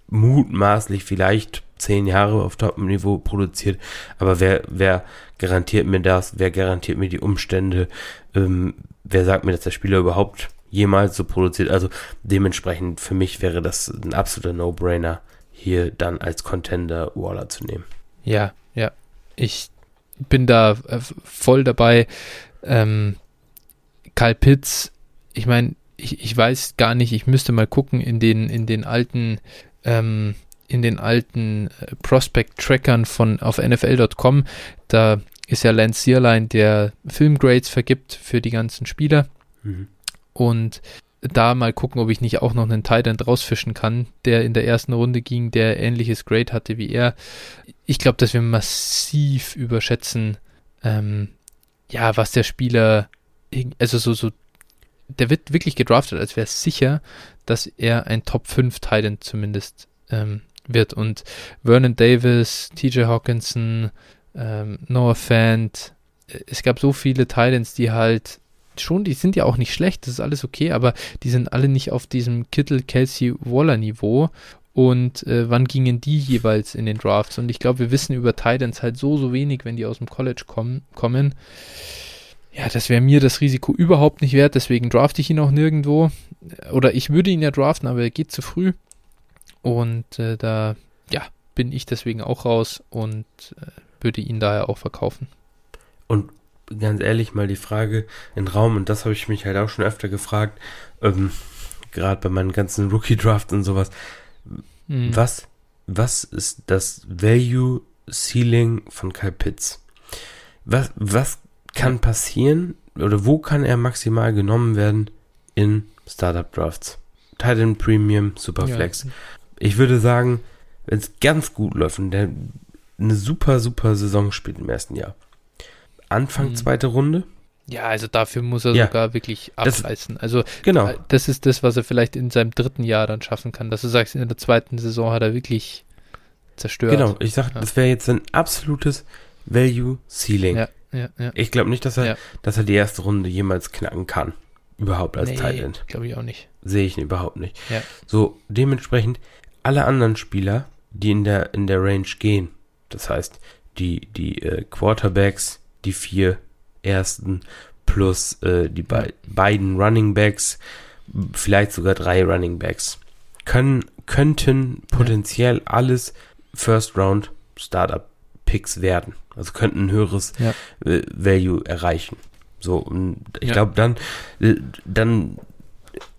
mutmaßlich vielleicht zehn Jahre auf Top-Niveau produziert, aber wer, wer garantiert mir das? Wer garantiert mir die Umstände? Ähm, wer sagt mir, dass der Spieler überhaupt jemals so produziert? Also dementsprechend für mich wäre das ein absoluter No-Brainer, hier dann als Contender Waller zu nehmen. Ja, ja. Ich bin da äh, voll dabei. Ähm, Karl Pitts, ich meine, ich, ich weiß gar nicht, ich müsste mal gucken in den, in den alten, ähm, in den alten äh, Prospect-Trackern von auf NFL.com. Da ist ja Lance Zierlein, der Filmgrades vergibt für die ganzen Spieler. Mhm. Und da mal gucken, ob ich nicht auch noch einen Titan rausfischen kann, der in der ersten Runde ging, der ähnliches Grade hatte wie er. Ich glaube, dass wir massiv überschätzen, ähm, ja, was der Spieler, also so, so, der wird wirklich gedraftet, als wäre es sicher, dass er ein Top 5 Titan zumindest ähm, wird. Und Vernon Davis, TJ Hawkinson, ähm, Noah Fant, äh, es gab so viele Titans, die halt schon, die sind ja auch nicht schlecht, das ist alles okay, aber die sind alle nicht auf diesem Kittel, Kelsey, Waller Niveau. Und äh, wann gingen die jeweils in den Drafts? Und ich glaube, wir wissen über Titans halt so, so wenig, wenn die aus dem College kommen. kommen. Ja, das wäre mir das Risiko überhaupt nicht wert, deswegen drafte ich ihn auch nirgendwo. Oder ich würde ihn ja draften, aber er geht zu früh. Und äh, da, ja, bin ich deswegen auch raus und äh, würde ihn daher auch verkaufen. Und ganz ehrlich mal die Frage in Raum, und das habe ich mich halt auch schon öfter gefragt, ähm, gerade bei meinen ganzen Rookie-Drafts und sowas, Mhm. was, was ist das Value Ceiling von Kyle Pitts? Was, was kann passieren oder wo kann er maximal genommen werden in Startup Drafts? Titan Premium, Superflex. Ja. Ich würde sagen, wenn es ganz gut läuft und der eine super, super Saison spielt im ersten Jahr. Anfang Mhm. zweite Runde. Ja, also dafür muss er Ja. sogar wirklich Das- abreißen. Also Genau. äh, das ist das, was er vielleicht in seinem dritten Jahr dann schaffen kann. Dass du sagst, in der zweiten Saison hat er wirklich zerstört. Genau. Ich sag, Ja. das wäre jetzt ein absolutes Value Ceiling. Ja, ja, ja. Ich glaube nicht, dass er, Ja. dass er die erste Runde jemals knacken kann. Überhaupt als Nee, Tight glaube ich auch nicht. Sehe ich überhaupt nicht. Ja. So, dementsprechend alle anderen Spieler, die in der, in der Range gehen, das heißt, die, die äh, Quarterbacks, die vier ersten plus äh, die bei, beiden Running Backs vielleicht sogar drei Running Backs. Können, könnten potenziell alles First Round Startup Picks werden. Also könnten ein höheres ja. Äh, Value erreichen. So, und ich ja. glaube, dann, äh, dann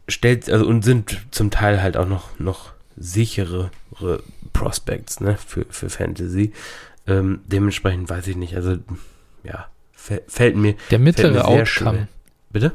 stellt, also und sind zum Teil halt auch noch, noch sichere Prospects, ne, für, für Fantasy. Ähm, dementsprechend weiß ich nicht, also, ja, fällt mir. Der mittlere Outcome. Schwer. Bitte?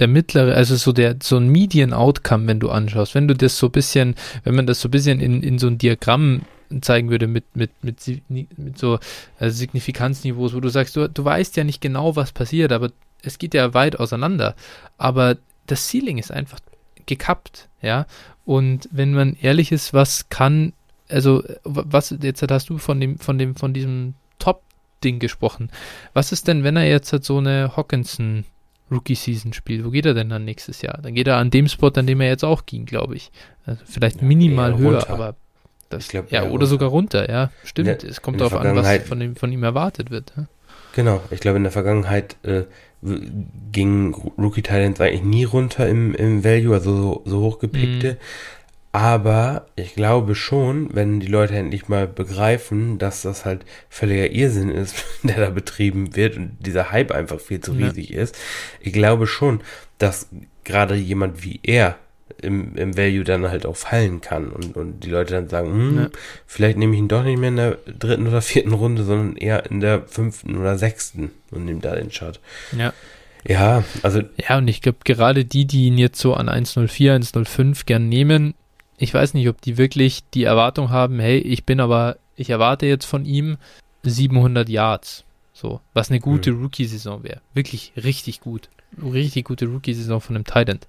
Der mittlere, also so der, so ein Median Outcome, wenn du anschaust, wenn du das so ein bisschen, wenn man das so ein bisschen in, in so ein Diagramm zeigen würde mit, mit, mit, mit so äh, Signifikanzniveaus, wo du sagst, du, du weißt ja nicht genau, was passiert, aber es geht ja weit auseinander. Aber das Ceiling ist einfach gekappt, ja. Und wenn man ehrlich ist, was kann, also was, jetzt hast du von dem, von dem, von diesem Top-Ding gesprochen. Was ist denn, wenn er jetzt halt so eine Hawkinson Rookie-Season spielt? Wo geht er denn dann nächstes Jahr? Dann geht er an dem Spot, an dem er jetzt auch ging, glaube ich. Also vielleicht minimal höher, runter. aber das, glaub, ja, oder runter. sogar runter, ja, stimmt. es kommt darauf an, was von, dem, von ihm erwartet wird. Ja? Genau, ich glaube, in der Vergangenheit äh, ging Rookie Talents eigentlich nie runter im, im Value, also so, so hochgepickte. Mhm. Aber ich glaube schon, wenn die Leute endlich mal begreifen, dass das halt völliger Irrsinn ist, der da betrieben wird und dieser Hype einfach viel zu riesig ja. ist, ich glaube schon, dass gerade jemand wie er im, im Value dann halt auch fallen kann und, und die Leute dann sagen, hm, ja. vielleicht nehme ich ihn doch nicht mehr in der dritten oder vierten Runde, sondern eher in der fünften oder sechsten und nehme da den Shot. Ja. Ja, also. Ja, und ich glaube, gerade die, die ihn jetzt so an 104, 105 gern nehmen, ich weiß nicht, ob die wirklich die Erwartung haben, hey, ich bin aber, ich erwarte jetzt von ihm 700 Yards. So, was eine gute hm. Rookie-Saison wäre. Wirklich richtig gut. Richtig gute Rookie-Saison von einem Titan.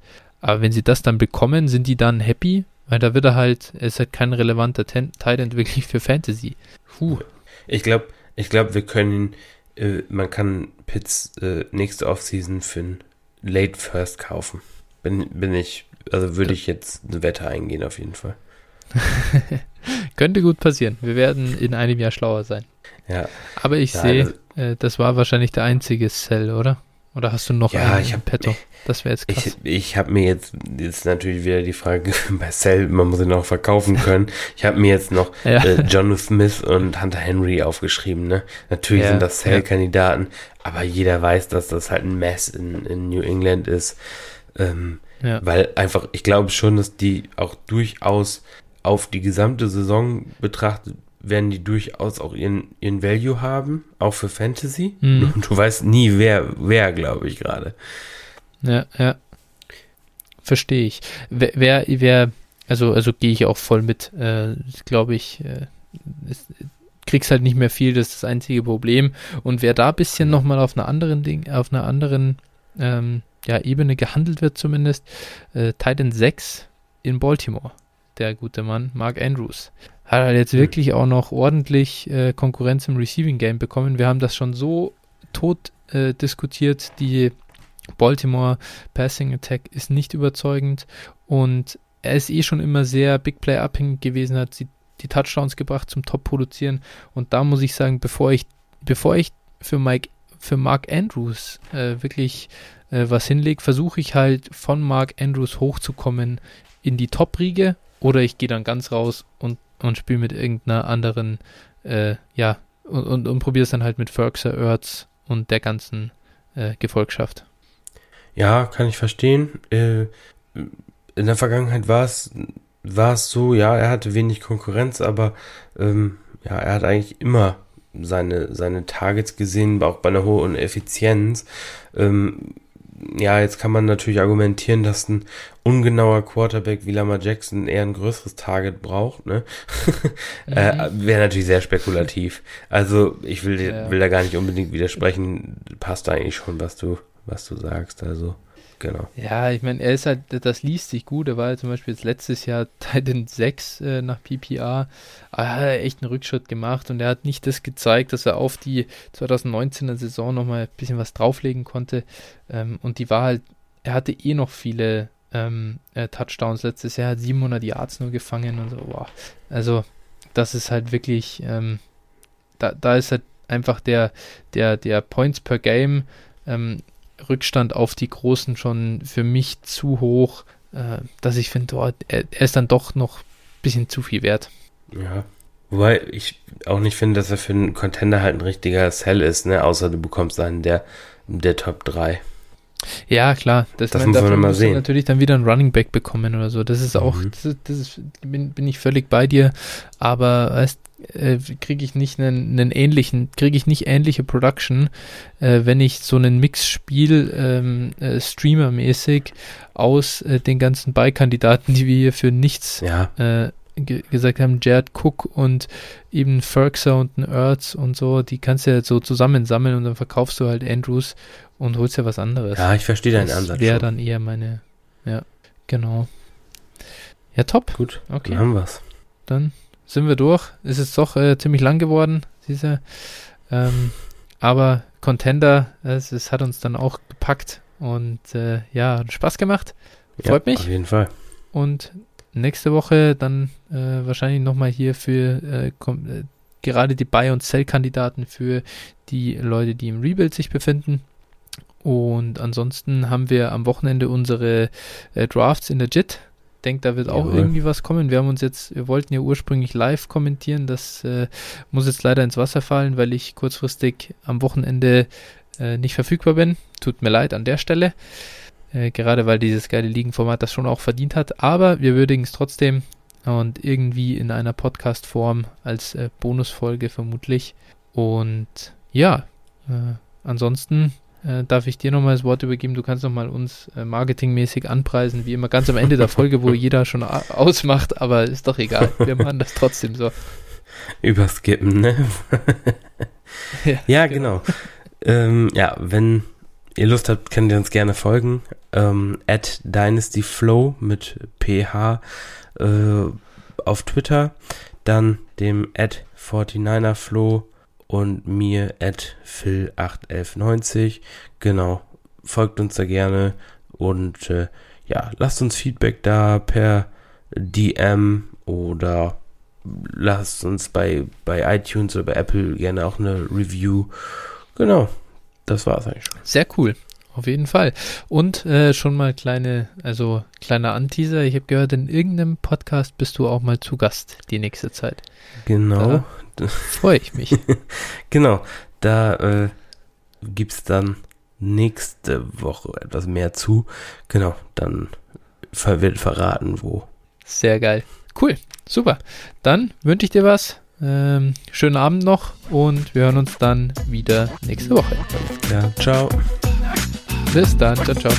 Aber wenn sie das dann bekommen, sind die dann happy? Weil da wird er halt, er ist halt kein relevanter Titan wirklich für Fantasy. Puh. Ich glaube, ich glaube, wir können, äh, man kann Pitts äh, nächste Offseason für ein Late First kaufen. Bin, bin ich, also würde ich jetzt eine Wette eingehen auf jeden Fall. Könnte gut passieren. Wir werden in einem Jahr schlauer sein. Ja. Aber ich ja, sehe, also, äh, das war wahrscheinlich der einzige Sell, oder? Oder hast du noch ja, einen ich hab, Petto? Das wäre jetzt krass. Ich, ich habe mir jetzt, jetzt natürlich wieder die Frage bei Cell, man muss ihn auch verkaufen können. ich habe mir jetzt noch ja. äh, John Smith und Hunter Henry aufgeschrieben. Ne? Natürlich ja, sind das Cell-Kandidaten, aber jeder weiß, dass das halt ein Mess in, in New England ist. Ähm, weil einfach, ich glaube schon, dass die auch durchaus auf die gesamte Saison betrachtet werden die durchaus auch ihren, ihren Value haben, auch für Fantasy. Mhm. Du, du weißt nie, wer, wer, glaube ich, gerade. Ja, ja. Verstehe ich. Wer, wer, wer also, also gehe ich auch voll mit, äh, glaube ich, äh, ist, kriegst halt nicht mehr viel, das ist das einzige Problem. Und wer da ein bisschen nochmal auf einer anderen Ding, auf einer anderen ähm, ja, Ebene gehandelt wird zumindest, äh, Titan 6 in Baltimore, der gute Mann, Mark Andrews hat er jetzt wirklich auch noch ordentlich äh, Konkurrenz im Receiving Game bekommen. Wir haben das schon so tot äh, diskutiert. Die Baltimore Passing Attack ist nicht überzeugend und er ist eh schon immer sehr Big Play abhängig gewesen, hat die, die Touchdowns gebracht zum Top produzieren und da muss ich sagen, bevor ich bevor ich für Mike für Mark Andrews äh, wirklich äh, was hinlege, versuche ich halt von Mark Andrews hochzukommen in die Top-Riege oder ich gehe dann ganz raus und und spiele mit irgendeiner anderen, äh, ja, und, und, und probiere es dann halt mit Ferguson, Ertz und der ganzen äh, Gefolgschaft. Ja, kann ich verstehen. Äh, in der Vergangenheit war es war es so, ja, er hatte wenig Konkurrenz, aber ähm, ja, er hat eigentlich immer seine, seine Targets gesehen, auch bei einer hohen Effizienz. Ähm, ja, jetzt kann man natürlich argumentieren, dass ein ungenauer Quarterback wie Lamar Jackson eher ein größeres Target braucht, ne? äh, mhm. Wäre natürlich sehr spekulativ. Also ich will, ja. will da gar nicht unbedingt widersprechen. Passt eigentlich schon, was du, was du sagst. Also genau. Ja, ich meine, er ist halt, das liest sich gut. Er war ja zum Beispiel jetzt letztes Jahr Titan 6 äh, nach PPR. Aber er hat echt einen Rückschritt gemacht und er hat nicht das gezeigt, dass er auf die 2019er Saison nochmal ein bisschen was drauflegen konnte. Ähm, und die war halt, er hatte eh noch viele ähm, äh, Touchdowns letztes Jahr, hat 700 Yards nur gefangen und so. Wow. Also, das ist halt wirklich, ähm, da, da ist halt einfach der, der, der Points per Game ähm, Rückstand auf die Großen schon für mich zu hoch, äh, dass ich finde, oh, er, ist dann doch noch ein bisschen zu viel wert. Ja. Wobei ich auch nicht finde, dass er für einen Contender halt ein richtiger Sell ist, ne? Außer du bekommst einen der, der Top 3. Ja, klar. Das, das muss man mal sehen. natürlich dann wieder einen Running Back bekommen oder so. Das ist auch, mhm. das, das ist, bin, bin ich völlig bei dir. Aber weißt, äh, kriege ich nicht einen, einen ähnlichen, kriege ich nicht ähnliche Production, äh, wenn ich so einen Mix spiele, ähm, äh, Streamer-mäßig aus äh, den ganzen Beikandidaten, die wir hier für nichts ja. Äh, gesagt haben, Jared Cook und eben Ferguson und ein Ertz und so, die kannst du ja so zusammensammeln und dann verkaufst du halt Andrews und holst ja was anderes. Ja, ich verstehe deinen das Ansatz. Wäre dann eher meine, ja, genau. Ja, top. Gut, okay. Dann haben wir's. Dann sind wir durch. Ist es doch äh, ziemlich lang geworden, diese. Ähm, aber Contender, es, es, hat uns dann auch gepackt und äh, ja, hat Spaß gemacht. Freut ja, mich. Auf jeden Fall. Und nächste Woche dann äh, wahrscheinlich nochmal hier für äh, äh, gerade die Buy- und Sell-Kandidaten für die Leute, die im Rebuild sich befinden. Und ansonsten haben wir am Wochenende unsere äh, Drafts in der JIT. Denkt, da wird auch Jawohl. irgendwie was kommen. Wir haben uns jetzt, wir wollten ja ursprünglich live kommentieren. Das äh, muss jetzt leider ins Wasser fallen, weil ich kurzfristig am Wochenende äh, nicht verfügbar bin. Tut mir leid an der Stelle. Äh, gerade weil dieses geile Ligenformat das schon auch verdient hat. Aber wir würdigen es trotzdem und irgendwie in einer Podcast-Form als äh, Bonusfolge vermutlich. Und ja, äh, ansonsten äh, darf ich dir nochmal das Wort übergeben. Du kannst nochmal uns äh, marketingmäßig anpreisen, wie immer ganz am Ende der Folge, wo jeder schon ausmacht, aber ist doch egal. Wir machen das trotzdem so. Überskippen, ne? ja, ja, genau. genau. Ähm, ja, wenn ihr Lust habt, könnt ihr uns gerne folgen. Ähm, at DynastyFlow mit PH äh, auf Twitter. Dann dem at 49erFlow und mir at Phil81190. Genau, folgt uns da gerne und äh, ja, lasst uns Feedback da per DM oder lasst uns bei, bei iTunes oder bei Apple gerne auch eine Review. Genau, das war es eigentlich schon. Sehr cool. Auf jeden Fall. Und äh, schon mal kleine, also kleiner Anteaser. Ich habe gehört, in irgendeinem Podcast bist du auch mal zu Gast die nächste Zeit. Genau. Freue ich mich. genau. Da äh, gibt es dann nächste Woche etwas mehr zu. Genau. Dann wird verraten, wo. Sehr geil. Cool. Super. Dann wünsche ich dir was. Ähm, schönen Abend noch und wir hören uns dann wieder nächste Woche. Ja, ciao. Bis dann, ciao, ciao.